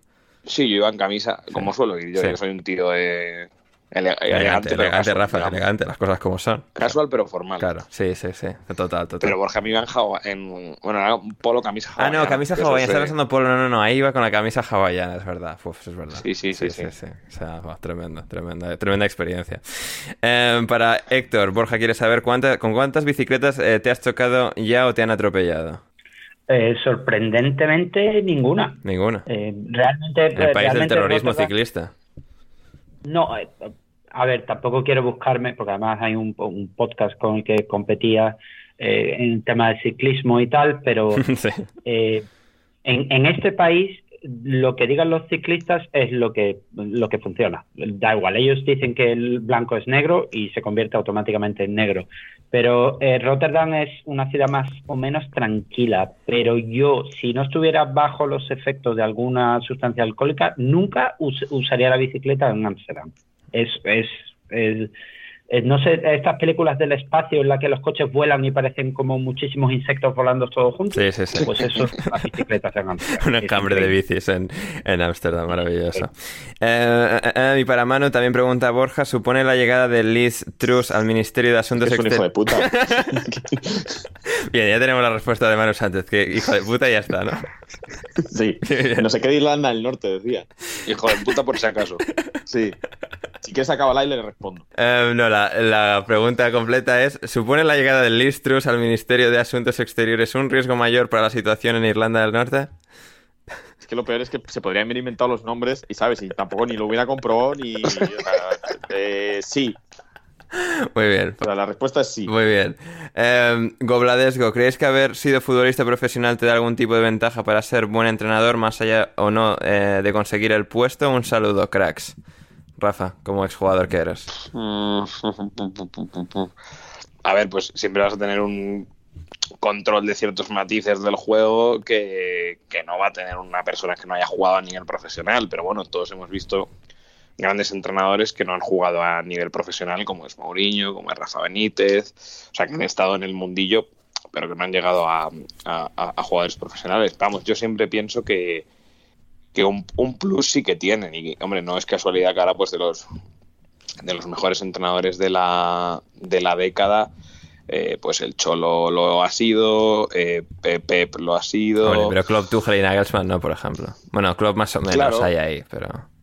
Sí, yo iba en camisa, como suelo ir. Yo, Sí. yo soy un tío eh, ele- elegante, Elegante, Rafa, digamos. elegante, las cosas como son. Casual, pero formal. Claro, sí, sí, sí. Total, total. Pero Borja me iba en, hawa- en bueno, era un polo camisa Ah, no, hawaiana, camisa hawaiana. es, Estaba pensando polo. No, no, no. Ahí iba con la camisa hawaiana, es verdad. Uf, es verdad. Sí, sí, sí, sí. O sea, tremendo, tremenda, tremenda experiencia. Eh, para Héctor, Borja quiere saber cuánta, con cuántas bicicletas eh, te has chocado ya o te han atropellado. Eh, sorprendentemente, ninguna. Ninguna. Eh, realmente. En el país del terrorismo ciclista. No, eh, a ver, tampoco quiero buscarme, porque además hay un, un podcast con el que competía eh, en tema de ciclismo y tal, pero sí. eh, en, en este país lo que digan los ciclistas es lo que, lo que funciona. Da igual, ellos dicen que el blanco es negro y se convierte automáticamente en negro. Pero eh, Rotterdam es una ciudad más o menos tranquila, pero yo, si no estuviera bajo los efectos de alguna sustancia alcohólica, nunca us- usaría la bicicleta en Ámsterdam. Es, es, es- eh, no sé, estas películas del espacio en las que los coches vuelan y parecen como muchísimos insectos volando todos juntos. Sí, sí, sí. Pues eso las bicicletas en Ámsterdam. Un Es enjambre de bicis en, en Ámsterdam, maravilloso. Eh, eh, eh, y para Manu también pregunta Borja, ¿supone la llegada de Liz Truss al Ministerio de Asuntos Es un hijo de Exteriores? puta. Bien, ya tenemos la respuesta de Manu Sánchez, que hijo de puta y ya está, ¿no? Sí. No sé qué de Irlanda del Norte, decía. Hijo de puta, por si acaso. Sí. Si quieres acabar y le respondo. Eh, no, la, la pregunta completa es, ¿supone la llegada de Liz Truss al Ministerio de Asuntos Exteriores un riesgo mayor para la situación en Irlanda del Norte? Es que lo peor es que se podrían haber inventado los nombres y, ¿sabes? Y tampoco ni lo hubiera comprobado ni... eh, sí. Muy bien. La respuesta es sí. Muy bien. Eh, Gobladesgo, ¿creéis que haber sido futbolista profesional te da algún tipo de ventaja para ser buen entrenador más allá o no eh, de conseguir el puesto? Un saludo, cracks. Rafa, como exjugador que eres. A ver, pues siempre vas a tener un control de ciertos matices del juego que, que, no va a tener una persona que no haya jugado a nivel profesional. Pero bueno, todos hemos visto grandes entrenadores que no han jugado a nivel profesional, como es Mourinho, como es Rafa Benítez, o sea, que han estado en el mundillo, pero que no han llegado a, a, a jugadores profesionales. Vamos, yo siempre pienso que, que un, un, plus sí que tienen. Y, hombre, no es casualidad que ahora, pues, de los, de los mejores entrenadores de la, de la década, eh, pues el Cholo lo ha sido, eh, Pep lo ha sido. Bueno, pero Klopp, Tuchel y Nagelsmann no, por ejemplo. Bueno, Klopp más o menos claro. hay ahí, pero...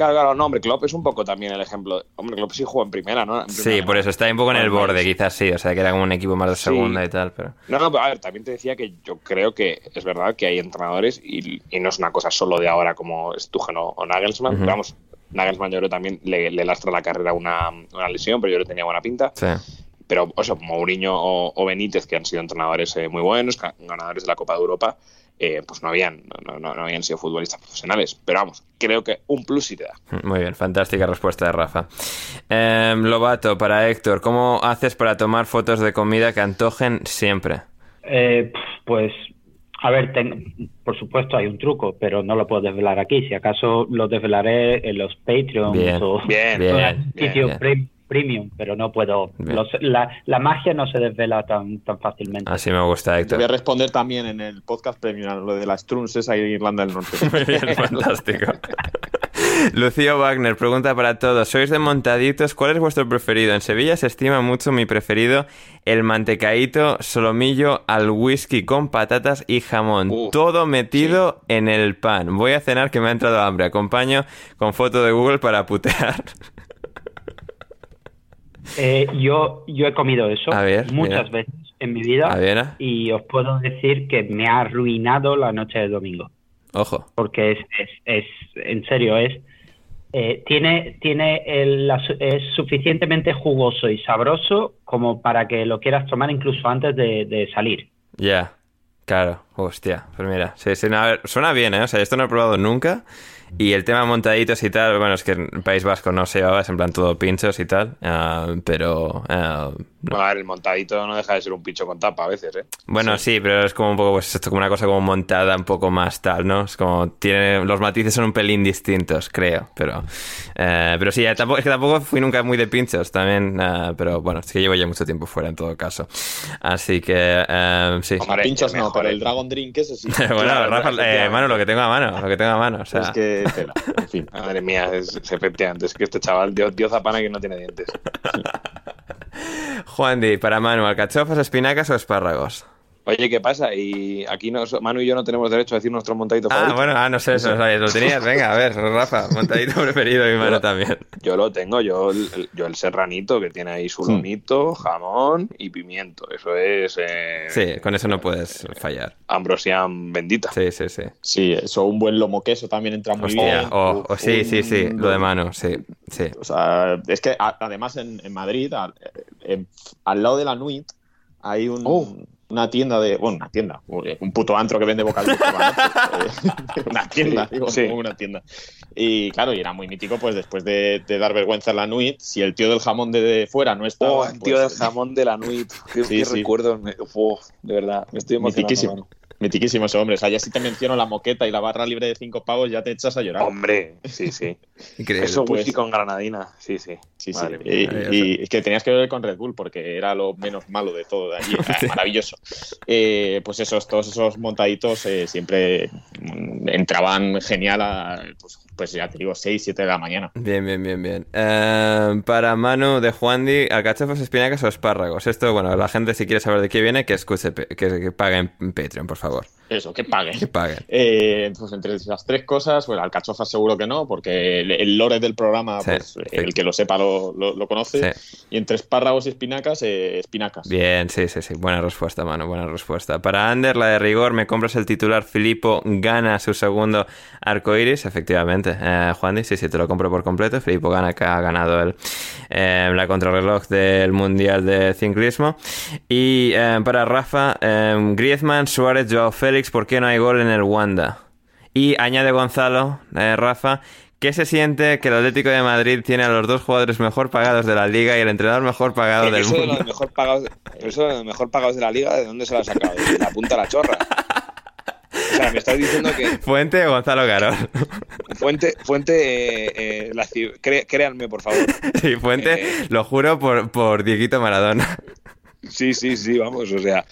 Claro, claro, no, hombre, Klopp es un poco también el ejemplo. Hombre, Klopp sí jugó en primera, ¿no? En primera, sí, por eso está un poco en el borde, quizás sí, o sea, que era como un equipo más de segunda sí. y tal, pero... No, no, pero a ver, también te decía que yo creo que es verdad que hay entrenadores y, y no es una cosa solo de ahora como es Tuchel o, o Nagelsmann, uh -huh. vamos, Nagelsmann yo creo también le, le, lastra la carrera una, una lesión, pero yo que tenía buena pinta. Sí pero o sea, Mourinho o, o, Benítez, que han sido entrenadores eh, muy buenos, ganadores de la Copa de Europa, eh, pues no habían, no, no, no, habían sido futbolistas profesionales. Pero vamos, creo que un plus sí te da. Muy bien, fantástica respuesta de Rafa. Eh, Lobato, para Héctor, ¿cómo haces para tomar fotos de comida que antojen siempre? Eh, pues a ver, ten, por supuesto hay un truco, pero no lo puedo desvelar aquí. Si acaso lo desvelaré en los Patreons bien, o bien, bien, bien, bien premium, pero no puedo. Los, la, la, magia no se desvela tan, tan fácilmente. Así me gusta, Héctor. Voy a responder también en el podcast premium lo de las Strunces ahí en Irlanda del Norte. Muy bien, fantástico. Lucío Wagner pregunta para todos: ¿Sois de montaditos? ¿Cuál es vuestro preferido? En Sevilla se estima mucho mi preferido, el mantecaíto solomillo al whisky con patatas y jamón. Uh, todo metido sí. en el pan. Voy a cenar que me ha entrado hambre. Acompaño con foto de Google para putear. Eh, yo, yo he comido eso ver, muchas mira. veces en mi vida ver. y os puedo decir que me ha arruinado la noche de domingo. Ojo. Porque es, es, es en serio, es eh, tiene, tiene el, la, es suficientemente jugoso y sabroso como para que lo quieras tomar incluso antes de, de salir. Ya, yeah. claro, hostia, pues mira, sí, sí, no, ver, suena bien, ¿eh? O sea, esto no he probado nunca. Y el tema montaditos y tal, bueno, es que en País Vasco no se llevaba, es en plan todo pinchos y tal, uh, pero... Uh, no. A ver, el montadito no deja de ser un pincho con tapa a veces, ¿eh? Bueno, sí, sí pero es como un poco, pues esto como una cosa como montada un poco más tal, ¿no? Es como, tiene, los matices son un pelín distintos, creo, pero... Uh, pero sí, tampoco, es que tampoco fui nunca muy de pinchos también, pero bueno, es que llevo ya mucho tiempo fuera en todo caso. Así que, sí. Hombre, pinchos no, pero el Dragon Drink ese sí. bueno, Rafa, eh, mano, lo que tengo a mano, lo que tengo a mano, o sea... Es que tela. En fin. Madre mía, es, es efectivamente, es que este chaval dio, dio zapana que no tiene dientes. Juan Di, para Manu, ¿alcachofas, espinacas o espárragos? Oye, ¿qué pasa? Y aquí no, Manu y yo no tenemos derecho a decir nuestro montadito ah, favorito. bueno, ah, no sé, eso, ¿sabes? lo tenías. Venga, a ver, Rafa, montadito preferido mi mano también. Yo lo tengo, yo el, yo el serranito que tiene ahí su lomito, jamón y pimiento. Eso es... Eh, sí, con eso no puedes fallar. Ambrosian bendita. Sí, sí, sí. Sí, eso, un buen lomo queso también entra muy Hostia, bien. O, o sí, un, sí, sí, lo de mano, sí, sí. O sea, es que a, además en, en Madrid, a, en, al lado de la Nuit, hay un... Oh una tienda de. Bueno, una tienda. Un puto antro que vende bocadillos. una tienda, digo, sí. una tienda. Y claro, y era muy mítico, pues después de, de dar vergüenza en la Nuit, si el tío del jamón de, de fuera no está. Oh, el tío pues, del jamón de la Nuit. Qué, sí, qué sí. recuerdo. Me, oh, de verdad, me estoy emocionando. Mitiquísimo. Ese hombre. O sea, ya si te menciono la moqueta y la barra libre de cinco pavos, ya te echas a llorar. Hombre, sí, sí. Increíble. Eso pues, whisky con granadina, sí, sí. Sí, sí. Y, y, y, que tenías que beber con Red Bull porque era lo menos malo de todo de allí. Maravilloso. Eh, pues esos, todos esos montaditos eh, siempre entraban genial a, pues, pues ya te digo, 6, 7 de la mañana. Bien, bien, bien, bien. Uh, para Manu de Juan Di, ¿alcachofas, espinacas o espárragos? Esto, bueno, la gente si quiere saber de qué viene, que escuche, que pague en Patreon, por favor. Eso, que paguen. Que paguen. Eh, pues entre esas tres cosas, pues alcachofas seguro que no, porque el, lore del programa, pues el que lo sepa lo, lo, conoce. Y entre espárragos y espinacas, eh, espinacas. Bien, sí, sí, sí. Buena respuesta, mano, buena respuesta. Para Ander, la de rigor, me compras el titular Filipo gana su segundo arco iris. Efectivamente, eh, Juan, sí, sí, te lo compro por completo. Filipo gana que ha ganado el, eh, la contrarreloj del Mundial de Ciclismo. Y eh, para Rafa, Griezmann, Suárez, Joao Félix, ¿por qué no hay gol en el Wanda? Y añade Gonzalo, Rafa, ¿Qué se siente que el Atlético de Madrid tiene a los dos jugadores mejor pagados de la liga y el entrenador mejor pagado del mundo? De los mejor pagados, eso de los mejor pagados de la liga, ¿de dónde se lo ha sacado? De la punta la chorra. O sea, me estás diciendo que. Fuente Gonzalo Garol. Fuente, fuente eh, eh, créanme, por favor. Sí, fuente, eh, lo juro por, por Dieguito Maradona. Sí, sí, sí, vamos, o sea,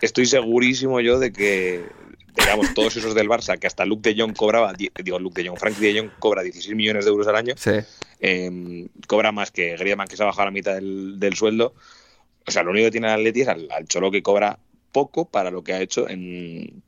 estoy segurísimo yo de que, digamos, todos esos del Barça, que hasta Luke de Jong cobraba, digo, Luke de Jong, Frank de Jong cobra 16 millones de euros al año, em, cobra más que Griezmann, que se ha bajado la mitad del, sueldo. O sea, lo único que tiene el Atleti es al, Cholo que cobra poco para lo que ha hecho en,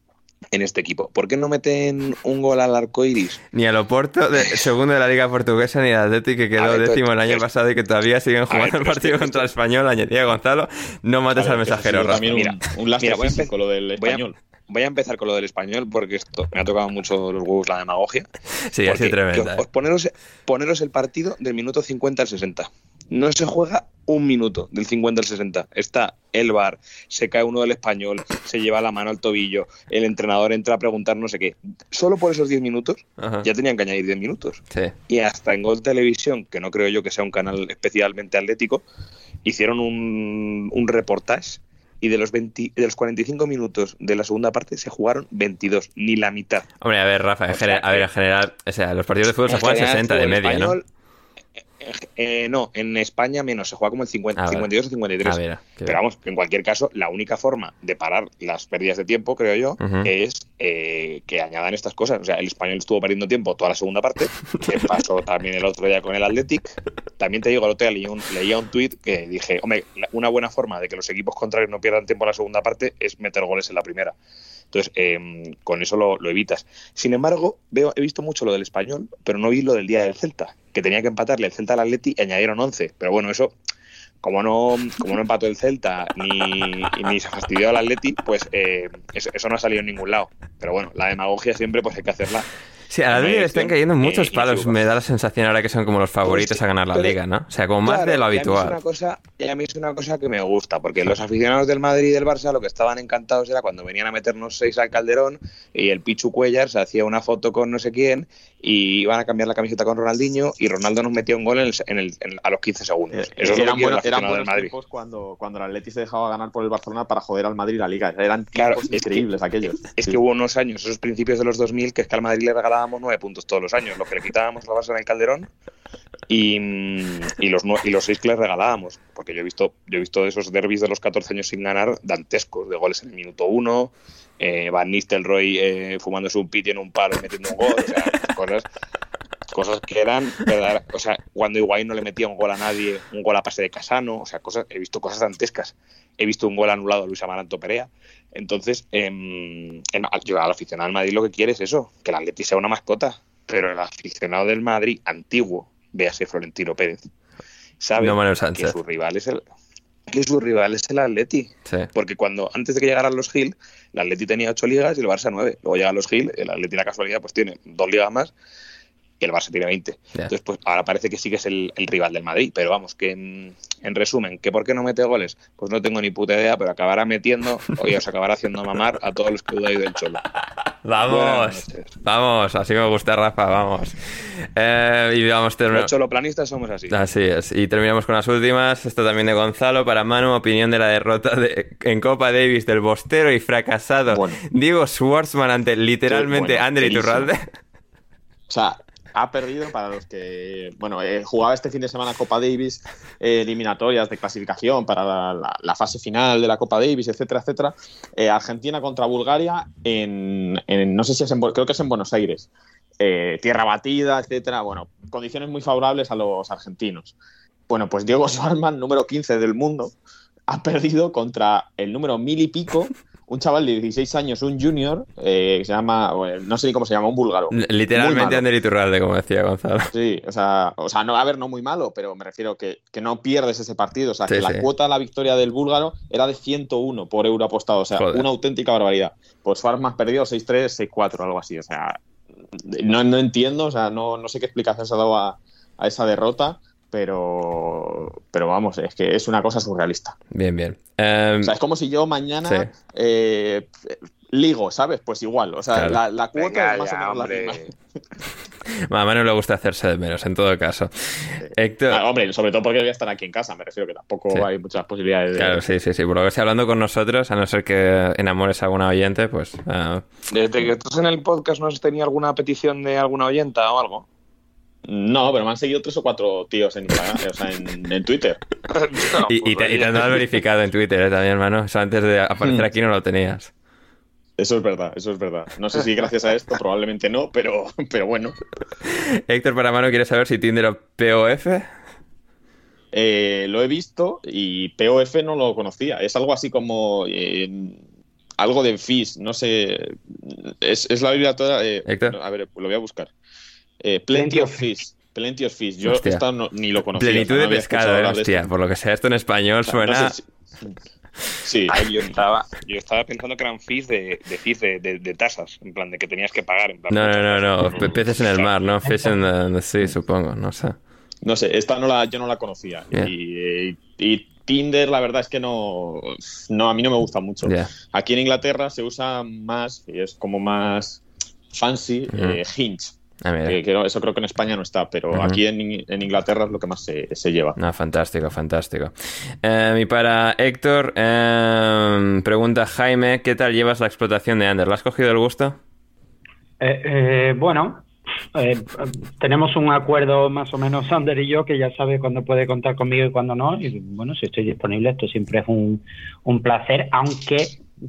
en este equipo. ¿Por qué no meten un gol al arco iris? Ni al Oporto, de, segundo de la Liga Portuguesa, ni al Atleti, que quedó décimo el año pasado y que todavía siguen jugando el partido contra el español. Añadía Gonzalo, no mates al mensajero, Rafa. Mira, un, un mira, con lo del español voy a empezar con lo del español porque esto me ha tocado mucho los huevos la demagogia. Sí, así tremenda. ¿eh? poneros, poneros el partido del minuto 50 al 60. No se juega un minuto del 50 al 60. Está el bar, se cae uno del español, se lleva la mano al tobillo, el entrenador entra a preguntar no sé qué. Solo por esos 10 minutos ya tenían que añadir 10 minutos. Sí. Y hasta en Gol Televisión, que no creo yo que sea un canal especialmente atlético, hicieron un, un reportaje y de los, 20, de los 45 minutos de la segunda parte se jugaron 22, ni la mitad. Hombre, a ver, Rafa, a ver, en general, o sea, los partidos de fútbol se juegan 60 de media, ¿no? Eh, no, en España menos, se juega como el 50, 52 o 53. Pero vamos, en cualquier caso, la única forma de parar las pérdidas de tiempo, creo yo, es eh, que añadan estas cosas. O sea, el español estuvo perdiendo tiempo toda la segunda parte, que pasó también el otro día con el Athletic. También te digo, el otro día leía un, leía un tuit que dije, hombre, una buena forma de que los equipos contrarios no pierdan tiempo en la segunda parte es meter goles en la primera. Entonces, em, con eso lo, evitas. Sin embargo, veo, he visto mucho lo del español, pero no vi lo del día del Celta, que tenía que empatarle el Celta al Atleti y añadieron 11. Pero bueno, eso, como no, como no empató el Celta ni, ni se fastidió al Atleti, pues eh, eso, eso, no ha salido en ningún lado. Pero bueno, la demagogia siempre pues hay que hacerla Sí, a la liga le están cayendo muchos palos. Me da la sensación ahora que son como los favoritos pues a ganar la liga, ¿no? O sea, como más de lo habitual. Y a, mí es una cosa, y a mí es una cosa que me gusta, porque los aficionados del Madrid y del Barça lo que estaban encantados era cuando venían a meternos seis al Calderón y el Pichu Cuellar se hacía una foto con no sé quién y iban a cambiar la camiseta con Ronaldinho y Ronaldo nos metía un gol en el, a los 15 segundos. Eh, Eso eran, buenos, eran buenos tiempos cuando, cuando el Atleti se dejaba ganar por el Barcelona para joder al Madrid la liga. Eran tiempos increíbles aquellos. Es que hubo unos años, esos principios de los 2000, que es que al Madrid le regalábamos nueve puntos todos los años, lo que le quitábamos la base en el Calderón y, y, los, y los seis que le regalábamos. Porque yo he visto, yo he visto esos derbis de los 14 años sin ganar dantescos, de goles en el minuto uno, eh, Van Nistelrooy eh, fumándose un piti en un palo y metiendo un gol, o sea, cosas, cosas que eran, o sea, cuando Higuaín no le metía un gol a nadie, un gol a pase de Casano, o sea, cosas, he visto cosas dantescas. He visto un gol anulado a Luis Amaranto Perea. Entonces, eh, al aficionado del Madrid lo que quiere es eso, que el Atleti sea una mascota pero el aficionado del Madrid antiguo, véase Florentino Pérez, sabe que su rival es el que su rival es el Atleti. Porque cuando antes de que llegaran los Gil, el Atleti tenía ocho ligas y el Barça nueve. Luego llegan los Gil, el Atleti la casualidad pues tiene dos ligas más y el Barça tiene 20. Entonces, pues ahora parece que sí que es el, rival del Madrid. Pero vamos, que en, resumen, ¿que por qué no mete goles? Pues no tengo ni puta idea, pero acabará metiendo, oye, os acabará haciendo mamar a todos los que dudáis del Cholo. Vamos, vamos, así me gusta Rafa, vamos. Eh, y vamos, Los choloplanistas somos así. Así es. Y terminamos con las últimas. Esto también de Gonzalo. Para Manu, opinión de la derrota de, en Copa Davis del bostero y fracasado Diego Schwartzman ante literalmente André Iturralde. O sea, ha perdido para los que, bueno, eh, jugaba este fin de semana Copa Davis, eh, eliminatorias de clasificación para la, fase final de la Copa Davis, etcétera, etcétera. Eh, Argentina contra Bulgaria en, no sé si es en, creo que es en Buenos Aires. tierra batida, etcétera. Bueno, condiciones muy favorables a los argentinos. Bueno, pues Diego Schwartzman, número 15 del mundo, ha perdido contra el número mil y pico un chaval de 16 años, un junior, eh, que se llama, no sé ni cómo se llama, un búlgaro. Literalmente Ander Iturralde, como decía Gonzalo. Sí, o sea, o sea, no, a ver, no muy malo, pero me refiero que, que no pierdes ese partido. O sea, que la cuota a la victoria del búlgaro era de 101 por euro apostado. O sea, una auténtica barbaridad. Pues Farm perdido 6-3, 6-4, algo así. O sea, no, no entiendo, o sea, no, no sé qué explicación se ha dado a, a esa derrota pero pero vamos, es que es una cosa surrealista. Bien, bien. o sea, es como si yo mañana eh, ligo, ¿sabes? Pues igual, o sea, la, cuota es más o menos la misma. a Manu le gusta hacerse de menos, en todo caso. Héctor... Ah, hombre, sobre todo porque voy a estar aquí en casa, me refiero que tampoco hay muchas posibilidades de... Claro, sí, sí, sí. Por lo que estoy hablando con nosotros, a no ser que enamores a alguna oyente, pues... Uh... Desde que estás en el podcast, ¿no has tenido alguna petición de alguna oyenta o algo? No, pero me han seguido tres o cuatro tíos en Instagram, o sea, en, Twitter. y, te, y, han dado verificado en Twitter ¿eh? también, hermano. O antes de aparecer aquí no lo tenías. Eso es verdad, eso es verdad. No sé si gracias a esto, probablemente no, pero, pero bueno. Héctor para mano quiere saber si Tinder o POF. Eh, lo he visto y POF no lo conocía. Es algo así como eh, algo de FIS, no sé. Es, la Biblia toda. Héctor. A ver, lo voy a buscar. Eh, Plenty of Fish. Plenty of Fish. Yo esto ni lo conocía. Plenitud de pescado, eh, hostia. Por lo que sea, esto en español suena... Sí. yo, estaba, yo estaba pensando que eran fees de, de de, tasas, en plan, de que tenías que pagar. En plan, no, no, no, no, peces en el mar, ¿no? Fish en the sea, supongo, no sé. No sé, esta no la, yo no la conocía. Y, y, Tinder, la verdad es que no, no a mí no me gusta mucho. Aquí en Inglaterra se usa más, y es como más fancy, eh, Hinge. Ah, eso creo que en España no está, pero aquí en, Inglaterra es lo que más se, lleva. No, fantástico, fantástico. Eh, y para Héctor, eh, pregunta Jaime, ¿qué tal llevas la explotación de Ander? ¿La has cogido el gusto? Eh, bueno, tenemos un acuerdo más o menos Ander y yo que ya sabe cuándo puede contar conmigo y cuándo no. Y bueno, si estoy disponible, esto siempre es un, un placer, aunque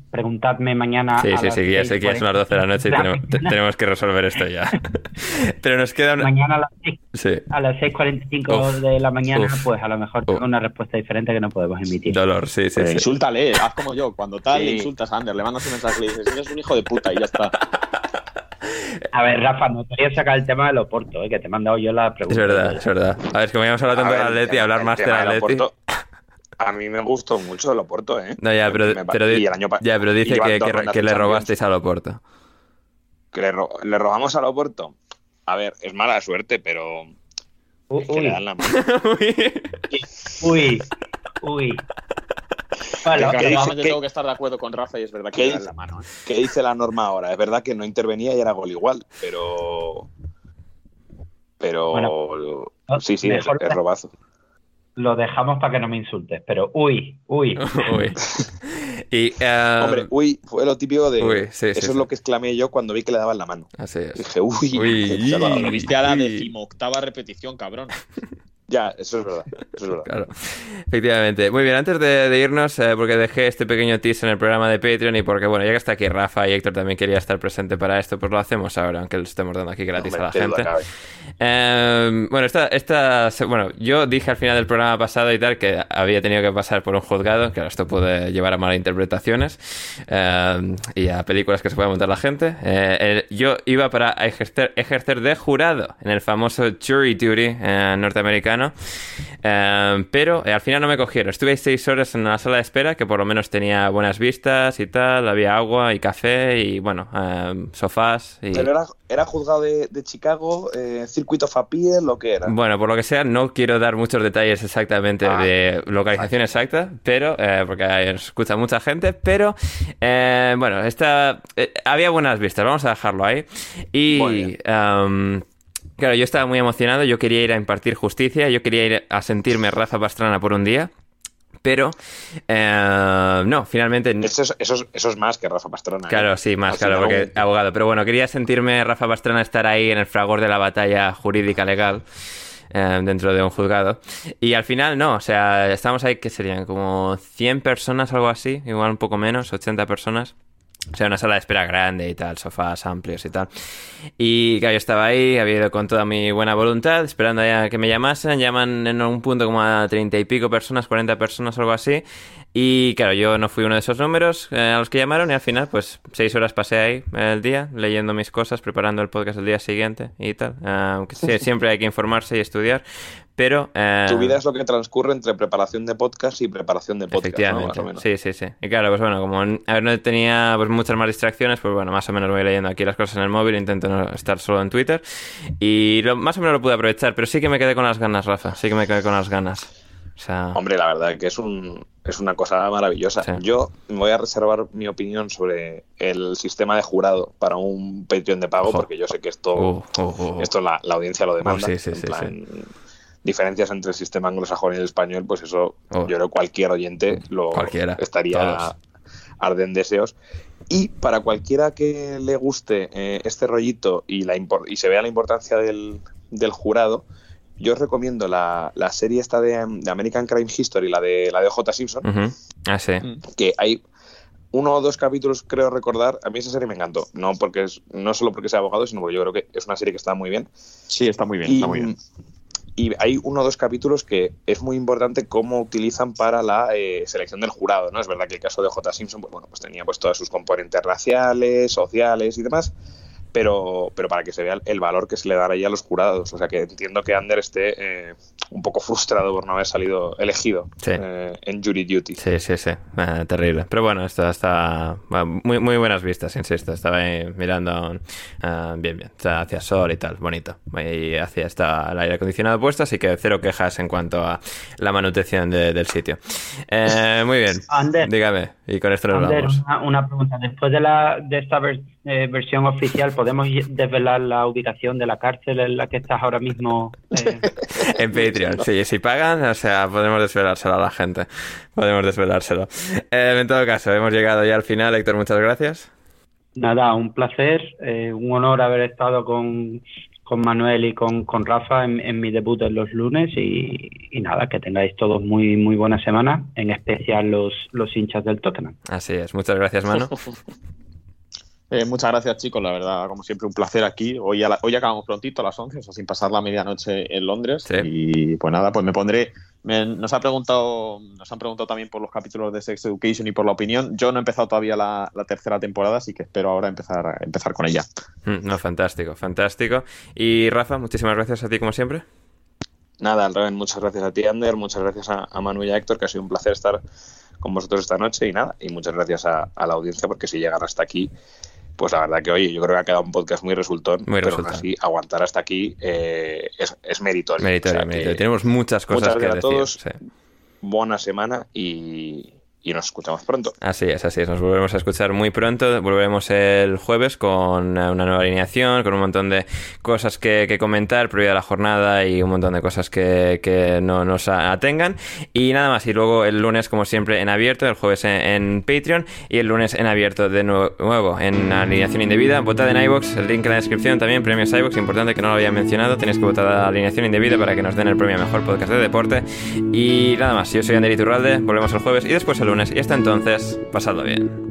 preguntadme mañana. Sí, sí, sí, ya sé que es las 12 de la noche y tenemos, que resolver esto ya. Pero nos queda una... Mañana a las, 6, a las 6.45 de la mañana, pues a lo mejor tengo una respuesta diferente que no podemos emitir. Dolor, sí, sí. Pues Insúltale, haz como yo. Cuando tal le insultas a Ander, le mandas un mensaje y le dices, eres un hijo de puta y ya está. A ver, Rafa, no te voy a sacar el tema del Oporto, eh, que te he mandado yo la pregunta. Es verdad, es verdad. A ver, es que me íbamos a hablar tanto del Atleti hablar más del Atleti. A mí me gustó mucho el Oporto, ¿eh? No, ya, pero, ya, pero dice que, que, le robasteis al Oporto. ¿Que le, le, robamos al Oporto? A ver, es mala suerte, pero... uy. le dan la mano. uy, uy. Vale, que dice, que, tengo que estar de acuerdo con Rafa y es verdad que le dan la mano. ¿eh? ¿Qué dice la norma ahora? Es verdad que no intervenía y era gol igual, pero... Pero... Bueno, sí, sí, es, es robazo lo dejamos para que no me insultes, pero uy, uy. uy. Y, uh... Hombre, uy, fue lo típico de. Uy, sí, eso es lo que exclamé yo cuando vi que le daban la mano. Así es. Dije, uy, uy, lo viste a la decimoctava repetición, cabrón. Ya, eso es verdad. Eso es verdad. Claro. Efectivamente. Muy bien, antes de, irnos, eh, porque dejé este pequeño teaser en el programa de Patreon y porque, bueno, ya que está aquí Rafa y Héctor también quería estar presente para esto, pues lo hacemos ahora, aunque lo estemos dando aquí gratis a la gente. Eh, bueno, esta, esta, bueno, yo dije al final del programa pasado y tal que había tenido que pasar por un juzgado, que esto puede llevar a malas interpretaciones eh, y a películas que se puede montar la gente. yo iba para ejercer, ejercer de jurado en el famoso jury duty norteamericano Em, pero eh, al final no me cogieron. Estuve seis horas en una sala de espera que por lo menos tenía buenas vistas y tal. Había agua y café y, bueno, em, sofás. Y... ¿Pero era, juzgado de, Chicago, eh, circuito FAPIE, lo que era? Bueno, por lo que sea, no quiero dar muchos detalles exactamente ah. de localización exacta, pero eh, porque escucha mucha gente. Pero, bueno, esta, había buenas vistas. Vamos a dejarlo ahí. Y. Claro, yo estaba muy emocionado, yo quería ir a impartir justicia, yo quería ir a sentirme Rafa Pastrana por un día. Pero eh, no, finalmente. Eso es, eso, es, más que Rafa Pastrana. ¿eh? Claro, sí, más, claro, porque abogado. Pero bueno, quería sentirme Rafa Pastrana estar ahí en el fragor de la batalla jurídica legal. Eh, dentro de un juzgado. Y al final no, o sea, estamos ahí que serían como 100 personas, algo así, igual un poco menos, 80 personas. O sea, una sala de espera grande y tal, sofás amplios y tal. Y claro, yo estaba ahí, había ido con toda mi buena voluntad, esperando a que me llamasen. Llaman en un punto como a treinta y pico personas, cuarenta personas, algo así. Y claro, yo no fui uno de esos números eh, a los que llamaron y al final pues seis horas pasé ahí el día leyendo mis cosas, preparando el podcast el día siguiente y tal. aunque siempre hay que informarse y estudiar. Pero, eh, tu vida es lo que transcurre entre preparación de podcast y preparación de podcast, efectivamente. Sí, sí, sí. Y claro, pues bueno, como a ver, no tenía pues, muchas más distracciones, pues bueno, más o menos voy leyendo aquí las cosas en el móvil, intento no estar solo en Twitter. Y más o menos lo pude aprovechar, pero sí que me quedé con las ganas, Rafa. Sí que me quedé con las ganas. Hombre, la verdad que es, un, es una cosa maravillosa. Yo voy a reservar mi opinión sobre el sistema de jurado para un Patreon de pago, porque yo sé que esto, uh, uh, uh, esto la, audiencia lo demanda. sí, sí, sí, diferencias entre el sistema anglosajón y el español, pues eso yo creo cualquier oyente lo estaría arden deseos. Y para cualquiera que le guste eh, este rollito y, la y se vea la importancia del, del jurado, yo os recomiendo la, la serie esta de, American Crime History, la de la de J. Simpson. Ah, sí. Que hay uno o dos capítulos, creo recordar. A mí esa serie me encantó. No porque es, no solo porque sea abogado, sino porque yo creo que es una serie que está muy bien. Sí, está muy bien, está muy bien. Y hay uno o dos capítulos que es muy importante cómo utilizan para la eh, selección del jurado, ¿no? Es verdad que el caso de J. Simpson, pues bueno, pues tenía pues todos sus componentes raciales, sociales y demás pero, pero para que se vea el valor que se le dará ahí a los jurados. O sea que entiendo que Ander esté eh, un poco frustrado por no haber salido elegido eh, en Jury Duty. Sí, sí, sí, eh, terrible. Pero bueno, esto está muy, muy buenas vistas, insisto. Estaba ahí mirando bien, bien, hacia sol y tal, bonito. Y hacia está el aire acondicionado puesto, así que cero quejas en cuanto a la manutención del sitio. muy bien, Ander, dígame, y con esto nos Ander, Una, una, pregunta. Después de, la, de esta versión oficial, ¿podemos desvelar la ubicación de la cárcel en la que estás ahora mismo? Eh? en Patreon, sí, si pagan, o sea, podemos desvelárselo a la gente. Podemos desvelárselo. Eh, en todo caso, hemos llegado ya al final. Héctor, muchas gracias. Nada, un placer, eh, un honor haber estado con, Manuel y con, Rafa en, mi debut en los lunes y, nada, que tengáis todos muy muy buena semana, en especial los, los hinchas del Tottenham. Así es, muchas gracias, Manu. Eh, muchas gracias, chicos. La verdad, como siempre, un placer aquí. Hoy, hoy acabamos prontito a las 11, o sea, sin pasar la medianoche en Londres. Y pues nada, pues me pondré. nos, ha preguntado, nos han preguntado también por los capítulos de Sex Education y por la opinión. Yo no he empezado todavía la, tercera temporada, así que espero ahora empezar, empezar con ella. Mm, no, fantástico, fantástico. Y Rafa, muchísimas gracias a ti, como siempre. Nada, al revés, muchas gracias a ti, Ander. Muchas gracias a, a Manu y a Héctor, que ha sido un placer estar con vosotros esta noche. Y nada, y muchas gracias a, a la audiencia, porque si llegan hasta aquí pues la verdad que, oye, yo creo que ha quedado un podcast muy resultón, muy pero así aguantar hasta aquí eh, es, es, meritorio. Meritorio, Tenemos muchas cosas que decir. a todos, buena semana y, y nos escuchamos pronto. Así es, así es. Nos volveremos a escuchar muy pronto. Volveremos el jueves con una nueva alineación, con un montón de cosas que, comentar previo a la jornada y un montón de cosas que, no nos atengan. Y nada más. Y luego el lunes, como siempre, en abierto, el jueves en, Patreon y el lunes en abierto de nuevo en alineación indebida. Votad en iBox, el link en la descripción también, premios iBox. Importante que no lo había mencionado. Tenéis que votar a alineación indebida para que nos den el premio a mejor podcast de deporte. Y nada más. Yo soy Ander Iturralde. Volvemos el jueves y después el y hasta entonces, pasadlo bien.